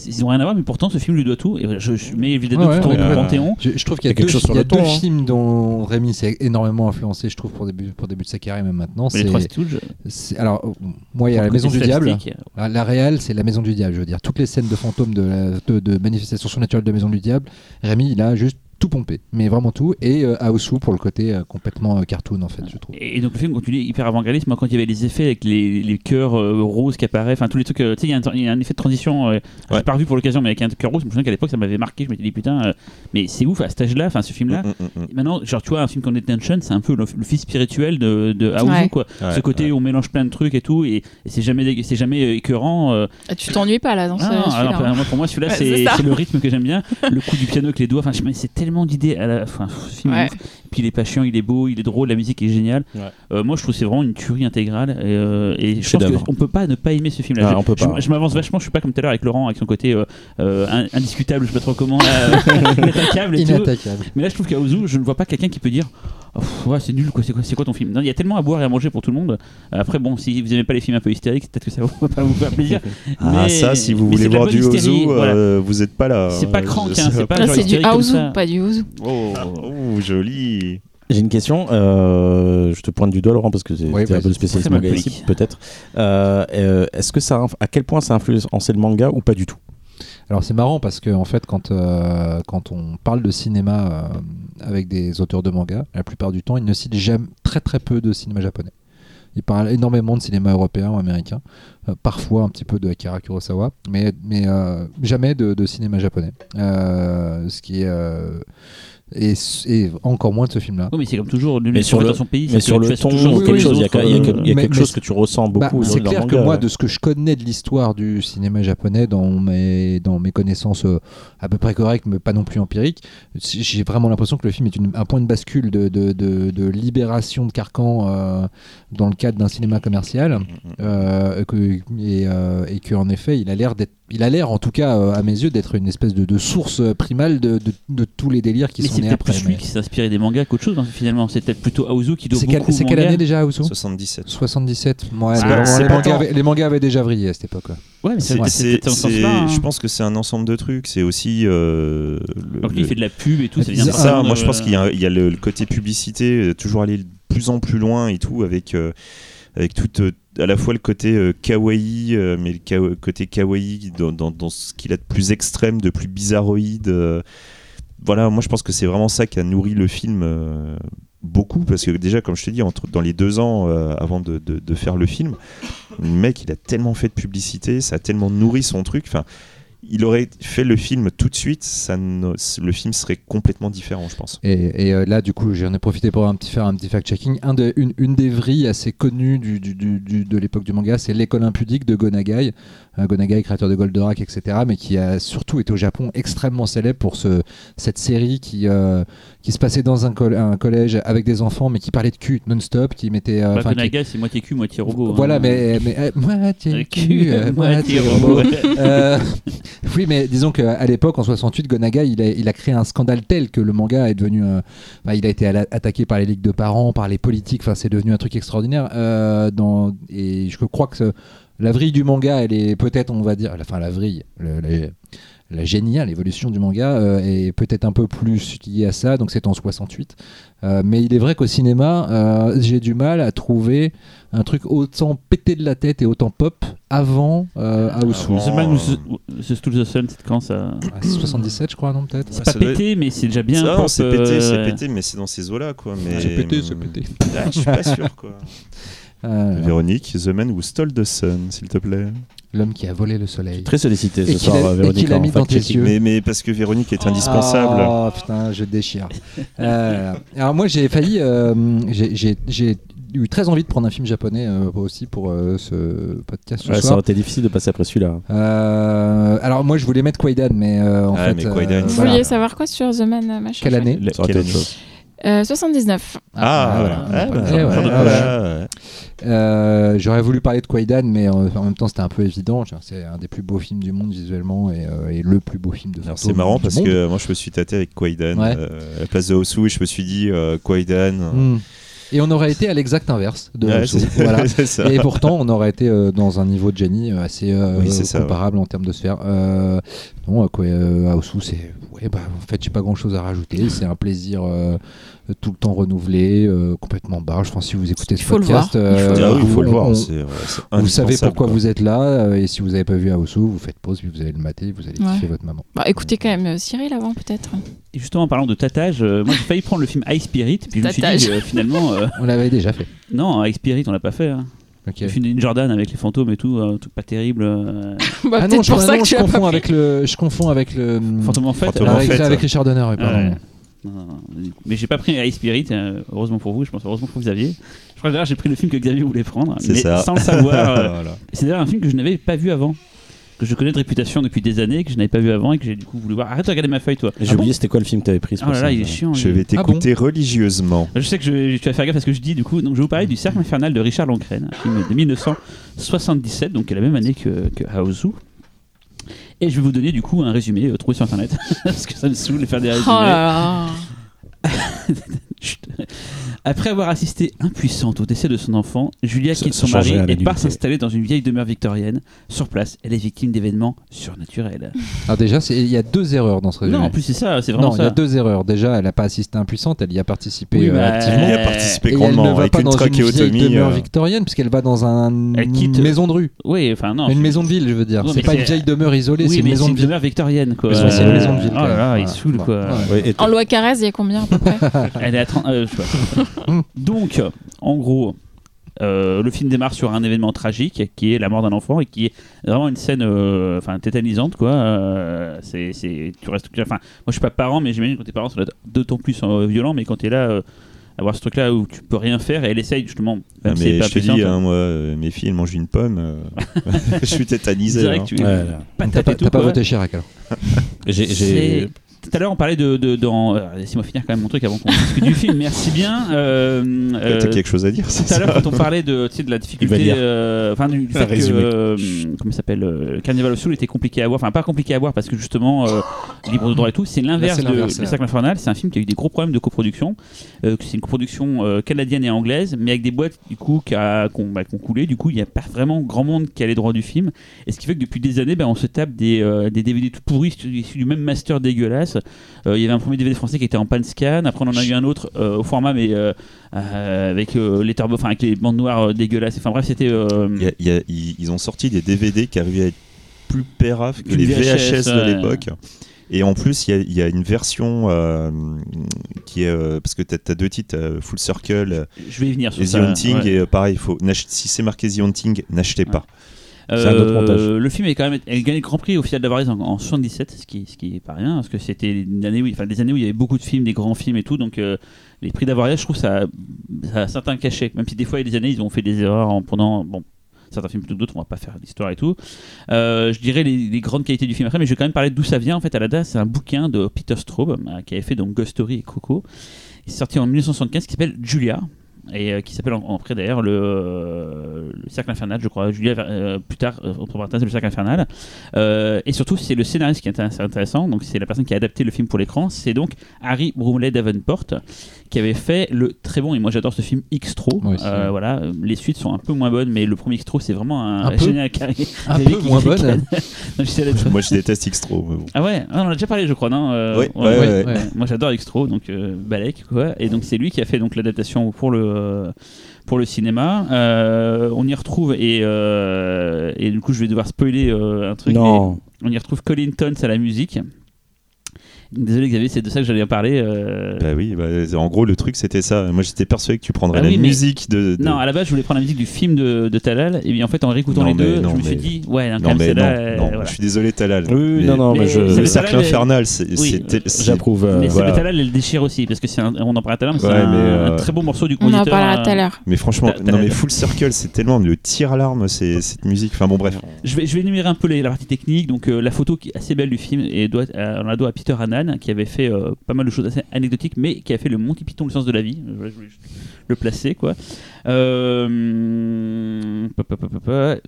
ils ont rien à voir mais pourtant ce film lui doit tout et je, je mets 2 Ouais, tout ouais, ouais. panthéon. Je, je trouve qu'il y a, Il y a quelque deux, chose sur il y a le ton, deux hein. films dont Rémi s'est énormément influencé, je trouve, pour début, pour début de sa carrière, même maintenant. Mais les C'est, trois Stooges. c'est- alors, moi, il y a La Maison du Diable. La, la réelle, c'est La Maison du Diable, je veux dire. Toutes les scènes de fantômes, de, la- de, de manifestations surnaturelles de Maison du Diable, Rémi, il a juste tout pompé, mais vraiment tout. Et euh, Aosu pour le côté euh, complètement euh, cartoon, en fait, je trouve. Et donc le film continue hyper avant-gardiste. Moi, quand il y avait les effets avec les, les cœurs euh, roses qui apparaissent, enfin tous les trucs, euh, tu sais, il y, a un- il y a un effet de transition. Euh, J'ai pas revu pour l'occasion, mais avec un cœur rose, je me souviens qu'à l'époque ça m'avait marqué. Je m'étais dit putain, euh, mais c'est ouf à cet âge-là, enfin ce film-là. Mm, mm, mm. Et Maintenant, genre tu vois, un film comme Detention, c'est un peu le, le fils spirituel de, de Ouais. quoi. Ouais, Ce côté ouais. où on mélange plein de trucs et tout, et, et c'est jamais, c'est jamais écœurant. euh. Ah, tu t'ennuies pas là dans ce Ah, non, celui-là, alors, pour moi, celui-là, Ouais, c'est le rythme que j'aime bien. Le coup du piano avec les doigts, enfin, c'est tellement d'idées. à la- film est Ouais. Il est pas chiant, il est beau, il est drôle, la musique est géniale. Ouais. Euh, moi, je trouve que c'est vraiment une tuerie intégrale. Et, euh, et je pense qu'on peut pas ne pas aimer ce film-là. Ah, Je- m'avance vachement, je suis pas comme tout à l'heure avec Laurent, avec son côté euh, euh, in- indiscutable, je sais pas trop comment, inattaquable et tout. Inattaquable. Mais là, je trouve qu'à Ozu, je ne vois pas quelqu'un qui peut dire Oh, ouais, c'est nul, quoi, c'est quoi, c'est quoi ton film? Non, il y a tellement à boire et à manger pour tout le monde. Après, bon, si vous aimez pas les films un peu hystériques, peut-être que ça va pas vous faire plaisir. Ah Mais- ça, si vous voulez voir du Ozu, voilà. vous êtes pas là. C'est pas crank, hein, c'est pas c'est du Aozu, pas du Ozu. Oh. Oh, J'ai une question. euh, je te pointe du doigt, Laurent, parce que c'est Oui, t'es un peu le spécialiste manga ici, peut-être. Euh, euh, Est-ce que ça, à quel point ça influence le manga ou pas du tout? Alors c'est marrant parce que en fait quand, euh, quand on parle de cinéma euh, avec des auteurs de manga, la plupart du temps ils ne citent jamais très très peu de cinéma japonais. Ils parlent énormément de cinéma européen ou américain, euh, parfois un petit peu de Akira Kurosawa, mais, mais euh, jamais de, de cinéma japonais. Euh, ce qui est euh, et, et encore moins de ce film-là. Oui, mais c'est comme toujours, lui, Mais sur le- son pays, Mais sur le ton, ou quelque chose, il y a, autres, il y a- il y a quelque mais- chose mais- que tu ressens Bah, beaucoup. c'est clair que moi, de ce que je connais de l'histoire du cinéma japonais, dans mes, dans mes connaissances euh, à peu près correctes, mais pas non plus empiriques, j'ai vraiment l'impression que le film est une- un point de bascule de, de, de- de libération de carcan euh, dans le cadre d'un cinéma commercial, euh, que, et, euh, et qu'en effet, il a l'air d'être, il a l'air, en tout cas euh, à mes yeux, d'être une espèce de, de source primale de, de- de tous les délires qui Mais sont c'est nés peut-être après. plus lui mais- qui s'est inspiré des mangas qu'autre chose, hein, finalement. C'est peut-être plutôt Aozu qui doit C'est beaucoup c'est quelle année déjà, Osu 77. 77. Ouais, C'est c'est les, mangas avaient, les mangas avaient déjà vrillé à cette époque. ouais. Ouais, mais c'est C'est- c'est- c'est peut-être c'est- hein. Je pense que c'est un ensemble de trucs. C'est aussi. euh, le- Donc lui, il fait de la pub et tout. ça C'est vient C'est ça, moi je pense euh, qu'il y a, il y a le, le côté publicité, euh, toujours aller de plus en plus loin et tout, avec, euh, avec tout, euh, à la fois le côté euh, kawaii, euh, mais le côté kawaii dans, ce qu'il a de plus extrême, de plus bizarroïde. euh. voilà, moi je pense que c'est vraiment ça qui a nourri le film. beaucoup parce que déjà, comme je te dis, entre, dans les deux ans avant de, faire le film, le mec, il a tellement fait de publicité, ça a tellement nourri son truc. Il aurait fait le film tout de suite, le film serait complètement différent, je pense. Et, euh, là, du coup, j'en ai profité pour un petit, faire un petit fact-checking. Une, des vrilles assez connues de l'époque du manga, c'est l'école impudique de Gonagai. Euh, Gonagai, créateur de Goldorak, etc., mais qui a surtout été au Japon extrêmement célèbre pour ce, cette série qui, euh, qui se passait dans un, col- un collège avec des enfants, mais qui parlait de cul non-stop, qui mettait. euh, Bah, qui- c'est moitié cul, moitié robot. hein. Voilà, mais, mais euh, moitié Euh, cul, euh, moitié robot. Euh, oui, mais disons qu'à l'époque, en 68, Gonaga, il a, il a créé un scandale tel que le manga est devenu. euh, enfin, il a été attaqué par les ligues de parents, par les politiques. Enfin, c'est devenu un truc extraordinaire. euh, dans, et je crois que ce- la vrille du manga, elle est peut-être, on va dire, enfin la vrille, le- la géniale évolution du manga euh, est peut-être un peu plus liée à ça. Donc c'est en 68. Euh, mais il est vrai qu'au cinéma, euh, j'ai du mal à trouver un truc autant pété de la tête et autant pop avant euh, House Avant. Rules. The Man Who S- The Sun, c'est quand ça Ah, c'est 77, je crois, non, peut-être C'est Ouais, pas ça doit pété, mais c'est déjà bien. Ça, non, pop, c'est pété, c'est pété, mais c'est dans ces eaux-là, quoi. Mais... C'est pété, c'est pété. Ah, je suis pas sûr, quoi. Euh, Véronique, The Man Who Stole the Sun, s'il te plaît. L'homme qui a volé le soleil. Très sollicité Et ce soir, a- et Véronique. qu'il a en mis dans tes yeux. Mais, mais parce que Véronique est indispensable. Oh putain, je déchire. Euh, alors moi j'ai failli, euh, j'ai- eu très envie de prendre un film japonais euh, aussi pour euh, ce podcast ce Ouais, ça aurait été difficile de passer après celui-là. Euh, alors moi je voulais mettre Kwaidan, mais euh, en Ah, fait, mais Vous Voilà. vouliez savoir quoi sur The Man machin Quelle année autre chose. Euh, 79. Ah, voilà. ouais, bah, Eh quoi, ouais. là, Euh, J'aurais voulu parler de Kwaidan, mais en, en même temps c'était un peu évident. C'est un des plus beaux films du monde visuellement et, euh, et le plus beau film de c'est marrant parce monde. que moi je me suis tâté avec Kwaidan Ouais. euh, à la place de Osu et je me suis dit euh, Kwaidan. Hmm. Et on aurait été à l'exact inverse de Ouais, Voilà. Et pourtant, on aurait été euh, dans un niveau de génie assez euh, Oui, c'est ça, comparable en termes de sphère. Euh, non, quoi, Aosu, c'est. Ouais, bah, en fait, j'ai pas grand chose à rajouter. C'est un plaisir euh, tout le temps renouvelé, euh, complètement barge. Enfin, si vous écoutez ce podcast, vous savez pourquoi quoi. vous êtes là. euh, et si vous avez pas vu Aosu, vous faites pause, puis vous allez le mater, vous allez Ouais. kiffer votre maman. Bah, écoutez quand même euh, Cyril avant peut-être. Et justement, en parlant de tatage, euh, moi j'ai failli prendre le film High Spirit, puis je me suis dit Tatage. euh, finalement, euh, On l'avait déjà fait. non, High Spirit, on l'a pas fait. hein. Ok. Le film de Jordan avec les fantômes et tout, un truc pas terrible. bah, Ah non, je, pour ça non, que je confonds avec le. Je confonds avec le. Fantôme en fait. Fantôme en avec, fait. avec Richard Donner, oui, pardon. Ouais. Non. Mais j'ai pas pris High Spirit, euh, heureusement pour vous, je pense heureusement pour Xavier. Je crois que d'ailleurs j'ai pris le film que Xavier voulait prendre, mais ça. sans le savoir. euh, Voilà. C'est d'ailleurs un film que je n'avais pas vu avant, que je connais de réputation depuis des années, que je n'avais pas vu avant et que j'ai du coup voulu voir. Arrête de regarder ma feuille toi. J'ai Ah bon oublié c'était quoi le film que t'avais pris. c'est Oh pour là il est chiant. Je vais t'écouter religieusement. Je sais que je, tu vas faire gaffe à ce que je dis du coup. Donc je vais vous parler du Cercle infernal de Richard Lancren, un film de 1977, donc qui est la même année que, que Haozu. Et je vais vous donner du coup un résumé euh, trouvé sur internet parce que ça me saoule de faire des Oh résumés. là là. Après avoir assisté impuissante au décès de son enfant, Julia Ça- quitte ça son mari et part s'installer dans une vieille demeure victorienne. Sur place, elle est victime d'événements surnaturels. Alors déjà, c'est- il y a deux erreurs dans ce résumé. Non, en plus c'est ça, c'est vraiment Non, il y a ça. deux erreurs. Déjà, elle n'a pas assisté impuissante, elle y a participé Oui, euh, bah, activement. Il a Euh, participé Et elle grandement ne va avec pas une dans une vieille demeure euh, victorienne puisqu'elle va dans un- Elle quitte- une maison de rue, Oui, enfin non. une maison de ville, je veux dire. C'est pas une vieille demeure isolée, Oui, c'est une mais maison c'est de une ville. demeure victorienne quoi. C'est une maison de ville, Oh là là, il saoule quoi. En loi Carrez, il y a combien à peu près? Elle est à 30. Euh. Donc, en gros, euh, le film démarre sur un événement tragique qui est la mort d'un enfant et qui est vraiment une scène euh, enfin tétanisante quoi. Euh, c'est, c'est- tu restes. Enfin, moi je suis pas parent, mais j'imagine que quand t'es parent, ça doit être d'autant plus euh, violent. Mais quand t'es là. euh, avoir ce truc là où tu peux rien faire et elle essaye justement Ah, même si mais pas je te dis, hein, moi, mes filles elles mangent une pomme. euh, je suis tétanisé. hein. tu Ouais, là. pas T'as pas, pas voté Chirac alors J'ai- Tout à l'heure, on parlait de. de dans... euh, Laissez-moi finir quand même mon truc avant qu'on discute du film. Merci bien. Euh, T'as euh, quelque chose à dire c'est Tout à l'heure, quand on parlait de, tu sais, de la difficulté, euh, enfin du, fait que, euh, comment il s'appelle, euh, Carnival of Soul était compliqué à voir, enfin pas compliqué à voir parce que justement euh, libre de droit et tout, c'est l'inverse de l'inverse, Le ouais. Cercle Infernal. C'est un film qui a eu des gros problèmes de coproduction. Euh, c'est une coproduction euh, canadienne et anglaise, mais avec des boîtes du coup qui, a- qui ont, bah, ont coulé. Du coup, il n'y a pas vraiment grand monde qui a les droits du film, et ce qui fait que depuis des années, bah, on se tape des, euh, des DVD tout pourris issus du même master dégueulasse. Euh, Il y avait un premier DVD français qui était en pan scan, après on en a eu un autre euh, au format mais euh, avec les turbo, enfin avec les bandes noires dégueulasses. Enfin bref, c'était. Il y a- il y a- ils, ils ont sorti des DVD qui arrivaient à être plus péraves que les VHS, VHS de ouais. l'époque. Et en plus, il y a- il y, a une version euh, qui est. euh, parce que tu as, deux titres, euh, Full Circle Je vais venir sur et The ça. Haunting. ouais. Et pareil, faut, si c'est marqué The Haunting, n'achetez pas. C'est un autre Euh, montage. le film est quand même elle a gagné le Grand Prix au Festival d'Avarice en, en 77, ce qui, ce qui est pas rien, parce que c'était une année où, enfin, des années où il y avait beaucoup de films, des grands films et tout, donc euh, les prix d'Avarice, je trouve ça, ça a certains cachets, même si des fois il y a des années ils ont fait des erreurs en prenant, bon, certains films plutôt que d'autres, on va pas faire l'histoire et tout. Euh, je dirais les, les grandes qualités du film après, mais je vais quand même parler d'où ça vient. En fait, à la base, c'est un bouquin de Peter Straub euh, qui avait fait donc Ghost Story et Coco. Il est sorti en 1975 qui s'appelle Julia et euh, qui s'appelle en, après d'ailleurs le, euh, le Cercle Infernal, je crois. Julia, euh, plus tard, euh, entre parenthèses, le Cercle Infernal. Euh, et surtout, c'est le scénariste qui est intér- intéressant. Donc, c'est la personne qui a adapté le film pour l'écran. C'est donc Harry Bromley Davenport qui avait fait le très bon. Et moi, j'adore ce film Xtro. Euh, voilà, les suites sont un peu moins bonnes, mais le premier Xtro, c'est vraiment un, Un peu génial carré. Un peu moins bonne. Non, Moi, je déteste Xtro. mais bon. ah ouais, ah, on en a déjà parlé, je crois, non Euh, Ouais, ouais, ouais. ouais. Moi, j'adore Xtro, donc euh, Balek, quoi. Et donc, c'est lui qui a fait donc l'adaptation pour le euh, pour le cinéma. Euh, on y retrouve et euh, et du coup, je vais devoir spoiler euh, un truc. Non. On y retrouve Colin Tons à la musique. Désolé Xavier, c'est de ça que j'allais en parler. euh. Bah oui, bah, en gros, le truc, c'était ça. Moi, j'étais persuadé que tu prendrais Ah la mais- musique de. de- Non, à la base, je voulais prendre la musique du film de, de Talal, et puis en fait, en réécoutant Non, les mais deux, non, je me suis mais- dit, ouais, un Non, calme, mais c'est non, là, euh, non, voilà. je suis désolé, Talal. Oui, oui, non, non, mais je- Le cercle Talal, infernal, J'approuve. euh, Mais voilà. c'est Talal, elle déchire aussi, parce que c'est un- on en parlait tout à l'heure, mais c'est Ouais, un, mais, euh, un très beau morceau du On en parlera tout à l'heure. Mais franchement, non mais Full Circle, c'est tellement le tir à l'arme, c'est cette musique. Enfin bon, bref. Je vais, je vais énumérer un peu les- la partie technique. Donc, euh, la photo qui est assez belle du film, et on la doit à Peter Qui avait fait euh, pas mal de choses assez anecdotiques, mais qui a fait le Monty Python, le sens de la vie. Je voulais juste le placer, quoi. Euh.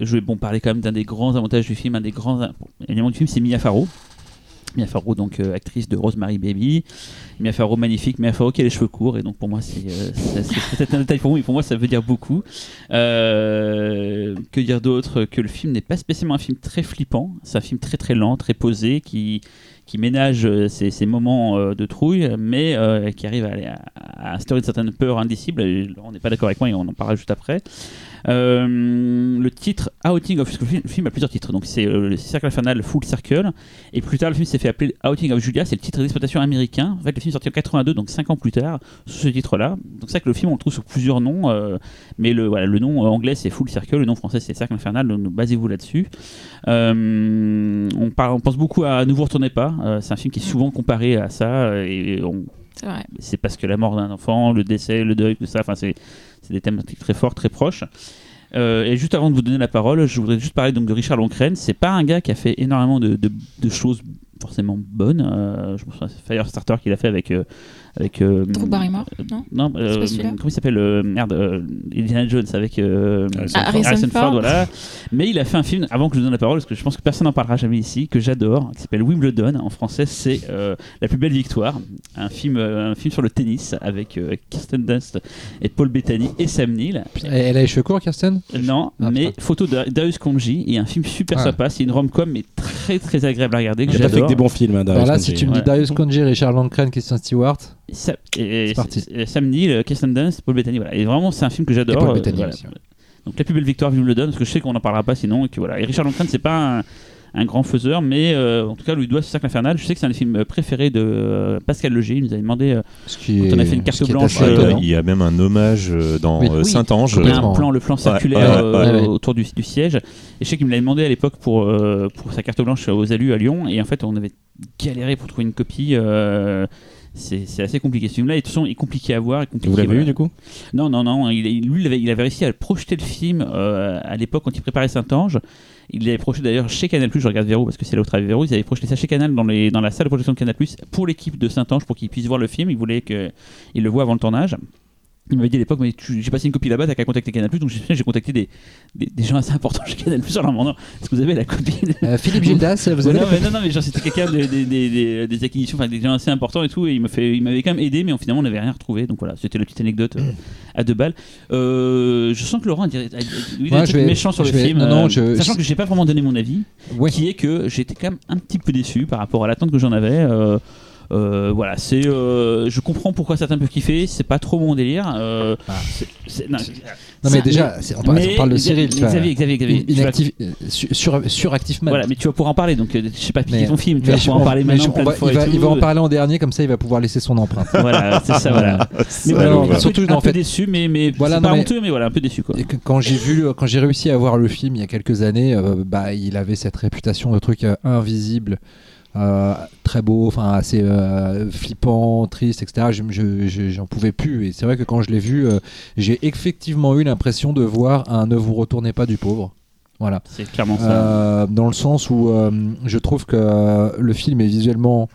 Je vais bon, parler quand même d'un des grands avantages du film, un des grands éléments du film, c'est Mia Farrow. Mia Farrow, donc euh, actrice de Rosemary Baby. Mia Farrow, magnifique. Mia Farrow qui a les cheveux courts, et donc pour moi, c'est peut-être un détail pour vous, mais pour moi, ça veut dire beaucoup. Que dire d'autre? Que le film n'est pas spécialement un film très flippant. C'est un film très très lent, très posé, qui, qui ménage euh, ses moments euh, de trouille, mais euh, qui arrive à, à, instaurer une certaine peur indicible. On n'est pas d'accord avec moi et on en parlera juste après. Euh, le titre Outing of le film, le film a plusieurs titres. Donc c'est euh, le Cercle Infernal Full Circle. Et plus tard, le film s'est fait appeler Outing of Julia. C'est le titre d'exploitation américain. En fait, le film est sorti en 82, donc 5 ans plus tard, sous ce titre-là. Donc c'est vrai que le film, on le trouve sur plusieurs noms. euh, mais le, voilà, le nom anglais, c'est Full Circle. Le nom français, c'est Cercle Infernal. Donc basez-vous là-dessus. Euh, on, on pense beaucoup à Ne vous retournez pas. Euh, c'est un film qui est souvent comparé à ça. Et on, c'est parce que la mort d'un enfant, le décès, le deuil, tout ça, enfin c'est c'est des thématiques très forts, très proches. Euh, et juste avant de vous donner la parole, je voudrais juste parler donc de Richard Loncren. C'est pas un gars qui a fait énormément de, choses forcément bonnes. Euh, je souviens, c'est Firestarter qu'il a fait avec euh, avec euh, Drew Barrymore, non non, euh, C'est pas celui-là comment il s'appelle euh, Merde, euh, Indiana Jones avec euh, Harrison Ah, Ford. Harrison Ford. voilà. Mais il a fait un film avant que je vous donne la parole, parce que je pense que personne n'en parlera jamais ici, que j'adore, qui s'appelle Wimbledon. En français, c'est euh, La plus belle victoire, un film, euh, un film sur le tennis avec euh, Kirsten Dunst et Paul Bettany et Sam Neill. Elle a les cheveux courts, Kirsten? Non, Ah, mais putain. photo de Darius Konji et un film super Ah. sympa. C'est une rom-com, mais très très agréable à regarder. Que Il a fait que j'adore. des bons films. hein, Alors là, Darius si tu me dis Ouais. Darius Konji, Richard Lancren, Christian Stewart, Sa- et- et- parti. et Sam Neill, euh, Kirsten Dunst, Paul Bettany, voilà. Et vraiment, c'est un film que j'adore. Et Paul euh, Bettany voilà. aussi, ouais. Donc la plus belle victoire, je le donne, parce que je sais qu'on n'en parlera pas sinon. Et, que, voilà. et Richard c'est pas un, un grand faiseur, mais euh, en tout cas, lui doit ce cercle infernal. Je sais que c'est un des films préférés de euh, Pascal Leger. Il nous avait demandé. euh, ce qui Quand est, on a fait une carte blanche, euh, il y a même un hommage euh, dans Oui. euh. Saint-Ange. il y a un plan, le plan Ouais, circulaire ouais, euh, ouais, ouais. autour du, du siège. Et je sais qu'il me l'avait demandé à l'époque pour, euh, pour sa carte blanche aux Alus à Lyon. Et en fait, on avait galéré pour trouver une copie. C'est assez compliqué. Ce film-là, de toute façon, est compliqué à voir. est compliqué, Vous l'avez voilà. vu du coup? Non, non, non. Il, lui, il avait, il avait réussi à projeter le film euh, à l'époque quand il préparait Saint-Ange. Il l'avait projeté d'ailleurs chez Canal+, je regarde Véro parce que c'est là où travaille Véro, ils avaient projeté ça chez Canal dans, les, dans la salle de projection de Canal+, pour l'équipe de Saint-Ange, pour qu'ils puissent voir le film. Ils voulaient qu'il le voit avant le tournage. Il m'avait dit à l'époque, mais j'ai passé une copie là-bas, t'as qu'à contacter Canal+, donc j'ai contacté des, des, des gens assez importants chez Canal+, en leur demandant, est-ce que vous avez la copie de- Euh, Philippe Gildas, vous avez non, mais, non, non, mais genre c'était quelqu'un des, acquisitions, enfin des gens assez importants et tout, et il m'avait quand même aidé, mais finalement on n'avait rien retrouvé, donc voilà, c'était la petite anecdote euh, à deux balles. Euh, je sens que Laurent il Moi, a je vais- méchant sur je le vais- film, non, non, je- sachant que j'ai pas vraiment donné mon avis, Ouais. qui est que j'étais quand même un petit peu déçu par rapport à l'attente que j'en avais. Euh, voilà, c'est. euh, je comprends pourquoi certains peuvent kiffer. C'est pas trop mon délire. euh, Ah. c'est- c'est- non, Non, mais déjà, c'est- on parle, mais- on parle de Cyril. Xavier, Xavier, Xavier, tu Inactif, sur, sur, suractif man. Voilà, mais tu vas pouvoir en parler. Donc, je sais pas piquer Mais- ton film. Tu vas pouvoir en parler mais maintenant je- de fois. il, va, tout. il va en parler en dernier, comme ça il va pouvoir laisser son empreinte. Voilà, c'est ça, voilà. Mais voilà, non, un peu- en fait- déçu, mais, mais Voilà, c'est non, pas mais- honteux, mais voilà, un peu déçu quoi. Quand j'ai vu, quand j'ai réussi à voir le film il y a quelques années, bah, il avait cette réputation de truc invisible, euh, très beau, enfin assez euh, flippant, triste, etc. Je- je- je- J'en pouvais plus. Et c'est vrai que quand je l'ai vu, euh, j'ai effectivement eu l'impression de voir un Ne vous retournez pas du pauvre. Voilà. C'est clairement ça. Dans le sens où je trouve que le film est visuellement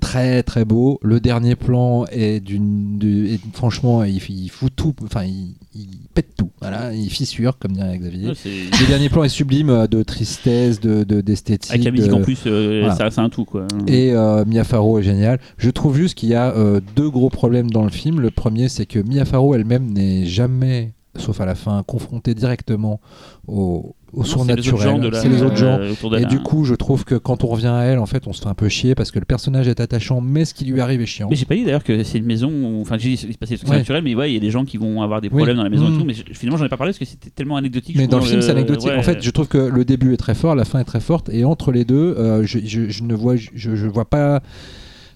très très beau. Le dernier plan est d'une, franchement, il, il fout tout, enfin, il, il pète tout. Voilà, il fissure, comme dirait Xavier. Ouais, Le dernier plan est sublime euh, de tristesse, de, de- d'esthétique. Avec la musique de- en plus, euh, voilà. ça c'est un tout quoi. et euh, Mia Farrow est géniale. Je trouve juste qu'il y a euh, deux gros problèmes dans le film. Le premier, c'est que Mia Farrow elle-même n'est jamais, sauf à la fin, confrontée directement au, au c'est surnaturel. C'est les autres gens. euh, Et du coup, je trouve que quand on revient à elle, en fait, on se fait un peu chier parce que le personnage est attachant, mais ce qui lui arrive est chiant. Mais j'ai pas dit d'ailleurs que c'est une maison où, enfin, j'ai dit il se passait des trucs Ouais. naturels, mais ouais, il y a des gens qui vont avoir des problèmes dans la maison et Mm. tout, mais je- finalement, j'en ai pas parlé parce que c'était tellement anecdotique. Mais dans le film, c'est anecdotique. En fait, je trouve que le début est très fort, la fin est très forte, et entre les deux, euh, je, ne vois, je, je vois pas,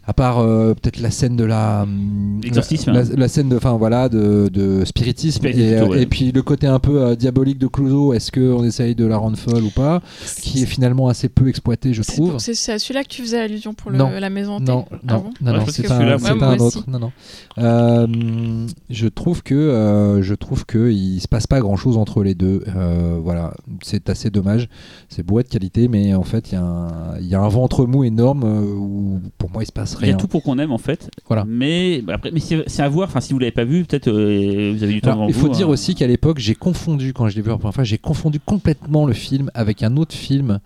à part euh, peut-être la scène de la, hum, L'exorcisme. la, la scène de, enfin voilà, de, de spiritisme, Spiritisme et, plutôt, euh, ouais. et puis le côté un peu euh, diabolique de Clouseau. Est-ce qu'on essaye de la rendre folle ou pas Qui est finalement assez peu exploité, je trouve. C'est à celui-là que tu faisais allusion pour le- Non. la maison hantée Non, Ah non, bon non, Ouais, non, je c'est un, ouais, autre. Non, non. Euh, je trouve que euh, je trouve que il se passe pas grand chose entre les deux. Euh, voilà, c'est assez dommage. C'est beau de qualité, mais en fait, il y, a un- il y a un ventre mou énorme où pour moi il se passe Il y a rien. tout pour qu'on aime en fait. Voilà. Mais bah, après, mais c'est c'est à voir. Enfin, si vous l'avez pas vu, peut-être euh, vous avez du temps Alors, devant il faut vous, dire hein. aussi qu'à l'époque, j'ai confondu, quand je l'ai vu la première fois, j'ai confondu complètement le film avec un autre film.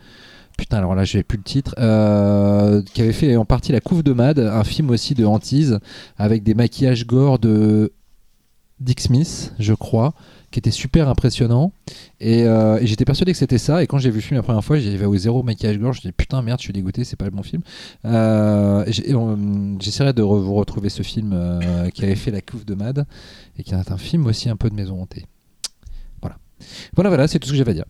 Putain, alors là, j'ai plus le titre. euh, qui avait fait en partie La Couve de Mad, un film aussi de hantise, avec des maquillages gore de Dick Smith, je crois, qui était super impressionnant. Et, euh, et j'étais persuadé que c'était ça. Et quand j'ai vu le film la première fois, vu au zéro maquillage gore. Je me putain, merde, je suis dégoûté, c'est pas le bon film. Euh, J'essaierai de vous retrouver ce film euh, qui avait fait La Couve de Mad et qui est un film aussi un peu de maison hantée. Voilà. Voilà, voilà, c'est tout ce que j'avais à dire.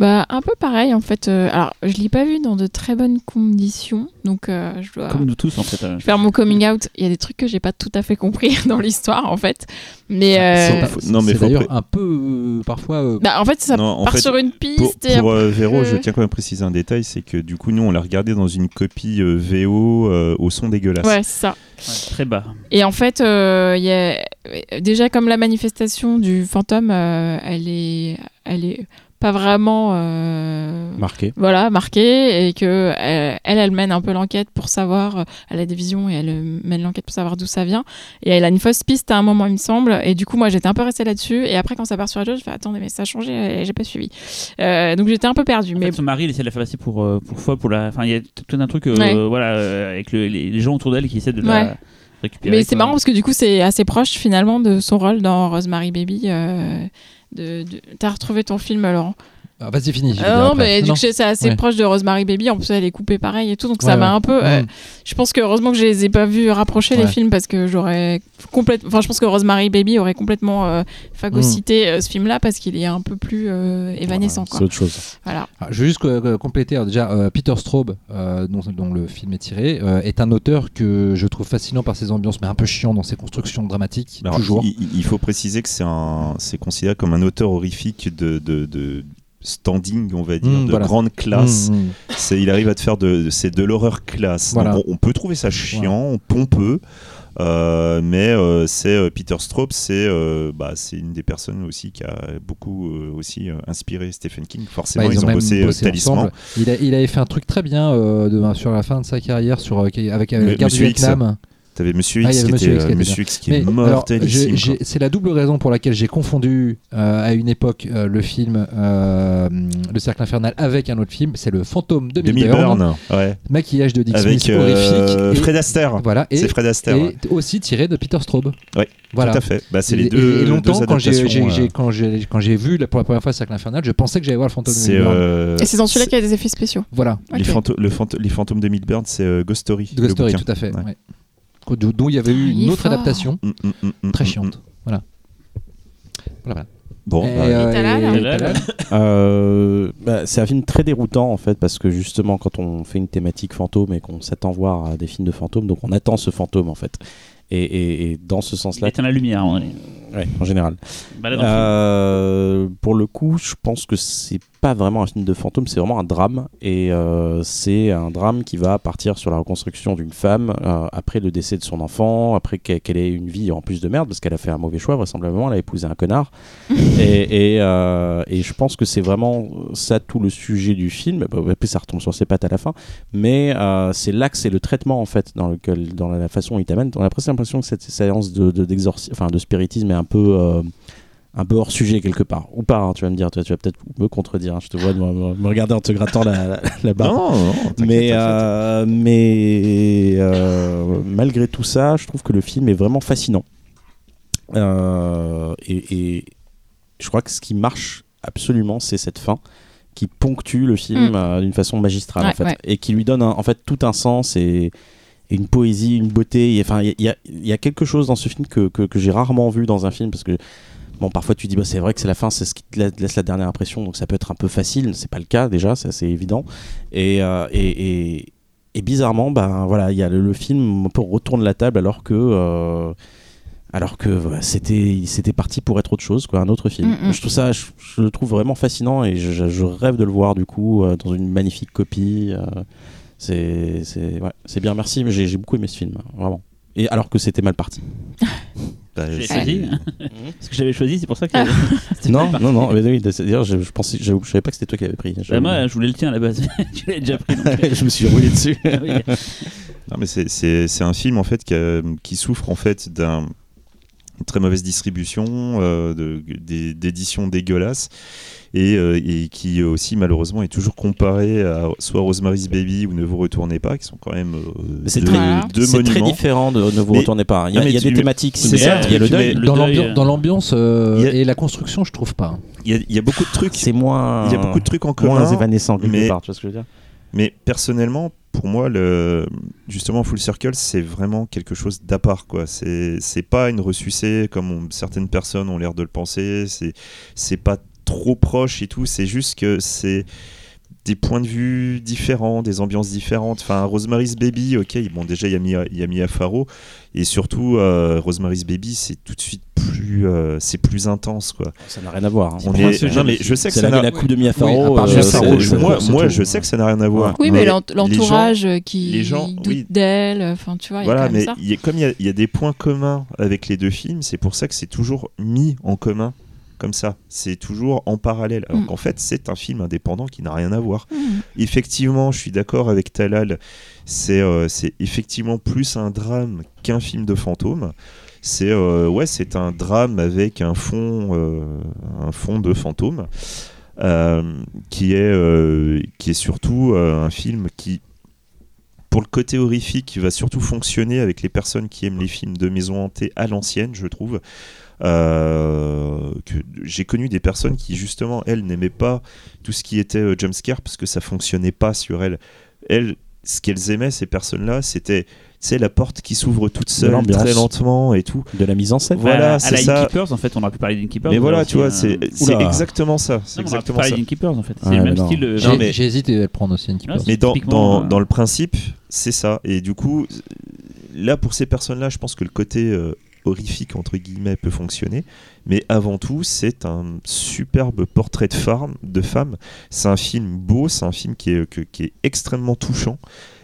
Bah, un peu pareil en fait. euh, alors, je l'ai pas vu dans de très bonnes conditions, donc euh, je dois Comme nous tous en fait. euh. faire mon coming out. Il y a des trucs que j'ai pas tout à fait compris dans l'histoire en fait. Mais euh, non, mais d'ailleurs pré- un peu euh, parfois. euh, bah, en fait, ça Non, en part fait, sur une Pour, piste. et pour, euh, Véro, je tiens quand même à préciser un détail, c'est que du coup, nous, on l'a regardé dans une copie euh, VO euh, au son dégueulasse. Ouais, c'est ça. Ouais, très bas. Et en fait, euh, il y a... déjà comme la manifestation du fantôme, euh, elle est, elle est pas vraiment, euh, Marqué. voilà, marquée et que euh, elle, elle mène un peu l'enquête pour savoir, euh, elle a des visions et elle euh, mène l'enquête pour savoir d'où ça vient. Et elle a une fausse piste à un moment, il me semble. Et du coup, moi, j'étais un peu restée là-dessus. Et après, quand ça part sur la chose, je fais attendez, mais ça a changé, et j'ai pas suivi. Euh, donc j'étais un peu perdue. En Mais fait, son mari, il essaie de la faire passer pour, euh, pour folle, pour la. Enfin, il y a tout un truc, euh, Ouais. voilà, euh, avec le- les, les gens autour d'elle qui essaient de Ouais. la récupérer. Mais c'est marrant parce que du coup, c'est assez proche finalement de son rôle dans Rosemary Baby. euh, de, T'as retrouvé ton film, Laurent? Ah, Vas-y, vais Ah Non, mais du Non. coup, c'est assez Ouais. proche de Rosemary Baby. En plus, elle est coupée pareil et tout. Donc, Ouais, ça m'a ouais. un peu. euh, Mm. je pense que heureusement que je les ai pas vus rapprocher les films parce que j'aurais complètement. Enfin, je pense que Rosemary Baby aurait complètement euh, phagocyté euh, ce film-là parce qu'il est un peu plus euh, évanescent. C'est quoi. autre chose. Voilà. Ah, je veux juste euh, compléter. Alors, déjà, euh, Peter Straub, euh, dont, dont le film est tiré, euh, est un auteur que je trouve fascinant par ses ambiances, mais un peu chiant dans ses constructions dramatiques. Alors, toujours. il, il- il faut préciser que c'est un- c'est considéré comme un auteur horrifique de, de- de standing, on va dire, Mm, de voilà. grande classe. Mm, mm. C'est, il arrive à te faire de, c'est de l'horreur classe. Voilà. Donc, on, on peut trouver ça chiant, pompeux, euh, mais euh, c'est euh, Peter Straub, c'est bah, c'est une des personnes aussi qui a beaucoup aussi inspiré Stephen King. Forcément, Bah, ils, ont, bossé, bossé Talisman. Il, a, il avait fait un truc très bien de- sur la fin de sa carrière sur, avec, avec Le- guerre du X. T'avais Monsieur Ah, X, qui, Monsieur était, X qui euh, était Monsieur X qui est mortelissime. c'est la double raison pour laquelle j'ai confondu euh, à une époque euh, le film euh, Le Cercle Infernal avec un autre film, c'est le Fantôme de quoi. Bill Demi Burn, Burn, ouais. maquillage de Dick Avec Smith horrifique. et- Fred Astaire. Voilà, C'est Fred Astaire. et ouais. aussi tiré de Peter Straub. Voilà. Tout à fait. Bah, c'est les deux, et longtemps, deux quand j'ai adaptations, j'ai- j'ai- quand j'ai quand j'ai vu la- pour la première fois Cercle Infernal, je pensais que j'allais voir le fantôme de C'est Bill Burn. euh, Et c'est dans celui-là qu'il y a des effets spéciaux. Voilà, les, Ok. fanto- le fanto- les fantômes de Midburn, c'est euh, Ghost Story. Ghost le Story, tout à fait. Ouais. Ouais. Dont il y avait eu une autre fort. adaptation Mm, mm, mm, très chiante. mm. Voilà. Voilà. Bon, bah, euh, hein. Euh, bah, c'est un film très déroutant en fait parce que justement quand on fait une thématique fantôme et qu'on s'attend voir à des films de fantômes donc on attend ce fantôme en fait et, et- et dans ce sens-là Éteins la lumière. on est- ouais, en général. Euh, pour le coup je pense que c'est pas vraiment un film de fantôme c'est vraiment un drame et euh, c'est un drame qui va partir sur la reconstruction d'une femme euh, après le décès de son enfant après qu'elle ait une vie en plus de merde parce qu'elle a fait un mauvais choix vraisemblablement elle a épousé un connard et, et, euh, et je pense que c'est vraiment ça tout le sujet du film. Bon, après, ça retombe sur ses pattes à la fin, mais c'est l'axe et le traitement en fait dans lequel, dans la façon où il t'amène. On a presque l'impression que cette séance de, de, enfin, de spiritisme est un peu un peu hors sujet quelque part ou pas. hein, tu vas me dire, tu, vas- tu vas peut-être me contredire. hein, je te vois me, regarder en te grattant la, la, la barbe. non, non, Mais, euh, mais euh, malgré tout ça, je trouve que le film est vraiment fascinant. Euh, et, et je crois que ce qui marche absolument, c'est cette fin qui ponctue le film Mm. euh, d'une façon magistrale en fait, ouais. et qui lui donne un- en fait tout un sens et, une poésie, une beauté. Enfin, il y, a- il y a quelque chose dans ce film que, que, que j'ai rarement vu dans un film parce que Bon, parfois tu dis, bah, c'est vrai que c'est la fin, c'est ce qui te la- laisse la dernière impression, donc ça peut être un peu facile. C'est pas le cas déjà, c'est assez évident. Et, euh, et, et, et bizarrement, ben voilà, il y a le, le film un peu retourne la table alors que. euh, alors que voilà, c'était c'était parti pour être autre chose quoi un autre film Mm, mm. je trouve ça je, je le trouve vraiment fascinant et je, je rêve de le voir du coup euh, dans une magnifique copie euh, c'est c'est ouais, bien merci mais j'ai j'ai beaucoup aimé ce film vraiment et alors que c'était mal parti Bah, J'ai c'est- choisi. Parce que j'avais choisi, c'est pour ça que. non non non mais oui d'ailleurs je, je pensais je, je savais pas que c'était toi qui avais pris Bah, moi, je voulais le tien à la base. tu l'avais déjà pris. donc, euh, je me suis roulé dessus oui. Non, mais c'est- c'est c'est un film en fait qui, a- qui souffre en fait d'un une très mauvaise distribution, euh, d'éditions dégueulasses et, euh, et qui aussi malheureusement est toujours comparé à soit Rosemary's Baby ou Ne vous retournez pas, qui sont quand même euh, c'est deux, très- deux c'est très différent de ne vous Mais- retournez pas il y a, il y a des thématiques c'est similaires. ça, il y a le tu deuil mets- le dans l'ambiance- euh, dans l'ambiance euh, et la construction, je trouve pas. Il y, a, il y a beaucoup de trucs, c'est moins il y a beaucoup de trucs en moins évanescent quelque mais- part tu vois ce que je veux dire? Mais personnellement, pour moi, le, justement, Full Circle, c'est vraiment quelque chose d'à part. quoi. C'est pas une ressucée comme certaines personnes ont l'air de le penser. C'est c'est pas trop proche et tout. C'est juste que c'est des points de vue différents, des ambiances différentes. Enfin, Rosemary's Baby, ok, bon, déjà, il y a Mia, il y a Mia Farrow. Et surtout, euh, Rosemary's Baby, c'est tout de suite plus, euh, c'est plus intense. quoi. ça n'a rien à voir hein. On est, c'est non, mais je sais que c'est ça la, n'a la coupe de Mia Oui, Farrow à part euh, je Farrow, moi, c'est moi, tout. je sais que ça n'a rien à voir. Oui, mais, l'entourage qui les gens, doute oui. d'elle, enfin tu vois, il y a Voilà, quand même mais ça. il y a- comme il y a, il y a des points communs avec les deux films, c'est pour ça que c'est toujours mis en commun comme ça. C'est toujours en parallèle. Alors Mm. qu'en fait, c'est un film indépendant qui n'a rien à voir. Mhm. Effectivement, je suis d'accord avec Talal, c'est euh, c'est effectivement plus un drame qu'un film de fantôme. C'est euh, ouais, c'est un drame avec un fond, euh, un fond de fantôme, qui est qui est surtout un film qui pour le côté horrifique, qui va surtout fonctionner avec les personnes qui aiment les films de maison hantée à l'ancienne, je trouve. Euh, que j'ai connu des personnes qui justement elles n'aimaient pas tout ce qui était euh, jumpscare parce que ça fonctionnait pas sur elles. Elles, ce qu'elles aimaient ces personnes-là, c'était c'est la porte qui s'ouvre toute seule très lentement et tout. de la mise en scène Voilà, à, la ça. Innkeepers, en fait, on aurait pu parler d'Inkeepers. Mais voilà, tu vois, euh, c'est c'est Oula. exactement ça. C'est Non, on aurait pu exactement parler ça. en fait. C'est Ouais, le même non. style. euh, J'ai mais- hésité à le prendre aussi. Ouais, Mais dans, dans, euh, dans le principe, c'est ça. Et du coup, là, pour ces personnes-là, je pense que le côté euh, horrifique, entre guillemets, peut fonctionner. Mais avant tout, c'est un superbe portrait de femme. De femme. C'est un film beau, c'est un film qui est, que- qui est extrêmement touchant.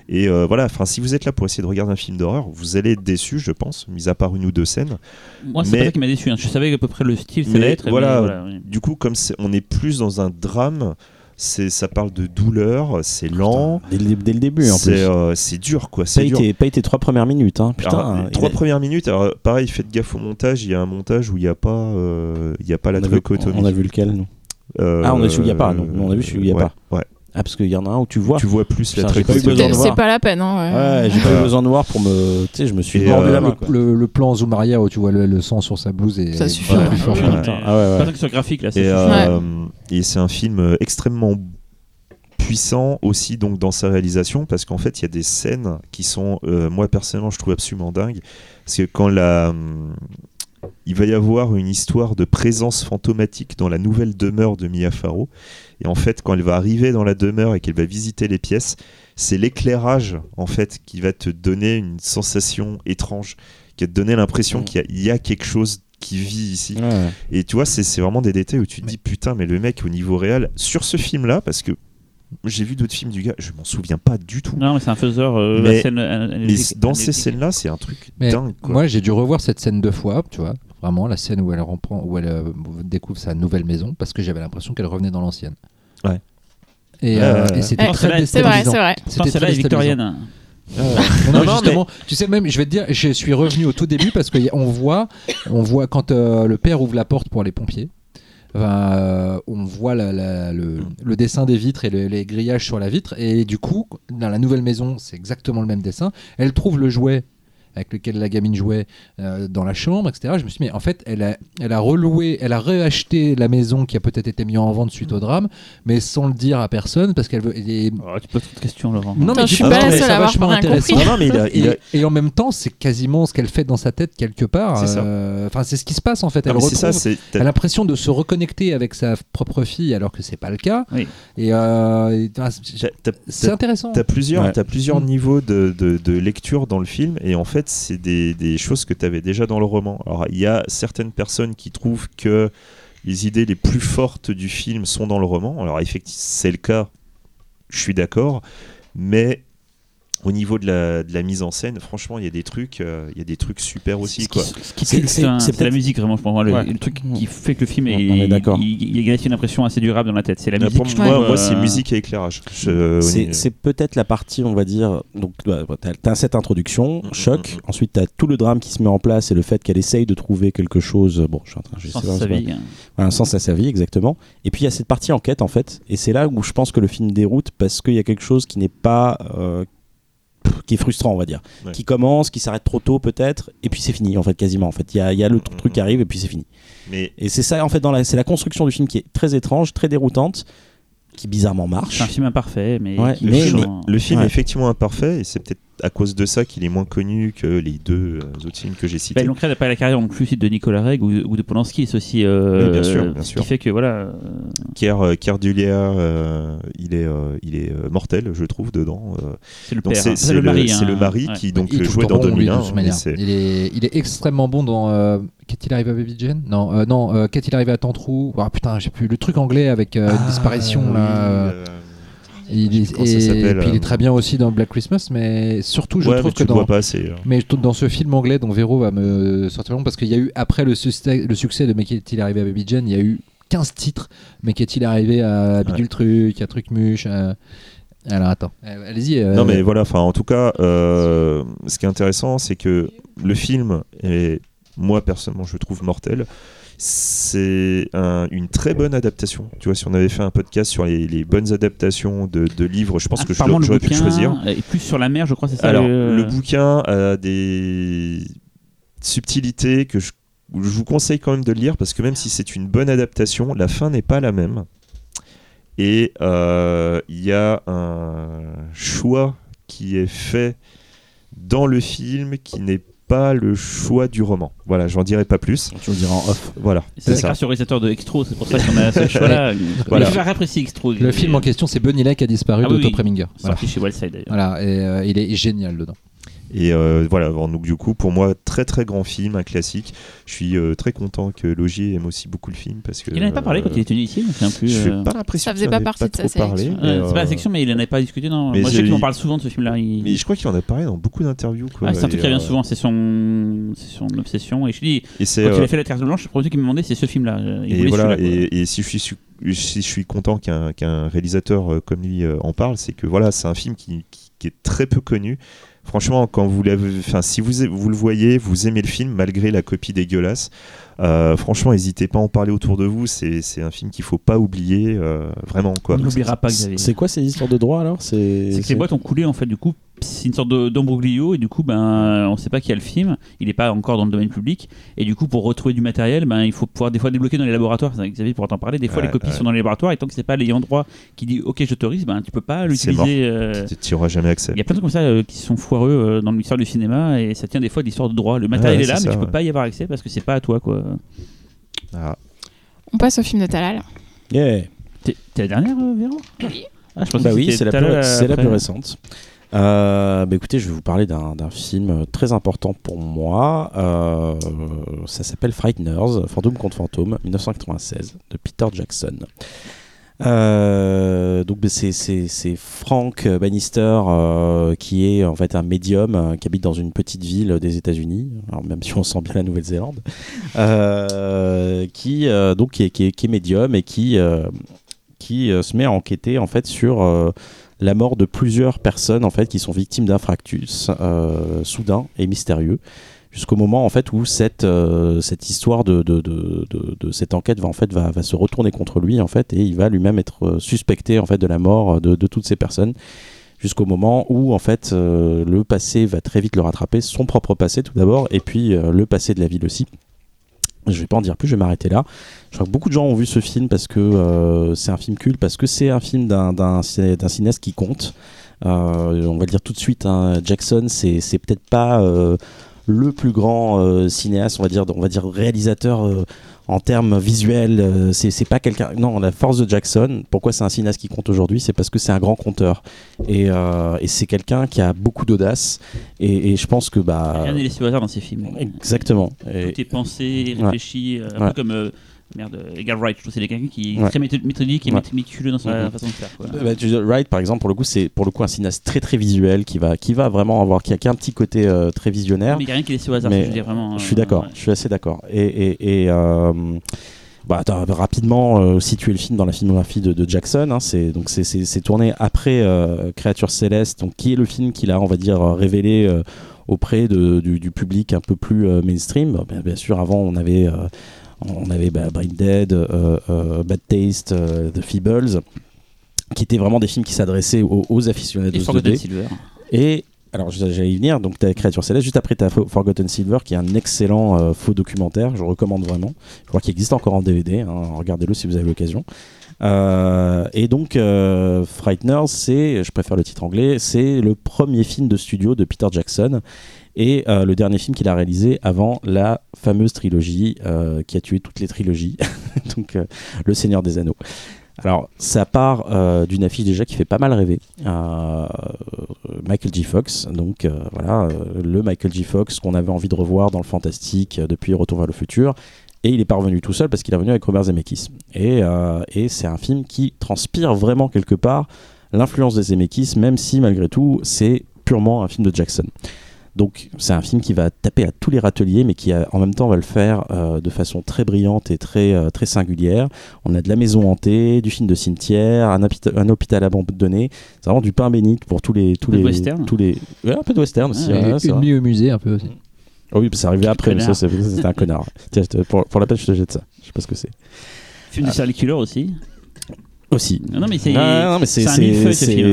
Et euh, voilà, enfin, si vous êtes là pour essayer de regarder un film d'horreur, vous allez être déçu, je pense, mis à part une ou deux scènes. Moi, c'est mais- pas ça qui m'a déçu. hein. Je savais à peu près le style, c'est Mais lettre. voilà. Du coup, comme on est plus dans un drame, ça parle de douleur, c'est lent, Dès le, dès le début, en plus. euh, c'est dur quoi. C'est dur. été, pas été trois premières minutes, hein. Putain. Alors, les il trois premières minutes, alors, pareil, faites gaffe au montage. Il y a un montage où il n'y a pas, euh, il y a pas la on, a vu, trichotomie. on a vu lequel, nous? Euh, Ah, on a vu celui où il y a pas, non. On a vu celui où il y a ouais, pas. Ouais. Ah, parce qu'il y en a un où tu vois. Tu vois plus la C'est pas la peine, hein. ouais. Ouais, j'ai pas eu besoin de voir pour me. Tu sais, je me suis mordu euh, la main. le, plan zoom arrière où tu vois le, le sang sur sa blouse et Ça suffit, ouais. plus fort. Ouais, ah. Pas que graphique là. c'est- Et, euh, et c'est un film euh, extrêmement puissant aussi donc dans sa réalisation parce qu'en fait il y a des scènes qui sont euh, moi personnellement je trouve absolument dingues parce que quand la hum, il va y avoir une histoire de présence fantomatique dans la nouvelle demeure de Mia Farrow. Et en fait quand elle va arriver dans la demeure et qu'elle va visiter les pièces c'est l'éclairage en fait qui va te donner une sensation étrange qui va te donner l'impression qu'il y a- il y a quelque chose qui vit ici. Ouais. et tu vois, c'est vraiment des détails où tu te dis putain, mais le mec au niveau réel, sur ce film-là, parce que j'ai vu d'autres films du gars, je m'en souviens pas du tout. Non, mais c'est un faiseur. euh, Mais- scène, euh, Mais dans ces scènes-là, c'est un truc Mais dingue. Quoi. moi, j'ai dû revoir cette scène deux fois, tu vois. Vraiment, la scène où elle reprend, où elle euh, découvre sa nouvelle maison, parce que j'avais l'impression qu'elle revenait dans l'ancienne. Ouais. Et, euh, et c'était Ouais, très c'est C'est vrai, déstabilisant. c'est vrai. C'était celle-là très est déstabilisant. victorienne. Non, non, Non, non, justement, tu sais même, je vais te dire, je suis revenu au tout début parce qu'on voit, on voit quand euh, le père ouvre la porte pour les pompiers. Euh, on voit le, dessin des vitres et le- les grillages sur la vitre. Et du coup dans la nouvelle maison c'est exactement le même dessin. Elle trouve le jouet avec lequel la gamine jouait euh, dans la chambre, etc. Je me suis dit, mais en fait, elle a, elle a reloué, elle a réacheté la maison qui a peut-être été mise en vente suite au drame, mais sans le dire à personne parce qu'elle veut. et- Oh, tu poses trop de questions, Laurent. Non, mais je suis pas la seule à avoir intéressant. Non, non, mais il a- il a- Et, et en même temps, c'est quasiment ce qu'elle fait dans sa tête quelque part. C'est ça. Euh, Enfin, c'est ce qui se passe en fait. Non, Elle retrouve. ça, Elle a l'impression de se reconnecter avec sa propre fille alors que c'est pas le cas. Oui. Et, euh, c'est intéressant. T'as plusieurs, Ouais. t'as plusieurs Mm. niveaux de, de- de lecture dans le film, et en fait, c'est des, des choses que tu avais déjà dans le roman. Alors, il y a certaines personnes qui trouvent que les idées les plus fortes du film sont dans le roman. Alors, effectivement, c'est le cas, je suis d'accord, mais au niveau de la, de la mise en scène, franchement, il y a des trucs, euh, il y a des trucs super aussi, C'est- la musique vraiment pour moi le, Ouais. le truc qui fait que le film est, il, il, il laisse une impression assez durable dans la tête c'est la Là, musique pour moi, moi, c'est euh, musique et éclairage. Au C'est peut-être la partie, on va dire. Donc, bah, t'as as cette introduction, Mm, choc. mm, mm. Ensuite, t'as tout le drame qui se met en place et le fait qu'elle essaye de trouver quelque chose. Bon, je suis en train. Je sans sais pas, sa vie hein. un sens à sa vie, exactement. Et puis il y a cette partie enquête, en fait. Et c'est là où je pense que le film déroute parce qu'il y a quelque chose qui n'est pas. euh, qui est frustrant, on va dire. Ouais. Qui commence, qui s'arrête trop tôt, peut-être. Et puis c'est fini, en fait, quasiment. En fait, il y a, il y a le truc qui arrive et puis c'est fini. Mais Et c'est ça, en fait, dans la, c'est la construction du film qui est très étrange, très déroutante, qui bizarrement marche. c'est un film imparfait mais, Ouais, qui Le film, en- le film Ouais. est effectivement imparfait et c'est peut-être à cause de ça qu'il est moins connu que les deux euh, autres films que j'ai Bah, cités. ils l'ont créé d'après la carrière non plus de Nicolas Reg ou, ou de Polanski c'est aussi euh, Oui, bien sûr, bien ce sûr. qui fait que voilà euh, Kier, Kier euh, il est, euh, il est mortel, je trouve, dedans. euh. c'est le Donc père c'est hein. c'est le le, mari c'est hein. le mari Ouais. qui donc jouait le dans temps bon, lui, de 2001. toute mais manière. c'est- Il est, il est extrêmement bon dans. Qu'est-il arrivé à Baby Jane? Non, euh, non. euh, Qu'est-il arrivé à Tantrou Ah putain, j'ai plus le truc anglais avec euh, une Ah, disparition oui, là. euh, il est, et, puis il est très bien aussi dans Black Christmas, mais surtout je ouais, trouve mais tu que dans. pas assez. euh. Mais dans ce film anglais dont Véro va me sortir le nom, parce qu'il y a eu, après le succès, le succès de Mais qu'est-il arrivé à Baby Jane, il y a eu 15 titres. Mais qu'est-il arrivé à Bidule Truc, à Truc Muche à- Alors attends, allez-y. euh, Non, mais voilà, enfin, en tout cas, euh, ce qui est intéressant, c'est que le film est, moi personnellement, je trouve mortel. C'est un- une très bonne adaptation. Tu vois, si on avait fait un podcast sur les, les bonnes adaptations de, de livres, je pense que l'aurais- le j'aurais pu choisir. est plus sur la mer je crois c'est ça Alors, le, le bouquin a des subtilités que je, je vous conseille quand même de lire parce que même si c'est une bonne adaptation, la fin n'est pas la même. Et euh, il y a un choix qui est fait dans le film qui n'est pas le choix du roman. Voilà, j'en dirai pas plus. Tu le diras en off. Voilà, c'est ça. au réalisateur de Extro c'est pour ça qu'on a ce choix là Voilà. je apprécié Extro Le film en question, c'est Bunny Lake a disparu Ah oui, d'Otto oui. Preminger. Voilà. sorti chez Wildside d'ailleurs Voilà, et euh, il est génial dedans. Et euh, voilà, donc du coup, pour moi, très très grand film, un classique. Je suis euh, très content que Logier aime aussi beaucoup le film parce que. il n'en avait pas parlé quand il euh, était venu ici c'est un plus Je n'ai pas l'impression Ça faisait pas partie de trop sa sélection. c'est pas la section, mais il en avait pas discuté. Non. mais Moi, je sais qu'il en parle souvent de ce film-là. Il... Mais je crois qu'il en a parlé dans beaucoup d'interviews. quoi. Ouais, c'est un truc qui revient euh, souvent, c'est son... c'est son obsession. Et je dis, Et c'est quand il a fait La Terre Blanche, le premier truc qu'il me demandait, c'est ce film-là. Il et voilà. Et, et si je suis su- si je suis content qu'un qu'un réalisateur comme lui en parle, c'est que voilà, c'est un film qui, qui- qui est très peu connu. Franchement, quand vous l'avez, enfin, si vous, vous le voyez, vous aimez le film malgré la copie dégueulasse. Euh, franchement, n'hésitez pas à en parler autour de vous. C'est c'est un film qu'il faut pas oublier, euh, vraiment quoi. On n'oubliera pas Xavier. C'est quoi ces histoires de droit alors? C'est que les boîtes ont coulé en fait du coup c'est une sorte de- d'embroglio et du coup ben on sait pas qui a le film il est pas encore dans le domaine public et du coup pour retrouver du matériel ben il faut pouvoir des fois débloquer dans les laboratoires C'est- Xavier pourra t'en parler des fois Ouais, les copies ouais. sont dans les laboratoires et tant que c'est pas l'ayant droit qui dit ok j'autorise ben tu peux pas l'utiliser euh, Tu n'y auras jamais accès. il y a plein de trucs comme ça euh, qui sont foireux euh, dans l'histoire du cinéma et ça tient des fois de l'histoire de droit le matériel Ouais, est là mais ça, tu peux ouais. pas y avoir accès parce que c'est pas à toi quoi Ah. On passe au film de Talal. Yeah. t'es la dernière euh, Véro? Oui. ah, je pensais Bah que oui, c'est la, plus, c'est la plus récente. Euh, bah écoutez, je vais vous parler d'un d'un film très important pour moi. Euh, ça s'appelle Frighteners, Fantôme contre Fantôme, 1996, de Peter Jackson. Euh, donc bah, c'est- Frank Bannister euh, qui est en fait un médium euh, qui habite dans une petite ville des États-Unis, même si on sent bien la Nouvelle-Zélande, qui donc qui est, médium et qui qui se met à enquêter en fait sur la mort de plusieurs personnes en fait qui sont victimes d'un fractus soudain et mystérieux jusqu'au moment en fait où cette euh, cette histoire de, de, de, cette enquête va en fait va, va se retourner contre lui en fait et il va lui-même être euh, suspecté en fait de la mort de, de toutes ces personnes jusqu'au moment où en fait euh, le passé va très vite le rattraper son propre passé tout d'abord et puis euh, le passé de la ville aussi je vais pas en dire plus, je vais m'arrêter là. Je crois que beaucoup de gens ont vu ce film parce que euh, c'est un film culte, parce que c'est un film d'un- d'un ciné- d'un cinéaste qui compte. Euh, on va le dire tout de suite, hein, Jackson, c'est peut-être pas euh, le plus grand euh, cinéaste, on va dire, on va dire réalisateur euh, en termes visuels. euh, c'est pas quelqu'un. Non, la force de Jackson. Pourquoi c'est un cinéaste qui compte aujourd'hui? C'est parce que c'est un grand conteur et, euh, et c'est quelqu'un qui a beaucoup d'audace. Et, et je pense que bah rien n'est laissé au hasard dans ces films exactement. Et- tout est pensé, réfléchi, un Ouais. peu comme euh, merde, Edgar Wright. Je trouve que c'est quelqu'un qui est Ouais. très méthod- méthodique et Ouais. méticuleux dans sa façon de faire. Quoi. Bah, tu dis, Wright, par exemple, pour le coup, c'est pour le coup un cinéaste très très visuel qui va, qui va vraiment avoir, qui a, qui a un petit côté euh, très visionnaire. mais il n'y a rien qui est laissé au hasard. Mais je veux dire, vraiment, Je suis euh, d'accord, ouais. je suis assez d'accord. Et, et, et, euh, bah, attends, rapidement euh, situer le film dans la filmographie de, de Jackson. hein, c'est donc c'est- c'est c'est tourné après euh, Créature céleste, donc qui est le film qu'il a, on va dire, révélé euh, auprès de- du, du public un peu plus euh, mainstream. Bon, Bien, bien sûr, avant on avait euh, on avait bah, Brain Dead, euh, euh, Bad Taste, euh, The Feebles, qui étaient vraiment des films qui s'adressaient aux, aux aficionados de Forgotten 2D. Silver. Et alors j'allais y venir, donc tu as Créature Céleste, juste après tu as Forgotten Silver qui est un excellent euh, faux documentaire, je recommande vraiment. Je crois qu'il existe encore en DVD, hein, regardez-le si vous avez l'occasion. Euh, et donc euh, Frighteners, c'est, je préfère le titre anglais, c'est le premier film de studio de Peter Jackson et euh, le dernier film qu'il a réalisé avant la fameuse trilogie euh, qui a tué toutes les trilogies, donc euh, Le Seigneur des Anneaux. Alors, ça part d'une affiche déjà qui fait pas mal rêver. Michael J. Fox, donc voilà, le Michael J. Fox qu'on avait envie de revoir dans le fantastique depuis Retour vers le futur. Et il est pas revenu tout seul parce qu'il est revenu avec Robert Zemeckis. Et, et c'est un film qui transpire vraiment quelque part l'influence de Zemeckis, même si malgré tout c'est purement un film de Jackson. Donc c'est un film qui va taper à tous les râteliers, mais qui a- en même temps va le faire euh, de façon très brillante et très, euh, très singulière. On a de la maison hantée, du film de cimetière, un, hôpital- un hôpital abandonné. C'est vraiment du pain béni pour tous les tous Un peu les de western. tous les ouais, un peu de western aussi. Ah, ouais, Et c'est une nuit au musée un peu aussi. Ah oui, c'est arrivé après, mais ça c'est- c'était un connard. Tiens, pour, pour la peine, je te jette ça. Je sais pas ce que c'est. Film de serial killer aussi. Aussi. Non, non, mais c'est. Non, non, mais c'est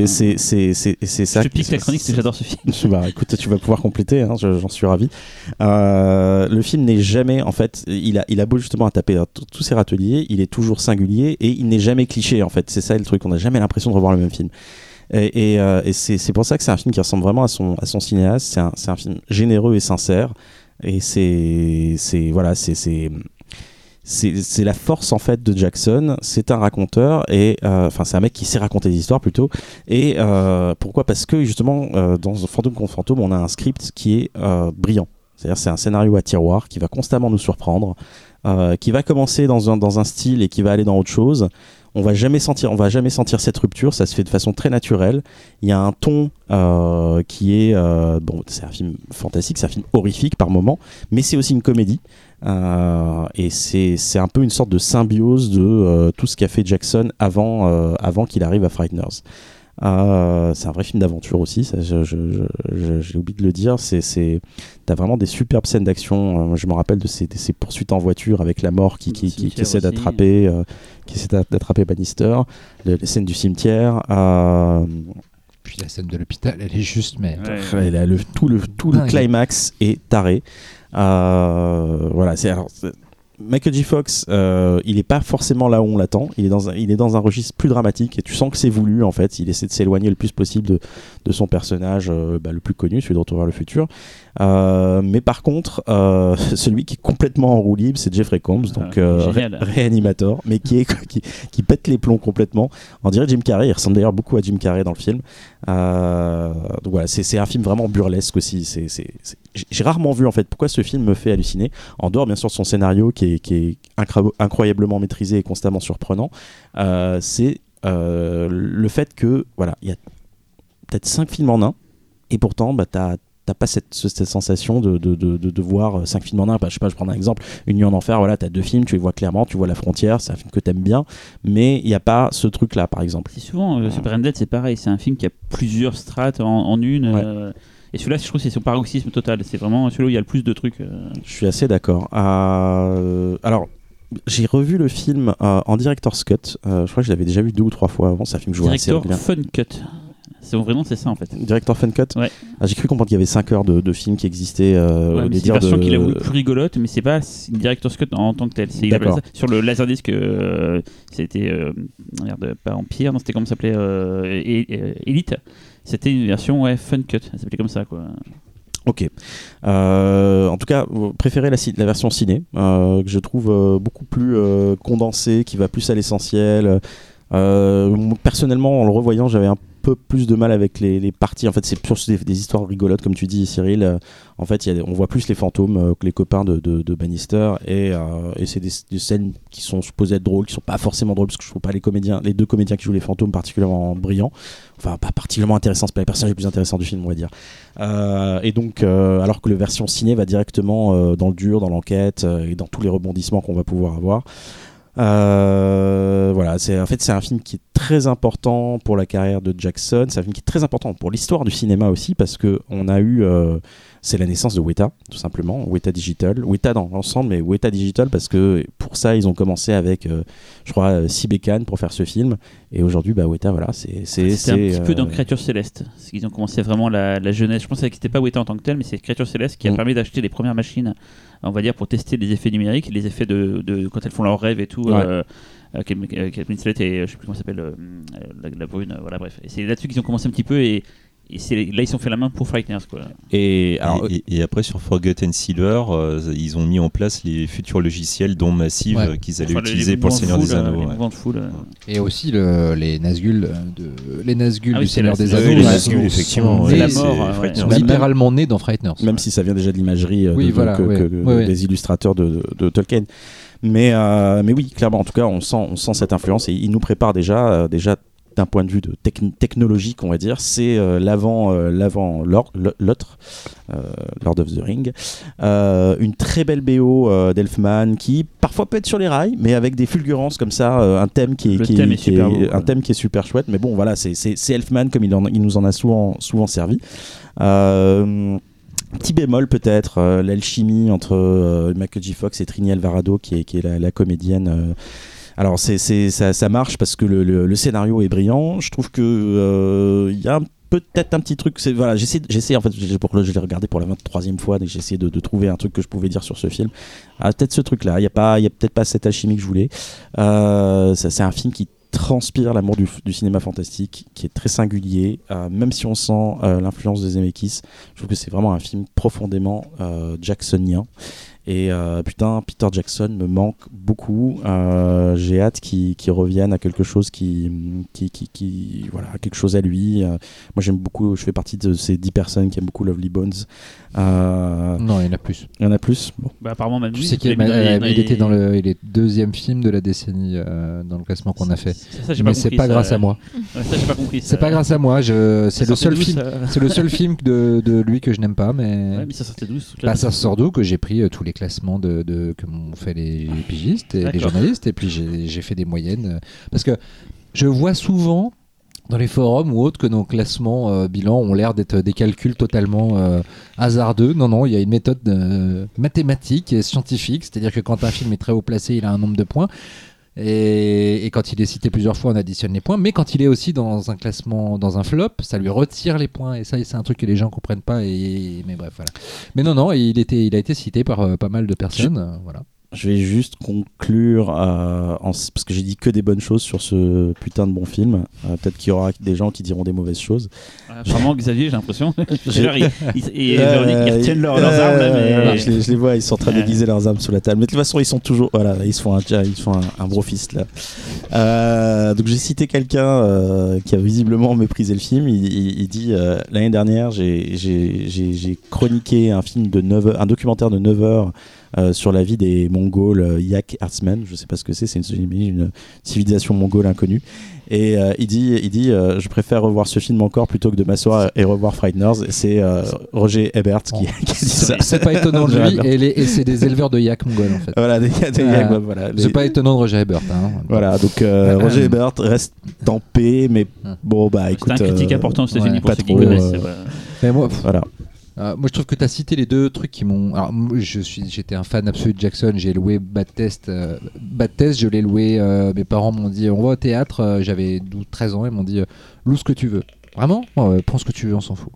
c'est ça. Je pique la chronique j'adore ce film. Bah, écoute, tu vas pouvoir compléter, hein, je- j'en suis ravi. Euh, le film n'est jamais, en fait, il a, il a beau justement à taper dans t- tous ses râteliers, il est toujours singulier et il n'est jamais cliché, en fait. C'est ça le truc, on n'a jamais l'impression de revoir le même film. Et, et, euh, et c'est pour ça que c'est un film qui ressemble vraiment à son, à son cinéaste. C'est un, un film généreux et sincère. Et c'est, c'est voilà, c'est, c'est, la force en fait de Jackson. C'est un raconteur et euh, enfin c'est un mec qui sait raconter des histoires plutôt. Et euh, pourquoi? Parce que justement euh, dans Fantôme contre Fantôme, on a un script qui est brillant. C'est-à-dire c'est un scénario à tiroir qui va constamment nous surprendre, qui va commencer dans un, dans un style et qui va aller dans autre chose. on va jamais sentir, on va jamais sentir cette rupture. Ça se fait de façon très naturelle. Il y a un ton qui est bon, c'est un film fantastique, c'est un film horrifique par moment, mais c'est aussi une comédie. Euh, et c'est c'est un peu une sorte de symbiose de euh, tout ce qu'a fait Jackson avant euh, avant qu'il arrive à Frighteners. Euh, c'est un vrai film d'aventure aussi, j'ai oublié de le dire. C'est, c'est, t'as vraiment des superbes scènes d'action. Euh, je me rappelle de ces, de ces poursuites en voiture avec la mort qui, qui, qui, qui essaie d'attraper, euh, qui essaie d'a- d'attraper Bannister. Le- les scènes du cimetière. Puis la scène de l'hôpital, elle est juste, mais. Ouais. Ouais, là, le, tout le, tout le climax est taré. Euh, voilà, c'est alors. c'est- Michael J. Fox, euh, il n'est pas forcément là où on l'attend. Il est dans un, il est dans un registre plus dramatique et tu sens que c'est voulu en fait. Il essaie de s'éloigner le plus possible de, de son personnage euh, bah, le plus connu, celui de Retour vers le futur. Euh, mais par contre, euh, celui qui est complètement en roue libre, c'est Jeffrey Combs, donc Ah, ré- réanimateur, mais qui, est, qui, qui pète les plombs complètement. On dirait Jim Carrey. Il ressemble d'ailleurs beaucoup à Jim Carrey dans le film. Donc voilà, c'est un film vraiment burlesque aussi. J'ai rarement vu en fait pourquoi ce film me fait halluciner. En dehors bien sûr de son scénario qui est, qui est incroyablement maîtrisé et constamment surprenant, euh, c'est euh, le fait que voilà, il y a peut-être cinq films en un et pourtant bah, t'as T'as pas cette, ce- cette sensation de, de, de, de, voir euh, cinq films en un. Bah, je sais pas, je prends un exemple. Une nuit en enfer, voilà, t'as deux films, tu les vois clairement, tu vois la frontière, c'est un film que t'aimes bien, mais il n'y a pas ce truc-là, par exemple. C'est souvent, euh, Super Dead, c'est pareil. C'est un film qui a plusieurs strates en, en une. Ouais. euh, et celui-là, je trouve que c'est son paroxysme total. C'est vraiment celui où il y a le plus de trucs. euh, Je suis assez d'accord. Alors, j'ai revu le film en director's cut. Je crois que je l'avais déjà vu deux ou trois fois avant. C'est un film que je vois Director. Fun Cut. C'est vraiment c'est ça en fait. Director Fun Cut Ouais. Ah, J'ai cru comprendre qu'il y avait 5 heures de, de films qui existaient. Euh, Ouais, c'est une version de- qu'il a voulu plus rigolote, mais c'est pas une director's cut en tant que tel. C'est- Sur le Laserdisc, euh, c'était euh, merde, pas Empire, non, c'était comment ça s'appelait euh, et- et- Elite. C'était une version ouais, Fun Cut, ça s'appelait comme ça quoi. Ok. Euh, en tout cas, préférez la, version ciné, euh, que je trouve euh, beaucoup plus condensée, qui va plus à l'essentiel. Personnellement, en le revoyant, j'avais un peu plus de mal avec les, parties. En fait, c'est plus des, des histoires rigolotes, comme tu dis, Cyril. Euh, en fait, on voit plus les fantômes euh, que les copains de, Bannister, et, euh, c'est des, scènes qui sont supposées être drôles, qui sont pas forcément drôles, parce que je trouve pas les comédiens, les deux comédiens qui jouent les fantômes particulièrement brillants. Enfin, pas particulièrement intéressants, c'est pas les personnages les plus intéressants du film, on va dire. Et donc, alors que la version ciné va directement dans le dur, dans l'enquête et dans tous les rebondissements qu'on va pouvoir avoir. Voilà, en fait c'est un film qui est très important pour la carrière de Jackson. C'est un film qui est très important pour l'histoire du cinéma aussi parce que on a eu euh, c'est la naissance de Weta tout simplement, Weta Digital, Weta dans l'ensemble, mais Weta Digital parce que pour ça ils ont commencé avec euh, je crois euh, Sibekan pour faire ce film et aujourd'hui bah Weta voilà c'est c'est un petit peu dans Créature Céleste. Qu'ils ont commencé vraiment la, la jeunesse. Je pensais que c'était pas Weta en tant que tel, mais c'est Créature Céleste qui a Mm. permis d'acheter les premières machines, on va dire, pour tester les effets numériques, les effets de, de- quand elles font leurs rêves et tout. Ouais. Euh, euh, Kate euh, Winslet et euh, je sais plus comment elle s'appelle, euh, euh, la, la brune, euh, voilà, bref. C'est là-dessus qu'ils ont commencé un petit peu et, et là ils se sont fait la main pour Frighteners quoi. et alors et, et- et après sur Forgotten Silver, euh, ils ont mis en place les futurs logiciels dont Massive Ouais. qu'ils allaient Enfin, utiliser les pour le Seigneur de des foule, euh, Anneaux. les ouais. mouvements de foule, euh. Et aussi le- les Nazgûl de les Nazgûl Ah du Seigneur la- des Anneaux. Les Nazgûl, sont- effectivement. C'est la mort, sont Même- littéralement nés dans Frighteners. même si ça vient déjà de l'imagerie Oui, de- voilà, que- ouais. que- Ouais, ouais. des illustrateurs de, de- de Tolkien. Mais, euh, mais oui, clairement, en tout cas, on sent, on sent cette influence et il nous prépare déjà, euh, déjà d'un point de vue de techn- technologique, on va dire, c'est euh, l'avant, euh, l'avant, l'autre, euh, Lord of the Ring, une très belle BO d'Elfman qui parfois peut être sur les rails, mais avec des fulgurances comme ça, un thème qui est, Le qui thème est qui super beau, un thème qui est super chouette. Mais bon, voilà, c'est, Elfman comme il, en- il nous en a souvent, souvent servi. Petit bémol peut-être, euh, l'alchimie entre euh, Michael J. Fox et Trini Alvarado, qui est, qui est la, la comédienne. Euh. alors c'est, c'est- ça, marche parce que le, le- scénario est brillant. Je trouve que euh, il y a peut-être un petit truc. C'est, voilà, j'essaie, j'essaie en fait, pour le- je l'ai regardé pour la 23e fois, donc j'ai essayé de, de trouver un truc que je pouvais dire sur ce film. Ah, peut-être ce truc-là. Il y a pas, a peut-être pas cette alchimie que je voulais. Euh, c'est un film qui transpire l'amour du, du cinéma fantastique, qui est très singulier, euh, même si on sent euh, l'influence de Zemeckis. Je trouve que c'est vraiment un film profondément euh, jacksonien. Et euh, putain, Peter Jackson me manque beaucoup. Euh, J'ai hâte qu'il qu'il revienne à quelque chose qui, qui, qui, qui- voilà, quelque chose à lui. Euh, moi, j'aime beaucoup. Je fais partie de ces 10 personnes qui aiment beaucoup Lovely Bones. Euh, Non, il y en a plus. il y en a plus. Bon. Bah, apparemment, même Tu sais qu'il il est- il était dans le, il est deuxième film de la décennie euh, dans le classement qu'on a fait. Ça, ça, Mais c'est pas ça. grâce à moi. Ouais, ça, j'ai pas compris. C'est pas grâce à moi. Je, c'est le seul film. C'est le seul film de, de lui que je n'aime pas, mais. Ouais, mais ça sortait d'où Bah, ça sort d'où que j'ai pris euh, tous les classements de, de que m'ont fait les pigistes et les journalistes et puis j'ai j'ai fait des moyennes euh, parce que je vois souvent dans les forums ou autres que nos classements euh, bilans ont l'air d'être des calculs totalement euh, hasardeux. Non, non, il y a une méthode euh, mathématique et scientifique, c'est-à-dire que quand un film est très haut placé, il a un nombre de points. Et, et quand il est cité plusieurs fois, on additionne les points. Mais quand il est aussi dans un classement, dans un flop, ça lui retire les points. Et ça, c'est un truc que les gens comprennent pas. Et, mais bref, voilà. Mais non, non, il, était, il a été cité par euh, pas mal de personnes. euh, voilà. Je vais juste conclure euh, en- parce que j'ai dit que des bonnes choses sur ce putain de bon film. Euh, Peut-être qu'il y aura des gens qui diront des mauvaises choses. Apparemment, Xavier, j'ai l'impression. Ils- Euh, retiennent leurs leurs armes, euh, je, les, je les vois, ils sont en train d'aiguiser leurs armes sous la table. Mais de toute façon, ils sont toujours. Voilà, ils se font un, ils font un, un gros fist là. Euh, donc j'ai cité quelqu'un euh, qui a visiblement méprisé le film. Il, il- il dit euh, l'année dernière, j'ai chroniqué un film de 9 heures, un documentaire de 9 heures. Euh, sur la vie des Mongols euh, Yak Hertzmen, je sais pas ce que c'est, c'est une, une civilisation mongole inconnue. Et euh, il dit, il dit euh, je préfère revoir ce film encore plutôt que de m'asseoir et revoir Frighteners. Et c'est euh, Roger Ebert qui, qui a dit ça. C'est pas étonnant de lui. Et, c'est des éleveurs de yak mongols en fait. Voilà, des, des- Euh, voilà, C'est pas étonnant de Roger Ebert. Hein. voilà, donc euh, Roger Ebert reste en paix, mais bon, bah C'est écoute. un critique euh, important aux États-Unis ouais, pour pas ceux qui trop, connaissent. euh, c'est pas- Mais moi, pff, Voilà. Euh, moi, je trouve que tu as cité les deux trucs qui m'ont. Alors, je suis, j'étais un fan absolu de Jackson. J'ai loué Bad Test. euh, je l'ai loué. euh, mes parents m'ont dit on va au théâtre. J'avais 12, 13 ans. Ils m'ont dit loue ce que tu veux. Vraiment? Prends ce que tu veux, on s'en fout.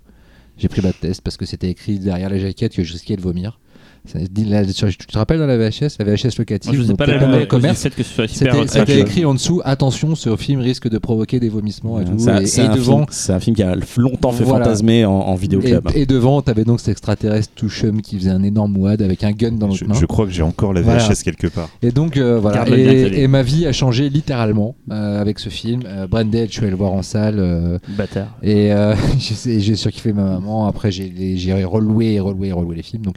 J'ai pris Bad Test parce que c'était écrit derrière la jaquette que je risquais de vomir. Tu te rappelles dans la VHS, la VHS locative, Moi, je pas peut-être la le du commerce. C'était écrit en dessous attention, ce film risque de provoquer des vomissements et tout. C'est un- film- c'est un film qui a longtemps fait Voilà. fantasmer en, en vidéoclub. et, et devant, t'avais donc cet extraterrestre tout chum qui faisait un énorme wad avec un gun dans l'autre Je, main. je crois que j'ai encore la VHS Voilà. quelque part. Et donc euh, voilà. Et, ma vie a changé littéralement euh, avec ce film. Euh, je suis allé le voir en salle. euh, Bâtard. et euh, j'ai surkiffé ma maman. Après, j'ai reloué et reloué et reloué les films. Donc,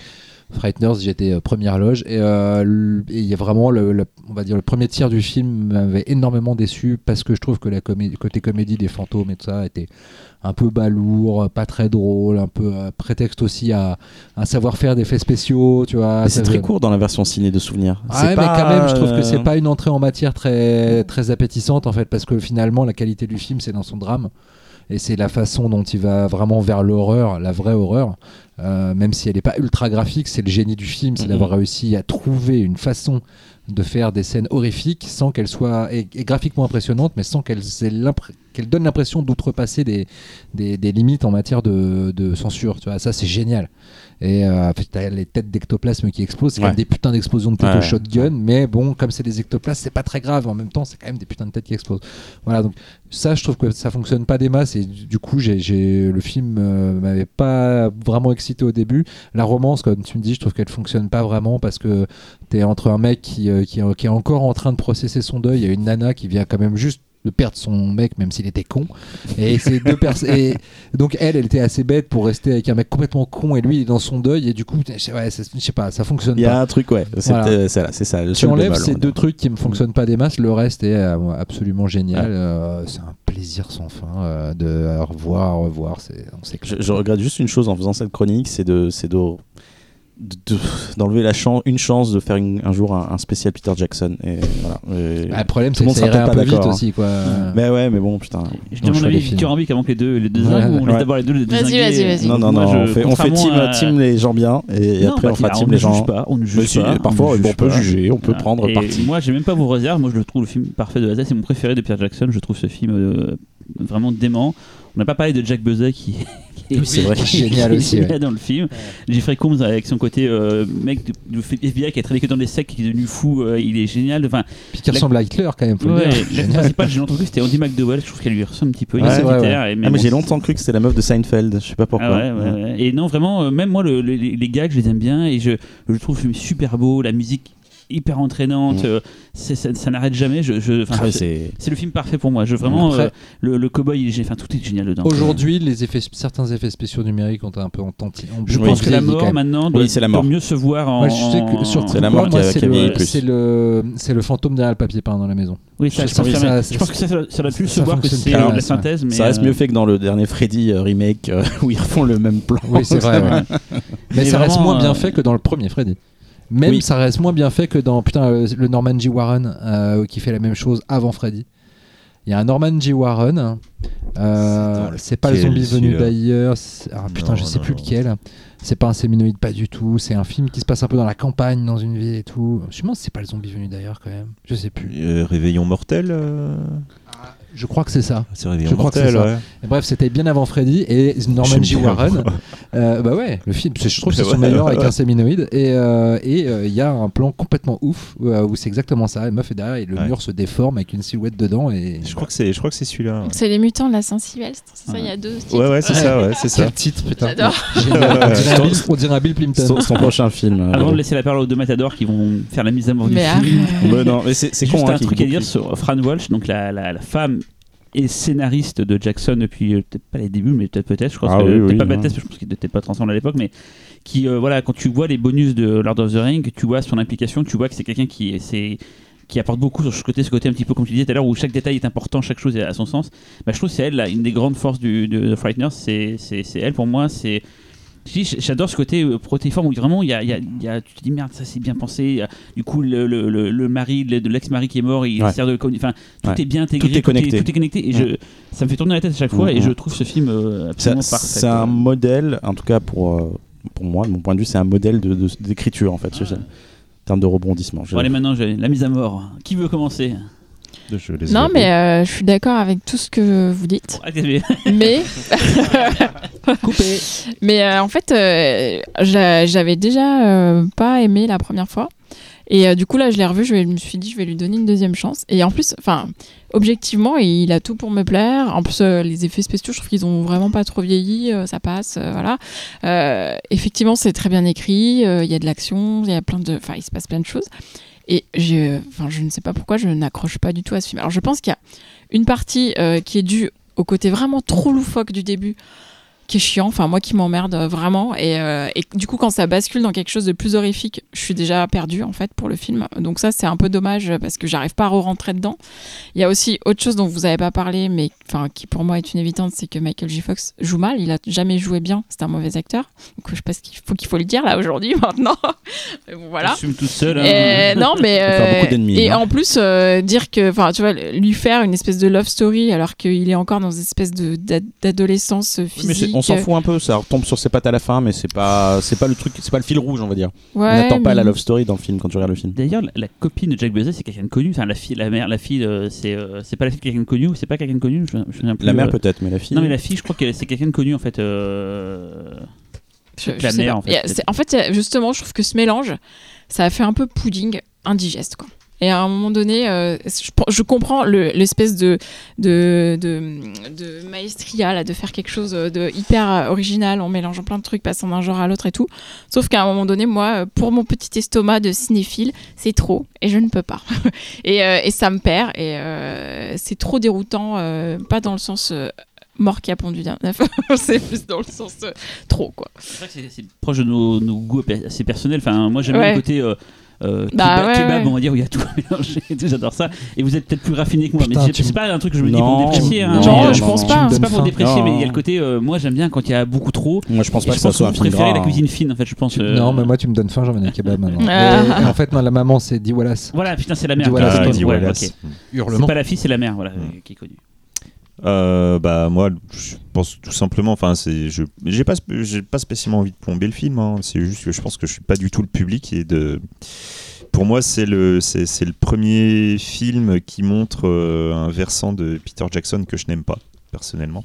Frighteners, j'étais euh, première loge. Et euh, et il y a vraiment, le, le- on va dire, le premier tiers du film m'avait énormément déçu parce que je trouve que la comédie, côté comédie des fantômes et tout ça était un peu balourd, pas très drôle, un peu euh, prétexte aussi à un savoir-faire d'effets spéciaux, tu vois. C'est très court dans la version ciné de Souvenir. ah ouais, pas, mais quand même, je trouve que c'est pas une entrée en matière très, très appétissante en fait, parce que finalement, la qualité du film, c'est dans son drame. Et c'est la façon dont il va vraiment vers l'horreur, la vraie horreur. Euh, même si elle n'est pas ultra graphique, c'est le génie du film, c'est Mhm. d'avoir réussi à trouver une façon de faire des scènes horrifiques sans qu'elles soient et, et graphiquement impressionnantes, mais sans qu'elles donnent l'impression d'outrepasser des, des, des limites en matière de, de censure. Tu vois, ça c'est génial. Et euh, t'as les têtes d'ectoplasme qui explosent, c'est quand Ouais. même des putains d'explosions de têtes Ouais, shotgun, mais bon, comme c'est des ectoplasmes, c'est pas très grave. En même temps, c'est quand même des putains de têtes qui explosent. Voilà, donc ça, je trouve que ça fonctionne pas des masses. Et du coup, j'ai, le film euh, m'avait pas vraiment excité au début. La romance, comme tu me dis, je trouve qu'elle fonctionne pas vraiment parce que t'es entre un mec qui, euh, qui, est- qui est encore en train de processer son deuil et une nana qui vient quand même juste de perdre son mec même s'il était con et c'est deux personnes et donc elle elle était assez bête pour rester avec un mec complètement con et lui il est dans son deuil et du coup je sais- ouais, je sais pas ça fonctionne Il y pas a un truc, ouais. C'est Voilà. euh, ça. le tu enlèves ces deux trucs qui ne fonctionnent pas des masses, le reste est euh, absolument génial. Ouais. Euh, c'est un plaisir sans fin euh, de revoir, revoir. C'est. Je, je regrette juste une chose en faisant cette chronique, c'est de, c'est de, de- d'enlever la chance, une chance de faire une- un jour un, un spécial Peter Jackson. Et voilà. Et- Ah, le problème, tout c'est le que monde ça sera irait un peu pas vite d'accord, aussi. Quoi. Mais ouais, mais bon, putain. Je demande l'avis. Victor Henry avant que les deux, les deux Ouais, uns, ou on ouais. d'abord les deux les Vas-y, vas-y, vas-y. Non, non, moi, non, je- on fait, on fait contrairement team, à- team les gens bien et, et Non, après bah, on fera on team ne les gens. juge pas, on ne Mais juge si, pas. parfois on peut juger, on peut Voilà. prendre parti. Moi, j'ai même pas vos réserves. Moi, je le trouve le film parfait de hasard. C'est mon préféré de Pierre Jackson. Je trouve ce film euh, vraiment dément. On n'a pas parlé de Jack Buzet qui, qui c'est vrai. qui est Génial aussi, ouais. dans le film. Jeffrey Combs avec son côté euh, mec du du FBI qui a travaillé que dans les sectes, qui est devenu fou, euh, il est génial. Enfin, Puis qui La- ressemble à Hitler quand même, ouais, dire. l'acteur principal, j'ai longtemps cru que c'était Andy McDowell. Je trouve qu'elle lui ressemble un petit peu. Il Ouais, est et- Ah, mais bon, j'ai longtemps cru que c'était la meuf de Seinfeld, je sais pas pourquoi. ah ouais, ouais, ouais. Et non, vraiment, euh, même moi, le- le- les, les gags, je les aime bien et je, je trouve le film super beau, la musique hyper entraînante, Mm. euh, ça, ça n'arrête jamais. Je, je- enfin, Ah ouais, c'est le film parfait pour moi. Je vraiment Après- euh, le, le cowboy, j'ai- enfin tout est génial dedans. Aujourd'hui, les effets, certains effets spéciaux numériques ont un peu en tanti- ont Je pense que la mort maintenant doit, Oui, c'est la doit mort. mieux se voir en. Moi, je sais que sur C'est la mort qui a- le- plus. C'est le, fantôme derrière le papier peint dans la maison. Oui, ça, Je je, pense que ça- Je pense que ça, ça, ça doit plus se voir que c'est la ça. synthèse. Mais Ça reste euh, mieux fait que dans le dernier Freddy remake où ils refont le même plan. Oui, c'est vrai. Mais ça reste moins bien fait que dans le premier Freddy. Même Oui. ça reste moins bien fait que dans putain euh, le Norman G. Warren euh, qui fait la même chose avant Freddy. Il y a un Norman G. Warren. euh, C'est pas le zombie venu d'ailleurs. Ah putain, Non, je sais non, plus non. lequel. C'est pas un séminoïde, pas du tout. C'est un film qui se passe un peu dans la campagne, dans une ville et tout. Je me demande si c'est pas le zombie venu d'ailleurs quand même. Je sais plus. Euh, Réveillon mortel Je crois que c'est ça. C'est Réveillon Je crois que mortel, c'est ça. ouais. Et bref, c'était bien avant Freddy et Norman bien, Warren. Euh, bah ouais, le film, je trouve que c'est Ouais, son meilleur ouais, avec un séminoïde. Et euh, et, euh, il y a un plan complètement ouf euh, où c'est exactement ça. La meuf est derrière et le Ouais. mur se déforme avec une silhouette dedans. Et Je crois que c'est, je crois que c'est celui-là. C'est les mutants de la Saint-Sylvestre, c'est ça, il y a deux titres. Ouais, ouais, c'est ça, ouais, c'est ça. Quel titre, putain. J'adore. On dirait un Bill- Plimpton. Son, son prochain film. euh, Avant de laisser la parole aux deux matadors qui vont faire la mise à mort du Mais film. Ouais, non, mais c'est con. hein, un truc à dire sur Fran Walsh, donc la femme et scénariste de Jackson depuis euh, peut-être pas les débuts, mais peut-être peut-être. Je crois Ah que oui, oui, pas que je pense qu'il n'était pas transcendant à l'époque, mais qui euh, voilà quand tu vois les bonus de Lord of the Ring, tu vois son implication, tu vois que c'est quelqu'un qui est c'est qui apporte beaucoup sur ce côté, ce côté un petit peu comme tu disais tout à l'heure, où chaque détail est important, chaque chose à son sens. Bah, je trouve c'est elle, là, une des grandes forces du, de, de Frighteners, c'est elle pour moi, c'est... J'adore ce côté euh, protéiforme où vraiment y a, y a- y a- tu te dis merde ça c'est bien pensé du coup le, le, le- le mari de l'ex-mari qui est mort il Ouais. sert de enfin tout Ouais. est bien intégré Tout est connecté. tout est, connecté et je, ça me fait tourner la tête à chaque fois et je trouve ce film euh, absolument parfait c'est un modèle, en tout cas pour, euh, pour moi, de mon point de vue, c'est un modèle de- de- d'écriture en fait, ce- en termes de rebondissement. Bon, allez maintenant la mise à mort qui veut commencer? Je les Non, mais euh, je suis d'accord avec tout ce que vous dites. Mais, Coupé. mais euh, en fait, euh, j'a- j'avais déjà euh, pas aimé la première fois. Et euh, du coup, là, je l'ai revu, je, me suis dit, je vais lui donner une deuxième chance. Et en plus, enfin, objectivement, il a tout pour me plaire. En plus, euh, les effets spéciaux, je trouve qu'ils ont vraiment pas trop vieilli, euh, ça passe, euh, voilà. Euh, effectivement, c'est très bien écrit, euh, il y a de l'action, il y a plein de, enfin, il se passe plein de choses. Et je, ne sais pas pourquoi je n'accroche pas du tout à ce film. Alors, je pense qu'il y a une partie euh, qui est due au côté vraiment trop loufoque du début, qui est chiant, enfin moi qui m'emmerde euh, vraiment. Et, euh, et du coup, quand ça bascule dans quelque chose de plus horrifique, je suis déjà perdue en fait pour le film. Donc ça, c'est un peu dommage parce que j'arrive pas à rentrer dedans. Il y a aussi autre chose dont vous avez pas parlé, mais enfin qui pour moi est une évidence, c'est que Michael J. Fox joue mal. Il a jamais joué bien. C'est un mauvais acteur. Donc je pense qu'il faut qu'il faut le dire là aujourd'hui, maintenant. Voilà. Je suis toute seule. hein. Et non, mais euh, et hein. en plus euh, dire que, enfin, tu vois, lui faire une espèce de love story alors qu'il est encore dans une espèce de d'adolescence physique. On s'en fout un peu, ça retombe sur ses pattes à la fin, mais c'est pas, c'est pas le truc, c'est pas le fil rouge, on va dire. Ouais, on n'attend pas mais- la love story dans le film quand tu regardes le film. D'ailleurs, la, la copine de Jack Bezos, c'est quelqu'un de connu. Enfin, la fille, la mère, la fille, euh, c'est c'est c'est pas la fille de quelqu'un de connu ou c'est pas quelqu'un de connu je, je plus, La mère euh, peut-être, mais la fille. Non, mais la fille, je crois que c'est quelqu'un de connu en fait. euh, Je- la mère, en fait, euh, en fait, euh, justement, je trouve que ce mélange, ça a fait un peu pudding indigeste, quoi. Et à un moment donné, euh, je, je comprends le- l'espèce de, de, de, de maestria, là, de faire quelque chose de hyper euh, original en mélangeant plein de trucs, passant d'un genre à l'autre et tout. Sauf qu'à un moment donné, moi, euh, pour mon petit estomac de cinéphile, c'est trop et je ne peux pas. et, euh, et ça me perd et euh, c'est trop déroutant, euh, pas dans le sens euh, mort qui a pondu d'un c'est plus dans le sens euh, trop, quoi. C'est vrai que c'est- c'est proche de nos, nos goûts assez personnels. Enfin, moi, j'aime Ouais. le côté. Euh, euh, Bah kebab, ouais, kebab, ouais. on va dire où il y a tout mélangé et tout, j'adore ça et vous êtes peut-être plus raffiné que moi Putain, mais c'est- pas un truc que je me dis pour déprécier hein, non, je pense pas. c'est pas pour déprécier mais il y a le côté euh, moi j'aime bien quand il y a beaucoup trop Moi, je pense pas je que ça pense soit un film la hein. cuisine fine en fait je pense euh, Non, mais moi tu me donnes faim, j'ai envie d'un kebab maintenant. Ah. Et- et en fait, non, la maman c'est Dee Wallace. voilà putain c'est la mère Dis Wallace, Ah, c'est pas la fille c'est la mère voilà Mm. euh, qui est connue Euh, bah moi je pense tout simplement enfin c'est je j'ai pas j'ai pas spécialement envie de plomber le film hein. c'est juste que je pense que je suis pas du tout le public et de pour moi c'est le c'est le premier film qui montre euh, un versant de Peter Jackson que je n'aime pas personnellement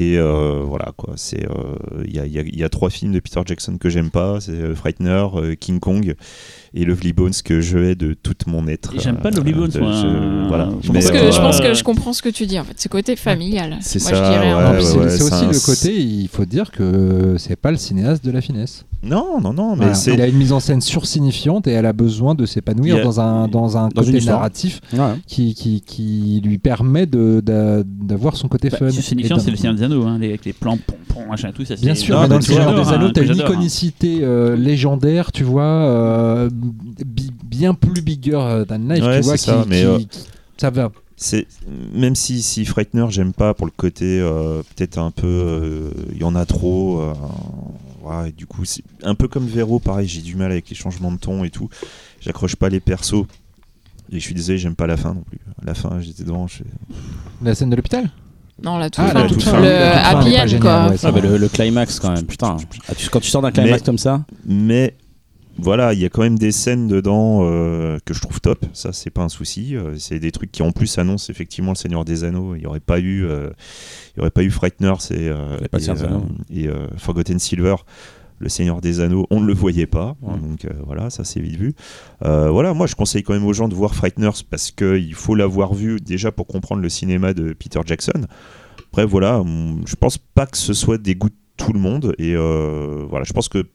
Et euh, voilà quoi, c'est euh, il y, a, il y a- y a trois films de Peter Jackson que j'aime pas, c'est euh, Frightener, euh, King Kong et Lovely Bones que je hais de toute mon être. J'aime pas Lovely Bones, de- moi. je- voilà. Je que euh, pense que je comprends ce que tu dis en fait, ce côté familial. C'est ça, ouais, c'est ouais, aussi un- le côté, il faut dire que c'est pas le cinéaste de la finesse. Non, non, non, mais Voilà. Il a une mise en scène sursignifiante et elle a besoin de s'épanouir a- dans un, dans un Dans une côté histoire. narratif Ouais. qui, qui, qui lui permet d'avoir son côté Bah, fun. c'est signifiant, Et c'est le des Anneaux, hein, les- avec les plans, pom, pom, machin, tout ça. Bien sûr, Non, mais dans le tu Seigneur des hein, Anneaux, t'as une hein. iconicité euh, légendaire, tu vois, euh, bi- bien plus bigger than life, Ouais, tu vois, c'est ça, qui- mais, qui- euh, qui- ça va. c'est même si si Frightener j'aime pas pour le côté euh, peut-être un peu euh, il y en a trop euh, ouais, et du coup c'est un peu comme Vero pareil j'ai du mal avec les changements de ton et tout j'accroche pas les persos et je suis désolé j'aime pas la fin non plus la fin j'étais devant je... La scène de l'hôpital? Non, la toute Ah, fin. la toute fin. Le happy end quoi. ouais, ça Ah, bah, le, le climax quand même, putain. Ah, quand tu sors d'un climax Mais- comme ça, mais voilà il y a quand même des scènes dedans euh, que je trouve top ça c'est pas un souci Euh, c'est des trucs qui en plus annoncent effectivement le Seigneur des Anneaux il y aurait pas eu euh, il y aurait pas eu Frightener c'est euh, Il y a pas de et, et, euh, Forgotten Silver le Seigneur des Anneaux, on ne le voyait pas, hein, Mm. donc euh, voilà, ça c'est vite vu. Euh, voilà, moi je conseille quand même aux gens de voir Frighteners parce qu'il faut l'avoir vu déjà pour comprendre le cinéma de Peter Jackson. Après voilà, hum, je pense pas que ce soit des goûts de tout le monde et euh, voilà, je pense que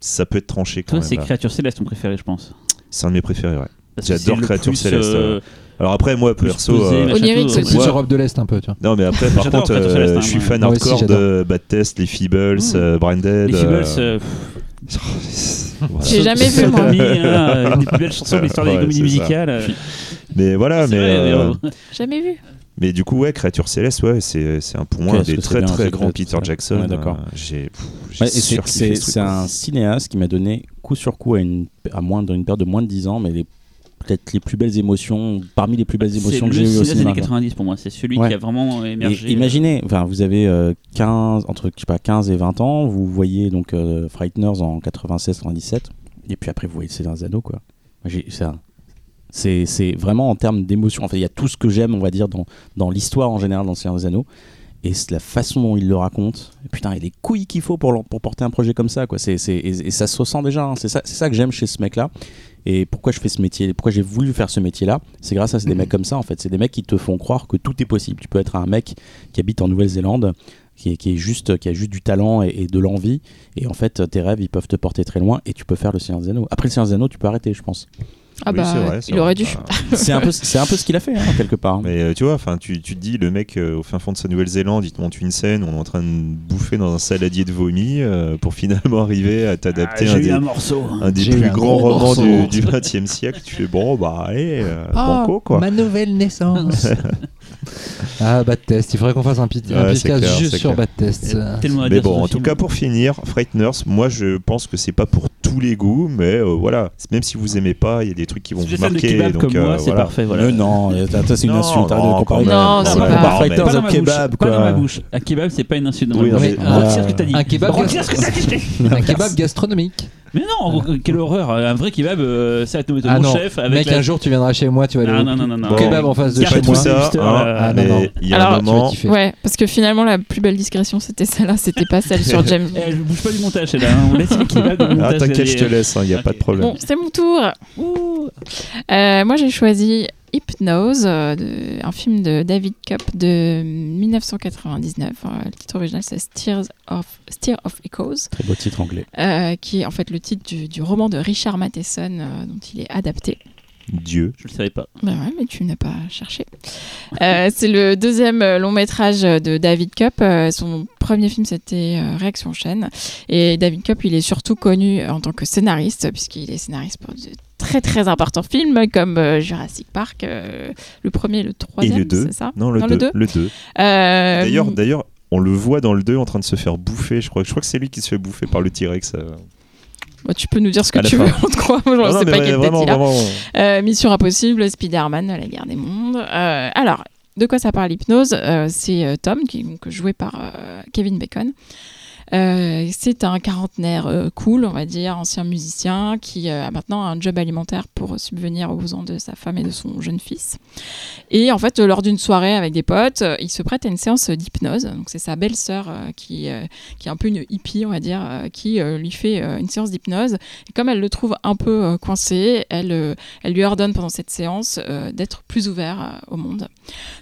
ça peut être tranché quand Toi, c'est. Créature Céleste ton préféré, je pense. C'est un de mes préférés, ouais. J'adore Créature Céleste, Alors après moi plus perso, euh, c'est Europe de l'Est un peu, tu vois. non mais après par contre, euh, hein, je suis fan hardcore de Bad Test, les Feebles, Mm. euh, Branded. Les Feebles, euh, voilà. J'ai jamais vu, moi. Hein, une des plus belles chansons de l'histoire des Ouais, comédies c'est ça. musicales. euh, Mais voilà, mais, vrai, euh, mais, euh, Jamais vu. mais du coup, ouais, Créature Céleste, ouais, c'est c'est un pour moi un des très bien, très grands Peter. Jackson. Ouais, d'accord. J'ai Ouais, c'est- ce un cinéaste qui m'a donné coup sur coup à, une, à moins dans une période de moins de 10 ans, mais les- peut-être les plus belles émotions, parmi les plus belles c'est émotions que j'ai eues au des cinéma. années quoi. 90 pour moi. C'est celui Ouais. qui a vraiment émergé. Et imaginez, enfin, vous avez euh, 15, entre je sais pas, 15 et 20 ans, vous voyez donc euh, Frighteners en 96-97, et puis après vous voyez des Anneaux, quoi. C'est C'est c'est vraiment en termes d'émotion. Enfin, il y a tout ce que j'aime, on va dire, dans, dans l'histoire en général dans des Anneaux. Et c'est la façon dont il le raconte. Putain, il y a les couilles qu'il faut pour, porter un projet comme ça. Quoi. C'est, c'est- et, et ça se ressent déjà. hein. C'est, ça, c'est ça que j'aime chez ce mec-là. Et pourquoi je fais ce métier Pourquoi j'ai voulu faire ce métier-là? C'est grâce à des mecs comme ça, en fait. C'est des mecs qui te font croire que tout est possible. Tu peux être un mec qui habite en Nouvelle-Zélande, qui, est, qui, est juste, qui a juste du talent et, et de l'envie. Et en fait, tes rêves, ils peuvent te porter très loin et tu peux faire le Seigneur des Anneaux. Après le Seigneur des Anneaux, tu peux arrêter, je pense. Ah Oui, bah, vrai, il vrai. aurait dû. Bah, C'est un peu, c'est un peu ce qu'il a fait, hein, quelque part. Mais euh, tu vois, enfin, tu, tu te dis, le mec euh, au fin fond de sa Nouvelle-Zélande, il te montre une scène où on est en train de bouffer dans un saladier de vomi euh, pour finalement arriver à Ah, t'adapter J'ai un, des, un morceau. un des J'ai eu plus un grands romans du, 20 siècle. Tu fais bon, bah allez, euh, banco quoi. ma nouvelle naissance. ah, Bad Test. Il faudrait qu'on fasse un, un Ouais, podcast clair, juste sur clair. Bad Test. Mais bon, en tout film. cas, pour finir, Frighteners, moi je pense que c'est pas pour tous les goûts, mais euh, voilà, même si vous aimez pas, il y a des trucs qui vont Si vous marquer. kebab donc, comme euh, moi, c'est voilà. parfait. Voilà. Euh, non, c'est une Non, insulte. non, c'est pas- Pas au ma kebab, bouche, pas dans quoi. ma bouche. Un kebab, c'est pas une insulte Oui, euh, Retire ce que t'as dit. Un kebab gastronomique. Mais non, quelle horreur. Un vrai kebab, euh, ça va te mettre Ah mon non, chef avec mec, la- un jour tu viendras chez moi, tu vas aller Non, au non, non, non, non. Bon. kebab en face de chez moi. ça, hein, euh, Ah, non, mais non. il y a Alors, un moment. Ouais, parce que finalement, la plus belle discrétion, c'était celle-là, c'était pas celle sur James. Eh, je bouge pas du montage, c'est là. hein. On laisse le kebab Ah, t'inquiète, je te laisse, il n'y a pas de problème. Bon, c'est mon tour. Ouh. Euh, moi, j'ai choisi Hypnose, euh, un film de David Cup de 1999. Euh, le titre original, c'est Steers of, Steer of Echoes, Très beau titre anglais. euh, qui est en fait le titre du, du roman de Richard Matheson euh, dont il est adapté. Dieu. Je le savais pas. Ben ouais, mais tu n'as pas cherché. Euh, c'est le deuxième long métrage de David Cup. Euh, son premier film, c'était euh, Réaction chaîne. Et David Cup, il est surtout connu en tant que scénariste, puisqu'il est scénariste pour de très très importants films comme euh, Jurassic Park, euh, le premier et le Et troisième, le 2 c'est ça Non, le Non, 2. le deux Le 2. Euh, D'ailleurs, d'ailleurs, on le voit dans le 2 en train de se faire bouffer. Je crois, je crois que c'est lui qui se fait bouffer par le T-Rex. bon, tu peux nous dire ce que tu fin. veux, on te croit. Non, non, mais vraiment, vraiment. Euh, Mission Impossible, Spider-Man, La guerre des mondes. Euh, alors, de quoi ça parle l'hypnose? Euh, C'est Tom, qui est donc joué par Kevin Bacon. Euh, c'est un quarantenaire euh, cool, on va dire, ancien musicien, qui euh, a maintenant un job alimentaire pour subvenir aux besoins de sa femme et de son jeune fils. Et en fait, lors d'une soirée avec des potes, il se prête à une séance d'hypnose. Donc c'est sa belle-sœur qui, qui est un peu une hippie, on va dire, qui lui fait une séance d'hypnose. Et comme elle le trouve un peu coincé, elle, elle lui ordonne pendant cette séance d'être plus ouvert au monde.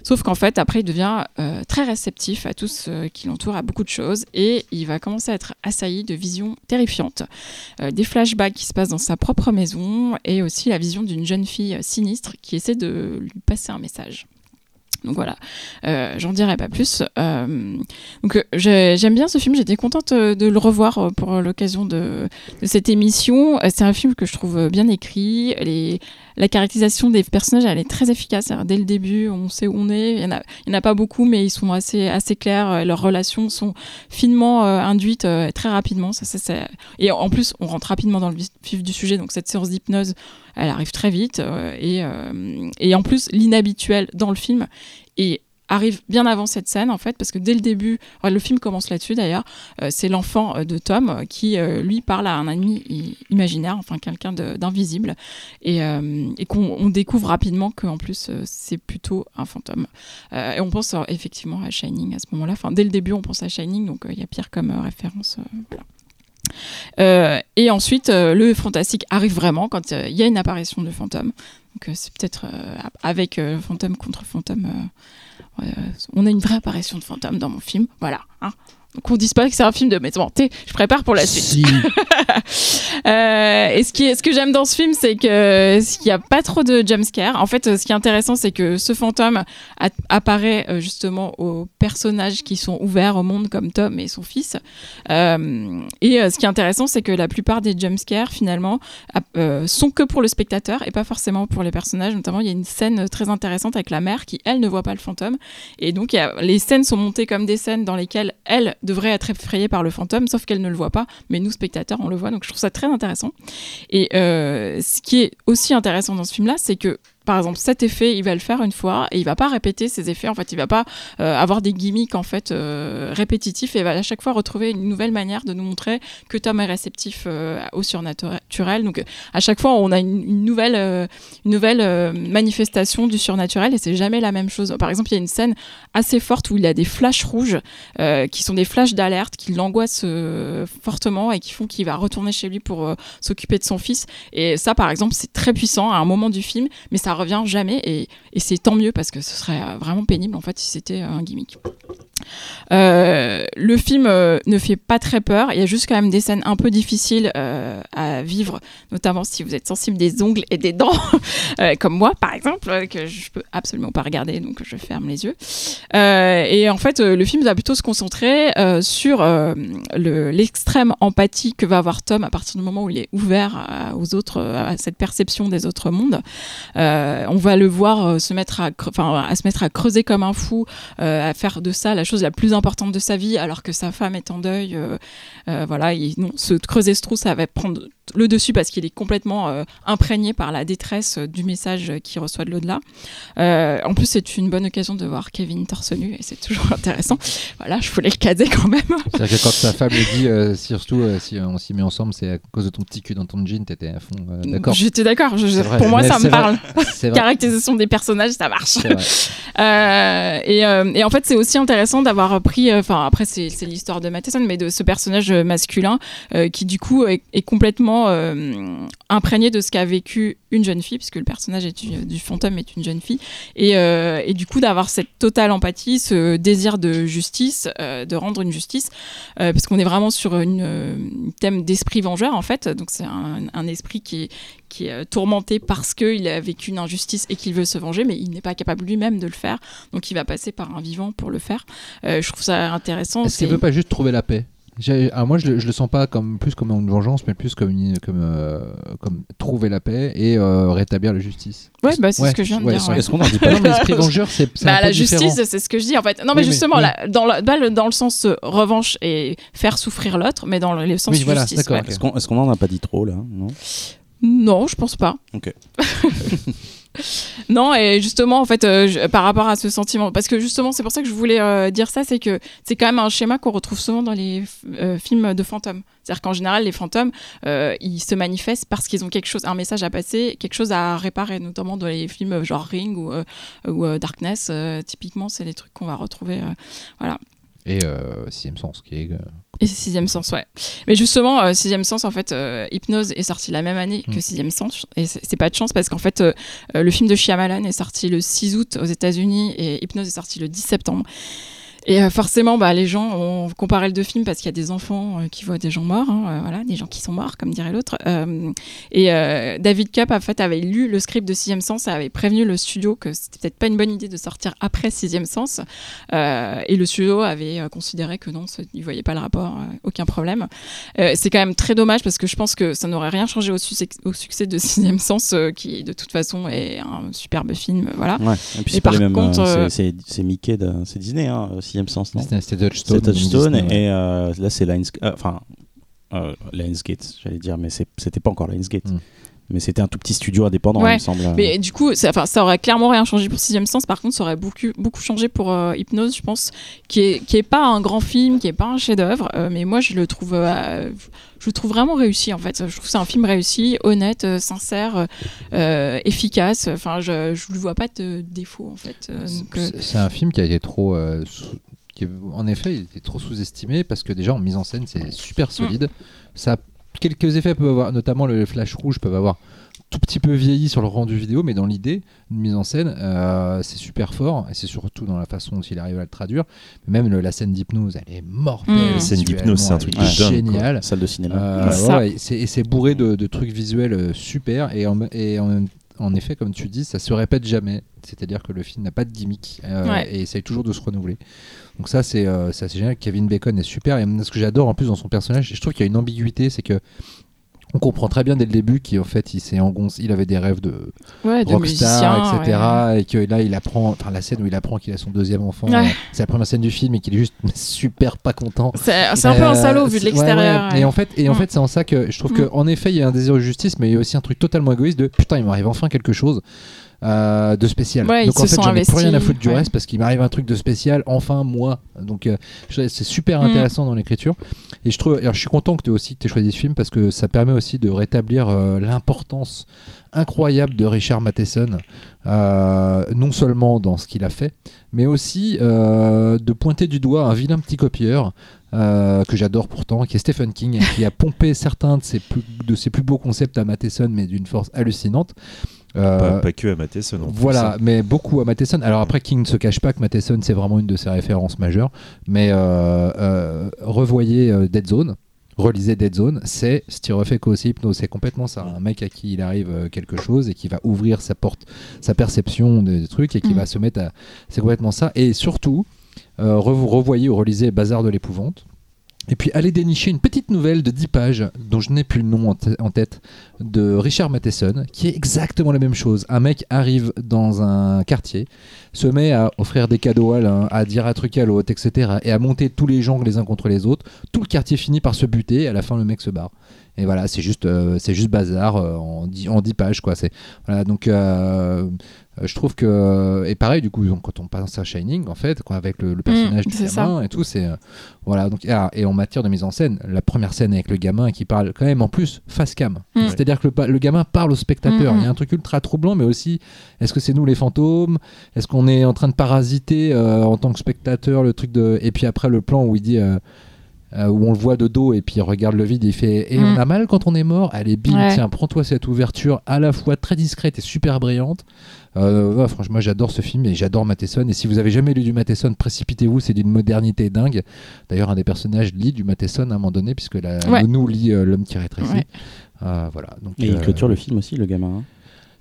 Sauf qu'en fait, après, il devient très réceptif à tout ce qui l'entoure, à beaucoup de choses, et il va commencer à être assailli de visions terrifiantes. Euh, des flashbacks qui se passent dans sa propre maison, et aussi la vision d'une jeune fille sinistre qui essaie de lui passer un message. Donc voilà, Euh, j'en dirai pas plus. Euh, donc euh, j'ai- j'aime bien ce film, j'étais contente de le revoir pour l'occasion de, cette émission. C'est un film que je trouve bien écrit. Les, la caractérisation des personnages, elle est très efficace. Dès le début, on sait où on est. Il y en a, pas beaucoup, mais ils sont assez, assez clairs. Leurs relations sont finement induites très rapidement. Ça, Et en plus, on rentre rapidement dans le vif vif du sujet. Donc cette séance d'hypnose, elle arrive très vite. euh, et, euh, et en plus, l'inhabituel dans le film arrive bien avant cette scène en fait parce que dès le début le film commence là-dessus d'ailleurs euh, c'est l'enfant de Tom qui lui parle à un ami imaginaire enfin quelqu'un d'invisible et, et qu'on on découvre rapidement qu'en plus c'est plutôt un fantôme et on pense effectivement à Shining à ce moment-là enfin dès le début on pense à Shining donc il y a pire comme référence. Euh, et ensuite, euh, le fantastique arrive vraiment quand euh, il y a une apparition de fantôme. Donc c'est peut-être avec fantôme contre fantôme. on a une vraie apparition de fantôme dans mon film. Voilà. hein. Donc on dise pas que c'est un film de maison hantée. Je prépare pour la suite. Si. Euh, et ce, qui est, ce que j'aime dans ce film, c'est que ce qu'il n'y a pas trop de jumpscare. En fait, euh, ce qui est intéressant, c'est que ce fantôme apparaît euh, justement aux personnages qui sont ouverts au monde, comme Tom et son fils. Euh, et ce qui est intéressant, c'est que la plupart des jumpscares, finalement, sont que pour le spectateur et pas forcément pour les personnages. Notamment, il y a une scène très intéressante avec la mère qui, elle, ne voit pas le fantôme. Et donc, a- les scènes sont montées comme des scènes dans lesquelles elle devrait être effrayée par le fantôme, sauf qu'elle ne le voit pas. Mais nous, spectateurs, on le voit. Donc, je trouve ça très intéressant. Et euh, ce qui est aussi intéressant dans ce film-là, c'est que par exemple, cet effet, il va le faire une fois et il va pas répéter ces effets. En fait, il va pas euh, avoir des gimmicks en fait euh, répétitifs et va à chaque fois retrouver une nouvelle manière de nous montrer que Tom est réceptif euh, au surnaturel. Donc, à chaque fois, on a une, une nouvelle, une nouvelle manifestation du surnaturel et c'est jamais la même chose. Par exemple, il y a une scène assez forte où il a des flashs rouges qui sont des flashs d'alerte qui l'angoissent fortement et qui font qu'il va retourner chez lui pour s'occuper de son fils. Et ça, par exemple, c'est très puissant à un moment du film, mais ça revient jamais et, c'est tant mieux parce que ce serait euh, vraiment pénible en fait si c'était euh, un gimmick. Euh, le film euh, ne fait pas très peur. Il y a juste quand même des scènes un peu difficiles euh, à vivre, notamment si vous êtes sensible des ongles et des dents, comme moi par exemple, que je peux absolument pas regarder, donc je ferme les yeux. Et en fait, le film va plutôt se concentrer sur le- l'extrême empathie que va avoir Tom à partir du moment où il est ouvert à- aux autres, à cette perception des autres mondes. On va le voir se mettre à, se mettre à creuser comme un fou, à faire de ça la chose la plus importante de sa vie, alors que sa femme est en deuil. euh, euh, voilà, il- non, se creuser ce trou, ça va prendre le dessus parce qu'il est complètement euh, imprégné par la détresse euh, du message qu'il reçoit de l'au-delà. Euh, en plus, c'est une bonne occasion de voir Kevin torse nu et c'est toujours intéressant. Voilà, je voulais le caser quand même. C'est-à-dire que quand ta femme lui dit, euh, surtout euh, si on s'y met ensemble, c'est à cause de ton petit cul dans ton jean, t'étais à fond euh, d'accord. J'étais d'accord. pour moi, mais ça me vrai. parle. Caractérisation des personnages, ça marche. Euh, et, euh, et en fait, c'est aussi intéressant d'avoir pris, euh, enfin après c'est l'histoire de Matheson, mais de ce personnage euh, masculin euh, qui du coup est, est complètement euh, imprégné de ce qu'a vécu une jeune fille, puisque le personnage est du, du fantôme est une jeune fille, et, euh, et du coup d'avoir cette totale empathie, ce désir de justice, euh, de rendre une justice, parce qu'on est vraiment sur une, un thème d'esprit vengeur en fait, donc c'est un, un esprit qui est qui est tourmenté parce qu'il a vécu une injustice et qu'il veut se venger, mais il n'est pas capable lui-même de le faire. Donc il va passer par un vivant pour le faire. Euh, je trouve ça intéressant. Est-ce qu'il c'est- veut pas juste trouver la paix? Alors moi, je le, je le sens pas comme plus comme une vengeance, mais plus comme une, comme euh, comme trouver la paix et euh, rétablir la justice. Ouais, bah, c'est Ouais, ce que je viens de ouais, dire. ouais. Est-ce qu'on en dit pas non, mais l'esprit vengeur, c'est Bah, la différent. justice, c'est ce que je dis en fait. Non, mais Oui, mais- justement, oui. là, dans, le- dans le sens euh, revanche et faire souffrir l'autre, mais dans le, le sens Oui, voilà, justice. Est-ce qu'on est-ce qu'on en a pas dit trop là? Non? Non, je pense pas. Ok. Non, et justement, en fait, euh, par rapport à ce sentiment, parce que justement, c'est pour ça que je voulais euh, dire ça, c'est que c'est quand même un schéma qu'on retrouve souvent dans les euh, films de fantômes. C'est-à-dire qu'en général, les fantômes, ils se manifestent parce qu'ils ont quelque chose, un message à passer, quelque chose à réparer, notamment dans les films genre Ring ou, Darkness. typiquement, c'est les trucs qu'on va retrouver. euh, Et sixième sens, qui est. Et Sixième Sens, ouais. Mais justement, euh, Sixième Sens, en fait, euh, Hypnose est sorti la même année que Mm. Sixième Sens. Et c'est pas de chance parce qu'en fait, euh, le film de Shyamalan est sorti le 6 août aux États-Unis et Hypnose est sorti le 10 septembre. Et euh, forcément, bah, les gens ont comparé les deux films parce qu'il y a des enfants euh, qui voient des gens morts, hein, euh, voilà, des gens qui sont morts, comme dirait l'autre. Euh, et euh, David Cup, en fait, avait lu le script de Sixième Sens et avait prévenu le studio que c'était peut-être pas une bonne idée de sortir après Sixième Sens. Euh, et le studio avait considéré que non, il voyait pas le rapport, aucun problème. Euh, c'est quand même très dommage parce que je pense que ça n'aurait rien changé au, succès- au succès de Sixième Sens, qui de toute façon est un superbe film, voilà. Ouais. Et puis Et par les mêmes. contre, c'est- Mickey, c'est Disney, hein, sixième sens, non? C'était Touchstone. Et euh, là c'est Lionsgate. euh, Enfin, euh, Lionsgate, j'allais dire, mais c'était pas encore Lionsgate. Mm. Mais c'était un tout petit studio indépendant, Ouais, il me semble. Mais du coup, ça, enfin, ça aurait clairement rien changé pour Sixième Sens. Par contre, ça aurait beaucoup, beaucoup changé pour euh, Hypnose, je pense, qui est, qui est pas un grand film, qui est pas un chef-d'œuvre, euh, mais moi, je le trouve, euh, je le trouve vraiment réussi. En fait, je trouve que c'est un film réussi, honnête, euh, sincère, efficace. Enfin, je, je lui vois pas de défaut, en fait. Euh, euh, C'est un film qui a été trop. euh, sous- qui- en effet, il était trop sous-estimé parce que déjà en mise en scène, c'est super solide. Ça a quelques effets peuvent avoir, notamment le flash rouge, peuvent avoir tout petit peu vieilli sur le rendu vidéo, mais dans l'idée de mise en scène, euh, c'est super fort et c'est surtout dans la façon dont il arrive à le traduire. Même le- la scène d'hypnose, elle est mortelle. Mm. La scène d'hypnose, c'est un truc génial. Salle de cinéma. Euh, ouais, et c'est bourré de, de trucs visuels euh, super et, en, et en, même- en effet comme tu dis ça se répète jamais. C'est-à-dire que le film n'a pas de gimmick euh, Ouais. et essaye toujours de se renouveler. Donc ça c'est euh, génial. Kevin Bacon est super. Et ce que j'adore en plus dans son personnage je trouve qu'il y a une ambiguïté c'est que on comprend très bien dès le début qu'en fait il s'est il avait des rêves de ouais, rockstar etc ouais. et que là il apprend enfin la scène où il apprend qu'il a son deuxième enfant Ouais. euh, c'est la première scène du film et qu'il est juste super pas content C'est un peu un euh, salaud vu de l'extérieur. Et en fait, et en Mm. fait, c'est en ça que je trouve Mm. qu'en effet, il y a un désir de justice, mais il y a aussi un truc totalement égoïste de putain, il m'arrive enfin quelque chose. Euh, de spécial. Ouais, Donc en fait, j'en ai plus rien à foutre du ouais. reste parce qu'il m'arrive un truc de spécial, enfin moi. Donc euh, c'est super Mm. intéressant dans l'écriture. Et je trouve, alors, je suis content que tu aussi que aies choisi ce film parce que ça permet aussi de rétablir euh, l'importance incroyable de Richard Matheson, non seulement dans ce qu'il a fait, mais aussi de pointer du doigt un vilain petit copieur euh, que j'adore pourtant, qui est Stephen King, qui a pompé certains de ses plus, de ses plus beaux concepts à Matheson, mais d'une force hallucinante. Euh, Pas, pas que à Matheson. en plus, voilà, hein. mais beaucoup à Matheson. Alors après, King ne se cache pas que Matheson, c'est vraiment une de ses références majeures. Mais euh, euh, revoyez Dead Zone, relisez Dead Zone, c'est ce qui refait qu'aussi Hypnose. C'est complètement ça. Un mec à qui il arrive quelque chose et qui va ouvrir sa porte, sa perception des, trucs et qui Mhm. va se mettre à. C'est complètement ça. Et surtout, euh, revo- revoyez ou relisez Bazar de l'épouvante. Et puis allez dénicher une petite nouvelle de 10 pages, dont je n'ai plus le nom en, te- en tête, de Richard Matheson, qui est exactement la même chose. Un mec arrive dans un quartier, se met à offrir des cadeaux à l'un, à dire un truc à l'autre, etc. Et à monter tous les gens les uns contre les autres. Tout le quartier finit par se buter, et à la fin le mec se barre. Et voilà, c'est juste, euh, juste bazar euh, en 10 en 10 pages, quoi. Voilà, donc euh, euh, je trouve que et pareil du coup donc, quand on pense à Shining en fait quoi, avec le, le personnage du c'est gamin et tout c'est euh, voilà donc ah, et en matière de mise en scène la première scène avec le gamin qui parle quand même en plus face cam Mm. c'est-à-dire que le, gamin parle au spectateur Mm, mm. il y a un truc ultra troublant mais aussi est-ce que c'est nous les fantômes? Est-ce qu'on est en train de parasiter euh, en tant que spectateur le truc de et puis après le plan où il dit euh, euh, où on le voit de dos et puis il regarde le vide et il fait et Mm. on a mal quand on est mort? Allez bim Ouais. tiens prends-toi cette ouverture à la fois très discrète et super brillante euh, ouais, franchement j'adore ce film et j'adore Matheson et si vous avez jamais lu du Matheson précipitez-vous c'est d'une modernité dingue d'ailleurs un des personnages lit du Matheson à un moment donné puisque la Ouais. nous lit euh, l'homme qui rétrécit Ouais. Euh, voilà donc Et il clôture le film aussi, le gamin. hein.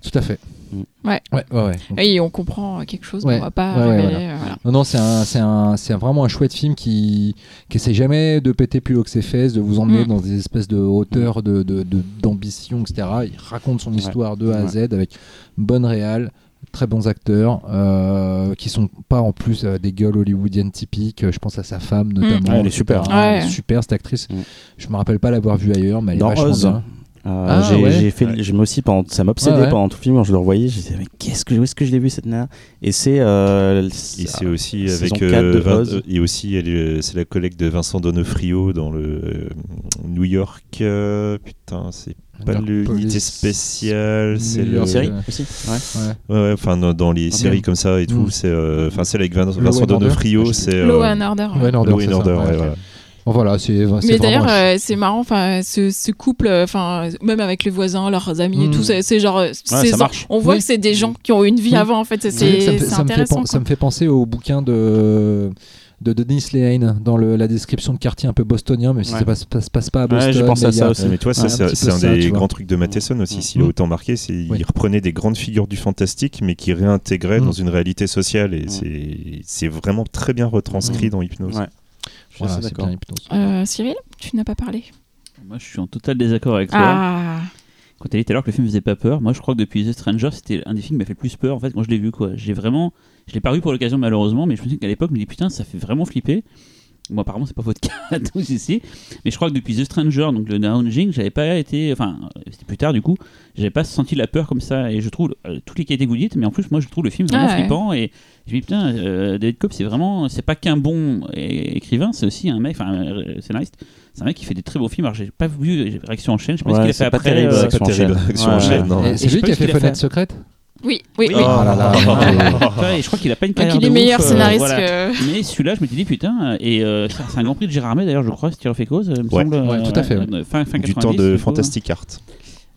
tout à fait Mm. Ouais. ouais ouais, ouais. Donc, Et on comprend quelque chose, mais Ouais. on va pas Ouais, ouais, révéler. euh, voilà. Non, non, c'est un, c'est un, c'est vraiment un chouette film qui, qui essaie jamais de péter plus haut que ses fesses, de vous emmener Mm. dans des espèces de hauteurs, de, de, de- d'ambition, etc. Il raconte son histoire de A à Ouais. Z avec une bonne réal, très bons acteurs, euh, qui sont pas en plus euh, des gueules hollywoodiennes typiques. Je pense à sa femme notamment. Ouais, elle est super. Est Ouais. super cette actrice. Mm. Je me rappelle pas l'avoir vue ailleurs, mais elle Dans est vachement Oz. bien. Euh, Ah, j'ai, ouais. fait, Ouais. je me aussi pendant, ça m'obsédait Ouais, ouais. pendant tout le film quand je le revoyais. Je disais mais qu'est-ce que, où est-ce que je l'ai vu cette nana? Et c'est, euh, Et c'est aussi avec 4 euh, euh, et aussi est- c'est la collègue de Vincent Donofrio dans le euh, New York euh, putain c'est pas l'unité spéciale c'est le en série euh, aussi. Ouais. Ouais. enfin dans, dans les séries comme ça et tout Mm. c'est euh, enfin celle avec Vincent. Donofrio Ah, c'est Law euh, and Order. ouais. Ouais, Order, Law c'est and Order ouais, ouais, ok. Voilà. C'est Mais d'ailleurs, euh, c'est marrant, enfin, ce, ce couple, euh, enfin, même avec les voisins, leurs amis et Mm. tout, c'est c'est genre, euh, c'est- ça marche. on voit Oui. que c'est des gens qui ont eu une vie Oui. avant, en fait, c'est Oui, ça, me fait, ça me fait intéressant. pen- ça me fait penser au bouquin de de Denis Lehane dans le, la description de quartier un peu bostonien, même si Ouais. ça passe, passe, passe pas à Boston. j'ai pensé mais à ça a- aussi. Mais toi, Ouais, c'est un ça, des grands trucs de Matheson aussi, s'il Mm. a autant marqué, c'est Oui. il reprenait des grandes figures du fantastique, mais qui réintégrait dans une réalité sociale, et c'est c'est vraiment très bien retranscrit dans Hypnose. Je suis Voilà, assez c'est d'accord. Euh, Cyril, tu n'as pas parlé Moi, je suis en total désaccord avec toi. Ah, Quand tu as dit tout à l'heure que le film faisait pas peur, moi je crois que depuis The Stranger, c'était un des films qui m'a fait le plus peur en fait quand je l'ai vu quoi. J'ai vraiment, je l'ai pas vu pour l'occasion malheureusement, mais je me souviens qu'à l'époque, je me dis putain, ça fait vraiment flipper. Bon, apparemment, c'est pas votre cas tous ici, mais je crois que depuis The Stranger, donc le Downjing, j'avais pas été, enfin, c'était plus tard du coup, j'avais pas senti la peur comme ça, et je trouve euh, toutes les qualités que vous dites, mais en plus, moi je trouve le film vraiment Ah ouais. flippant, et je me dis putain, euh, David Cobb, c'est vraiment, c'est pas qu'un bon écrivain, c'est aussi un mec, enfin, un scénariste, c'est un mec qui fait des très beaux films. Alors, j'ai pas vu j'ai- Réaction en chaîne, je sais pas Ouais, ce qu'il a c'est fait pas après. terrible, euh, C'est Réaction pas en terrible, chaîne. Non. C'est lui pas qui a fait. Fenêtre secrète? Oui, oui, Oui. Ah là là. Vois, et je crois qu'il a pas une Donc, carrière il est meilleur ouf, euh, scénariste voilà. que. Mais celui-là, je me suis dit putain, et euh, c'est un Grand Prix de Gérard Armé d'ailleurs, je crois, si tu refais cause, il me Ouais. semble. Ouais, tout à fait, ouais. euh, Fin, fin Du 90, temps de du coup. Fantastic Art.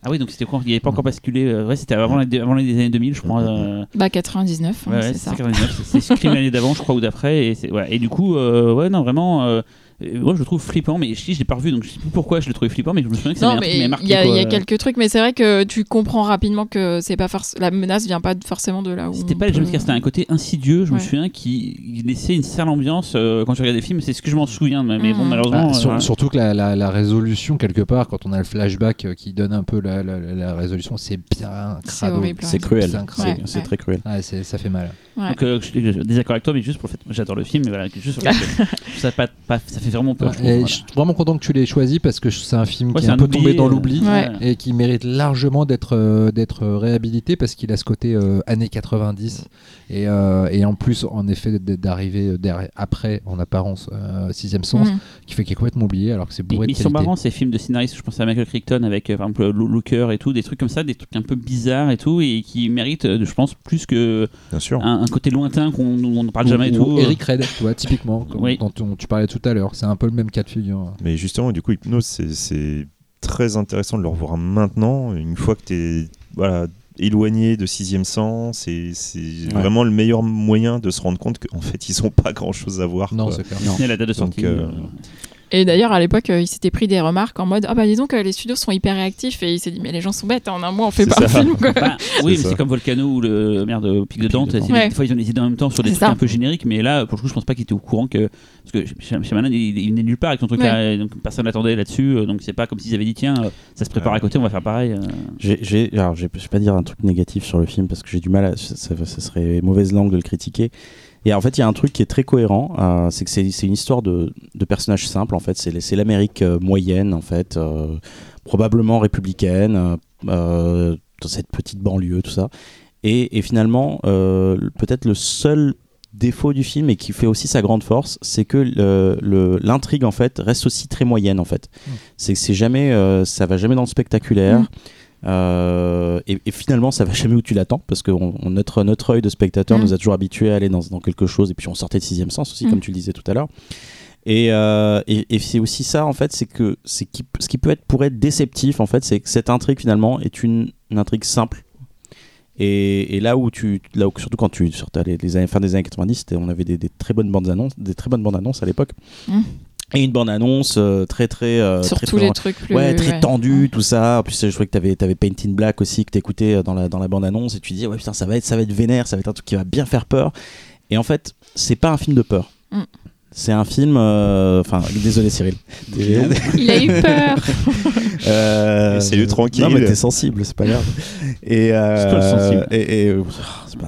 Ah oui, donc c'était quoi Il n'avait pas encore basculé. euh, ouais, c'était avant, les- avant les années 2000, je crois. euh, Bah, 99, hein, Ouais, c'est ça. 99, c'est l'année d'avant, je crois, ou d'après. Et, c'est- ouais. et du coup, euh, ouais, non, vraiment, euh, euh, moi je le trouve flippant, mais je l'ai pas revu, donc je sais plus pourquoi je l'ai trouvé flippant, mais je me souviens que c'est Non, un truc qui mais m'a marqué. il y, a- quelques trucs, mais c'est vrai que tu comprends rapidement que c'est pas la menace vient pas forcément de là où. C'était on pas les peut- jumpscares, c'était un côté insidieux, je me souviens, qui laissait une sale ambiance euh, quand tu regardes des films, c'est ce que je m'en souviens, mais bon, Mhm. malheureusement. Ah, sur- euh, surtout que la, la- la résolution, quelque part, quand on a le flashback euh, qui donne un peu la, la- la- la résolution, c'est bien C'est crado. C'est cruel. C'est très cruel. Ouais, ça fait mal. Ouais. Donc, euh, je suis désaccord avec toi, mais juste pour le fait, j'adore le film, mais voilà, juste sur le fait que ça, pas, pas- ça fait vraiment peur. je trouve, Et voilà. je suis vraiment content que tu l'aies choisi parce que c'est un film Ouais, qui est un, un peu oublié, tombé dans euh, l'oubli Ouais. et qui mérite largement d'être euh, d'être réhabilité parce qu'il a ce côté euh, années 90 et, euh, et en plus en effet d'arriver euh, après en apparence euh, sixième sens Mhm. qui fait qu'il est complètement oublié alors que c'est bourré de ils sont marrants ces films de scénaristes. Je pense à Michael Crichton avec euh, par exemple Lou- Looker et tout, des trucs comme ça, des trucs un peu bizarres et tout, et qui méritent, euh, je pense, plus que Bien sûr. un, un côté lointain qu'on on ne parle Ou- jamais et ou tout. Eric Red, tu vois, typiquement, comme- Oui. dont on- tu parlais tout à l'heure. C'est un peu le même cas de figure. Mais justement, du coup, Hypnose, c'est- très intéressant de le revoir maintenant, une fois que tu es voilà, éloigné de Sixième Sens. C'est Ouais. vraiment le meilleur moyen de se rendre compte qu'en fait, ils n'ont pas grand-chose à voir. Non, c'est clair. Non. C'est la date de Donc, sortie. euh, euh, Et d'ailleurs, à l'époque, euh, il s'était pris des remarques en mode Ah bah dis donc, euh, les studios sont hyper réactifs. Et il s'est dit Mais les gens sont bêtes, en un mois on fait pas un ça. film. Quoi. Bah, oui, mais c'est comme Volcano ou le merde au Pic de Dante. Ouais. Des fois, ils ont des idées en même temps sur des trucs ça. un peu génériques, mais là, pour le coup, je pense pas qu'il était au courant que. Parce que Shy- Shyamalan, il, il venait nulle part avec son truc Ouais. là, donc personne n'attendait là-dessus. euh, Donc c'est pas comme s'ils avaient dit Tiens, euh, ça se prépare à côté, on va faire pareil. euh. J'ai, alors, je vais pas dire un truc négatif sur le film parce que j'ai du mal à. Ça serait mauvaise langue de le critiquer. Et en fait, il y a un truc qui est très cohérent, euh, c'est que c'est, une histoire de, de personnages simples. En fait, c'est, l'Amérique euh, moyenne, en fait, euh, probablement républicaine, euh, dans cette petite banlieue, tout ça. Et, et finalement, euh, peut-être le seul défaut du film et qui fait aussi sa grande force, c'est que le- le- l'intrigue en fait reste aussi très moyenne en fait. C'est que c'est jamais, euh, ça va jamais dans le spectaculaire. Mm. Euh, et, et finalement, ça va jamais où tu l'attends parce que on- on- notre notre œil de spectateur Mm. nous a toujours habitués à aller dans, dans quelque chose. Et puis on sortait de sixième sens aussi, Mm. comme tu le disais tout à l'heure. Et, euh, et, et c'est aussi ça en fait, c'est que c'est ce qui peut être pour être déceptif en fait, c'est que cette intrigue finalement est une, une intrigue simple. Et, et là où tu, là où, surtout quand tu sur les, les années, fin des années 90, c'était- on avait des, des très bonnes bandes annonces, des très bonnes bandes annonces à l'époque. Mm. Et une bande annonce euh, très très euh, Sur très, tous très- les trucs plus. ouais, très ouais. tendu, tout ça. En plus, je crois que t'avais avais Paint in Black aussi que t'écoutais euh, dans la dans la bande annonce et tu dis ouais putain ça va être ça va être vénère, ça va être un truc qui va bien faire peur. Et en fait, c'est pas un film de peur. Mm. C'est un film. euh, Enfin, désolé Cyril. Il a eu peur. Euh, Laissez-le tranquille. Non mais t'es sensible, c'est pas grave. Et, euh, C'est toi le sensible. Et, et, euh, c'est pas-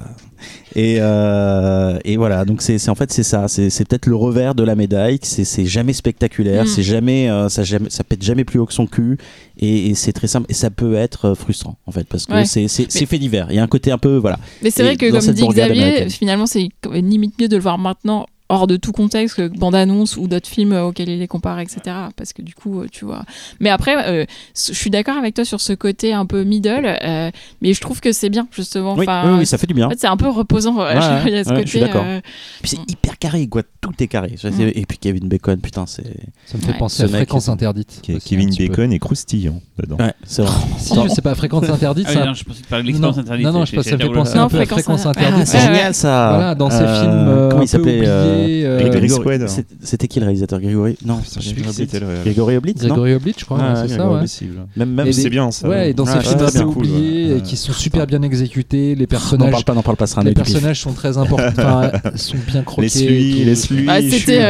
Et, euh, et voilà, donc c'est en fait c'est ça, c'est peut-être le revers de la médaille, c'est jamais spectaculaire, Mm. c'est jamais, euh, ça jamais, ça pète jamais plus haut que son cul, et, et c'est très simple, et ça peut être euh, frustrant en fait, parce que Ouais. c'est Mais- fait divers. Il y a un côté un peu voilà. Mais c'est vrai que, comme dit Xavier, finalement, c'est limite mieux de le voir maintenant hors de tout contexte que bande-annonce ou d'autres films euh, auxquels il est comparé, etc. Parce que du coup, euh, tu vois. Mais après, euh, je suis d'accord avec toi sur ce côté un peu middle, euh, mais je trouve que c'est bien, justement. Oui, Enfin, oui, oui, ça fait du bien. En fait, c'est un peu reposant. Ouais, il y a ce ouais, côté. je suis d'accord. euh, Puis c'est hyper carré, quoi, tout est carré. Ça, c'est- Et puis Kevin Bacon, putain, c'est. Ça me fait Ouais. penser Ce à mec, Fréquence Interdite. Aussi, Kevin peu. Bacon est croustillant dedans. Ouais, c'est vrai. Si, je sais pas, Fréquence Interdite, Ah, ça. oui, non, je pensais que tu parlais de Non, l'expérience interdite. non, non, je pense que ça me fait été penser Non, un peu à Fréquence Interdite. Interdite. c'est génial ça. Voilà, dans ces films comment il s'appelait peu euh, euh, Squad. C'était qui le réalisateur Grégory? Non, Je sais plus qui c'était. Grégory Oblitz, Grégory Oblitz, je crois, Ouais, ouais, c'est ça, ouais. Même, C'est bien ça. Ouais, et dans Ouais, ces c'est films assez oubliés, qui sont super bien exécutés, les N'en personnages, parle pas, n'en parle pas, les personnages sont très importants, sont bien croqués. Laisse-lui. Ah, c'était,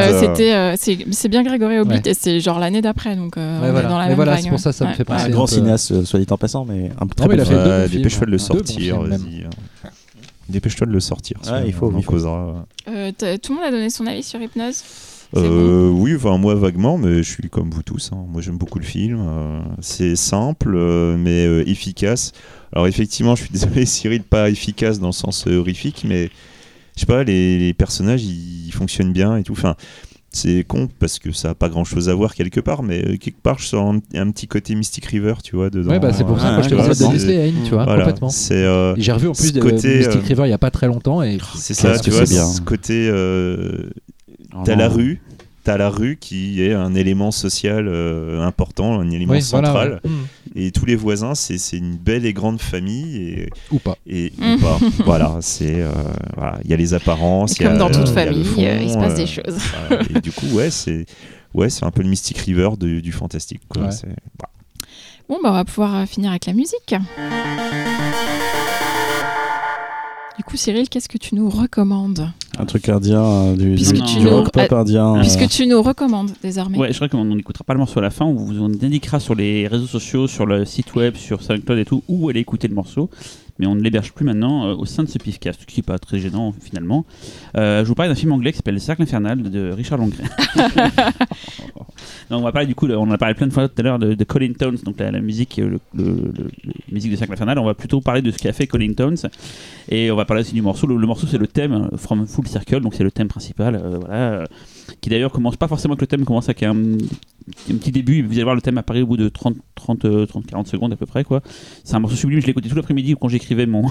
euh, c'est, bien Grégory Ouais. et c'est genre l'année d'après, donc dans la même voilà, c'est pour ça, ça me fait penser. Un grand peu- cinéaste, soit dit en passant, mais un très films, Dépêche-toi de le hein. Sortir, vas-y. Dépêche-toi de le sortir. Ouais, celui-là, il faut, On en il faut. causera. Euh, tout le monde a donné son avis sur Hypnose? Euh, Oui, enfin moi vaguement, mais je suis comme vous tous. hein. Moi j'aime beaucoup le film. euh, c'est simple, euh, mais euh, efficace. Alors effectivement, je suis désolé, Cyril, pas efficace dans le sens horrifique, mais je sais pas, les, les personnages ils fonctionnent bien et tout. Enfin, c'est con parce que ça a pas grand chose à voir quelque part, mais euh, quelque part je sens un, un petit côté Mystic River, tu vois, dedans. Ouais, bah, c'est pour ça que je te parlais de. Disney Hain, tu vois, Voilà, complètement. c'est euh, J'ai revu en plus de côté, Mystic euh, River il y a pas très longtemps et c'est ça, tu vois, c'est bien. ce côté. euh, Oh T'as la rue, t'as la rue qui est un élément social euh, important, un élément Oui, central. voilà, ouais. Mm. Et tous les voisins, c'est c'est une belle et grande famille. Et, Ou pas. et Mm. ou pas. voilà, c'est euh, voilà, il y a les apparences. il y a- Comme dans toute le famille, fond, euh, il se passe euh, des choses. voilà. Et du coup, ouais, c'est ouais, c'est un peu le Mystic River de- du fantastique. Quoi. Ouais. C'est- voilà. Bon, bah, on va pouvoir finir avec la musique. Du coup, Cyril, qu'est-ce que tu nous recommandes? Un truc indien, euh, du, Puisque du, tu du nous- rock pop indien. euh, Puisque tu nous recommandes désormais. Ouais, je crois qu'on n'écoutera pas le morceau à la fin. On vous en indiquera sur les réseaux sociaux, sur le site web, sur SoundCloud et tout, où aller écouter le morceau. Mais on ne l'héberge plus maintenant euh, au sein de ce pifcast, ce qui n'est pas très gênant finalement. Euh, je vous parle d'un film anglais qui s'appelle Le Cercle Infernal de Richard Longren. Donc on va parler du coup, on en a parlé plein de fois tout à l'heure de, de Colin Tones, donc la, la musique, le, le- le- le- musique de Cercle Infernal. On va plutôt parler de ce qu'a fait Colin Tones et on va parler aussi du morceau. Le, le morceau c'est le thème From Full Circle, donc c'est le thème principal, euh, euh, qui d'ailleurs commence pas forcément avec le thème, commence avec un, un petit début. Vous allez voir le thème apparaît au bout de 30, 30, euh, 30 40 secondes à peu près quoi. C'est un morceau sublime. Je l'ai écouté tout l'après-midi quand j'écrivais mon,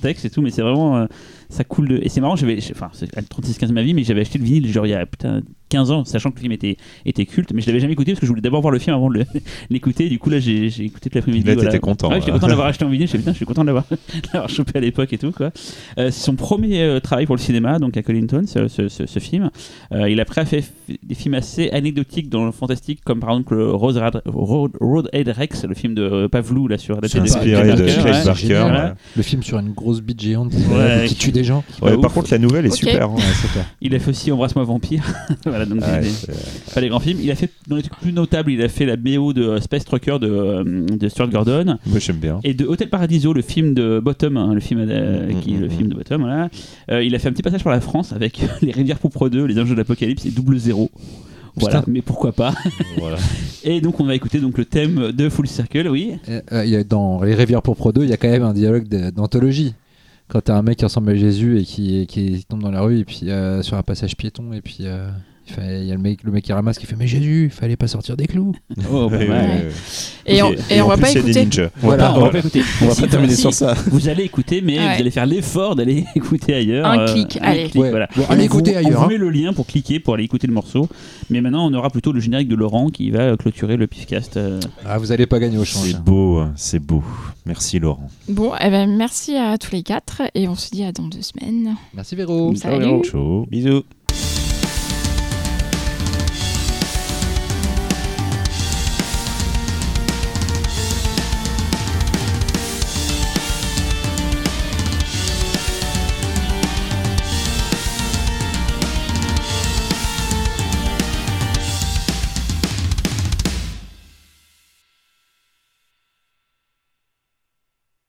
texte et tout, mais c'est vraiment euh, ça coule de... et c'est marrant. J'avais, enfin, c'est à 36-15 ma vie, mais j'avais acheté le vinyle genre il y a putain 15 ans, sachant que le film était, était culte, mais je l'avais jamais écouté parce que je voulais d'abord voir le film avant de l'écouter. Du coup là, j'ai, j'ai écouté tout l'après-midi. Là, voilà. t'étais content, Ouais, j'étais content d'avoir acheté en vinyle. Je suis putain, je suis content de l'avoir, de l'avoir chopé à l'époque et tout quoi. Euh, c'est son premier euh, travail pour le cinéma, donc à Collington, ce, ce- ce- ce film. Euh, il a après fait f- des films assez anecdotiques dans le fantastique, comme par exemple le Rose Rad- Road, Roadhead Rex, le film de euh, Pavlou là sur de Inspiré Clive de Barker, Clive ouais. Barker. ouais. Le film sur une grosse bite géante Ouais. qui tue des gens. Ouais, Bah, par ouf. contre, la nouvelle est super. hein. C'est clair. Il a fait aussi Embrasse-moi vampire. Voilà, donc Ouais, des- c'est- pas les grands films. Il a fait dans les trucs plus notables, il a fait la BO de Space Trucker de, euh, de Stuart Gordon. Moi, j'aime bien. Et de Hotel Paradiso, le film de Bottom, hein, le film euh, Mm, qui est mm, le mm. film de Bottom, voilà. Euh, il a fait un petit passage pour la France avec Les Rivières Pourpres 2, Les Anges de l'Apocalypse et Double Zéro. Voilà, Putain. mais pourquoi pas? Voilà. Et donc on va écouter donc le thème de Full Circle, oui. Euh, il y a- dans Les Rivières pour 2, il y a quand même un dialogue d'anthologie. Quand t'as un mec qui ressemble à Jésus et qui, qui tombe dans la rue et puis euh, sur un passage piéton et puis euh, il fait- y a le mec, le mec qui ramasse qui fait mais Jésus, il fallait pas sortir des clous. Oh, ouais. ouais. Et, on, et on va plus, pas écouter. ninjas. On va pas, on va Voilà. pas écouter. On va pas terminer si, sur ça. Vous allez écouter, mais Ouais. vous allez faire l'effort d'aller écouter ailleurs. Un euh, clic, un allez. clic, Ouais. voilà. Bon, On allez vous- écouter On ailleurs, vous hein. met le lien pour cliquer, pour aller écouter le morceau. Mais maintenant, on aura plutôt le générique de Laurent qui va clôturer le Pifcast. euh. Ah, vous allez pas gagner au change. C'est beau, hein, c'est beau. Merci Laurent. Bon, eh ben, merci à tous les quatre et on se dit à dans deux semaines. Merci Véro. Salut. Ciao. Bisous.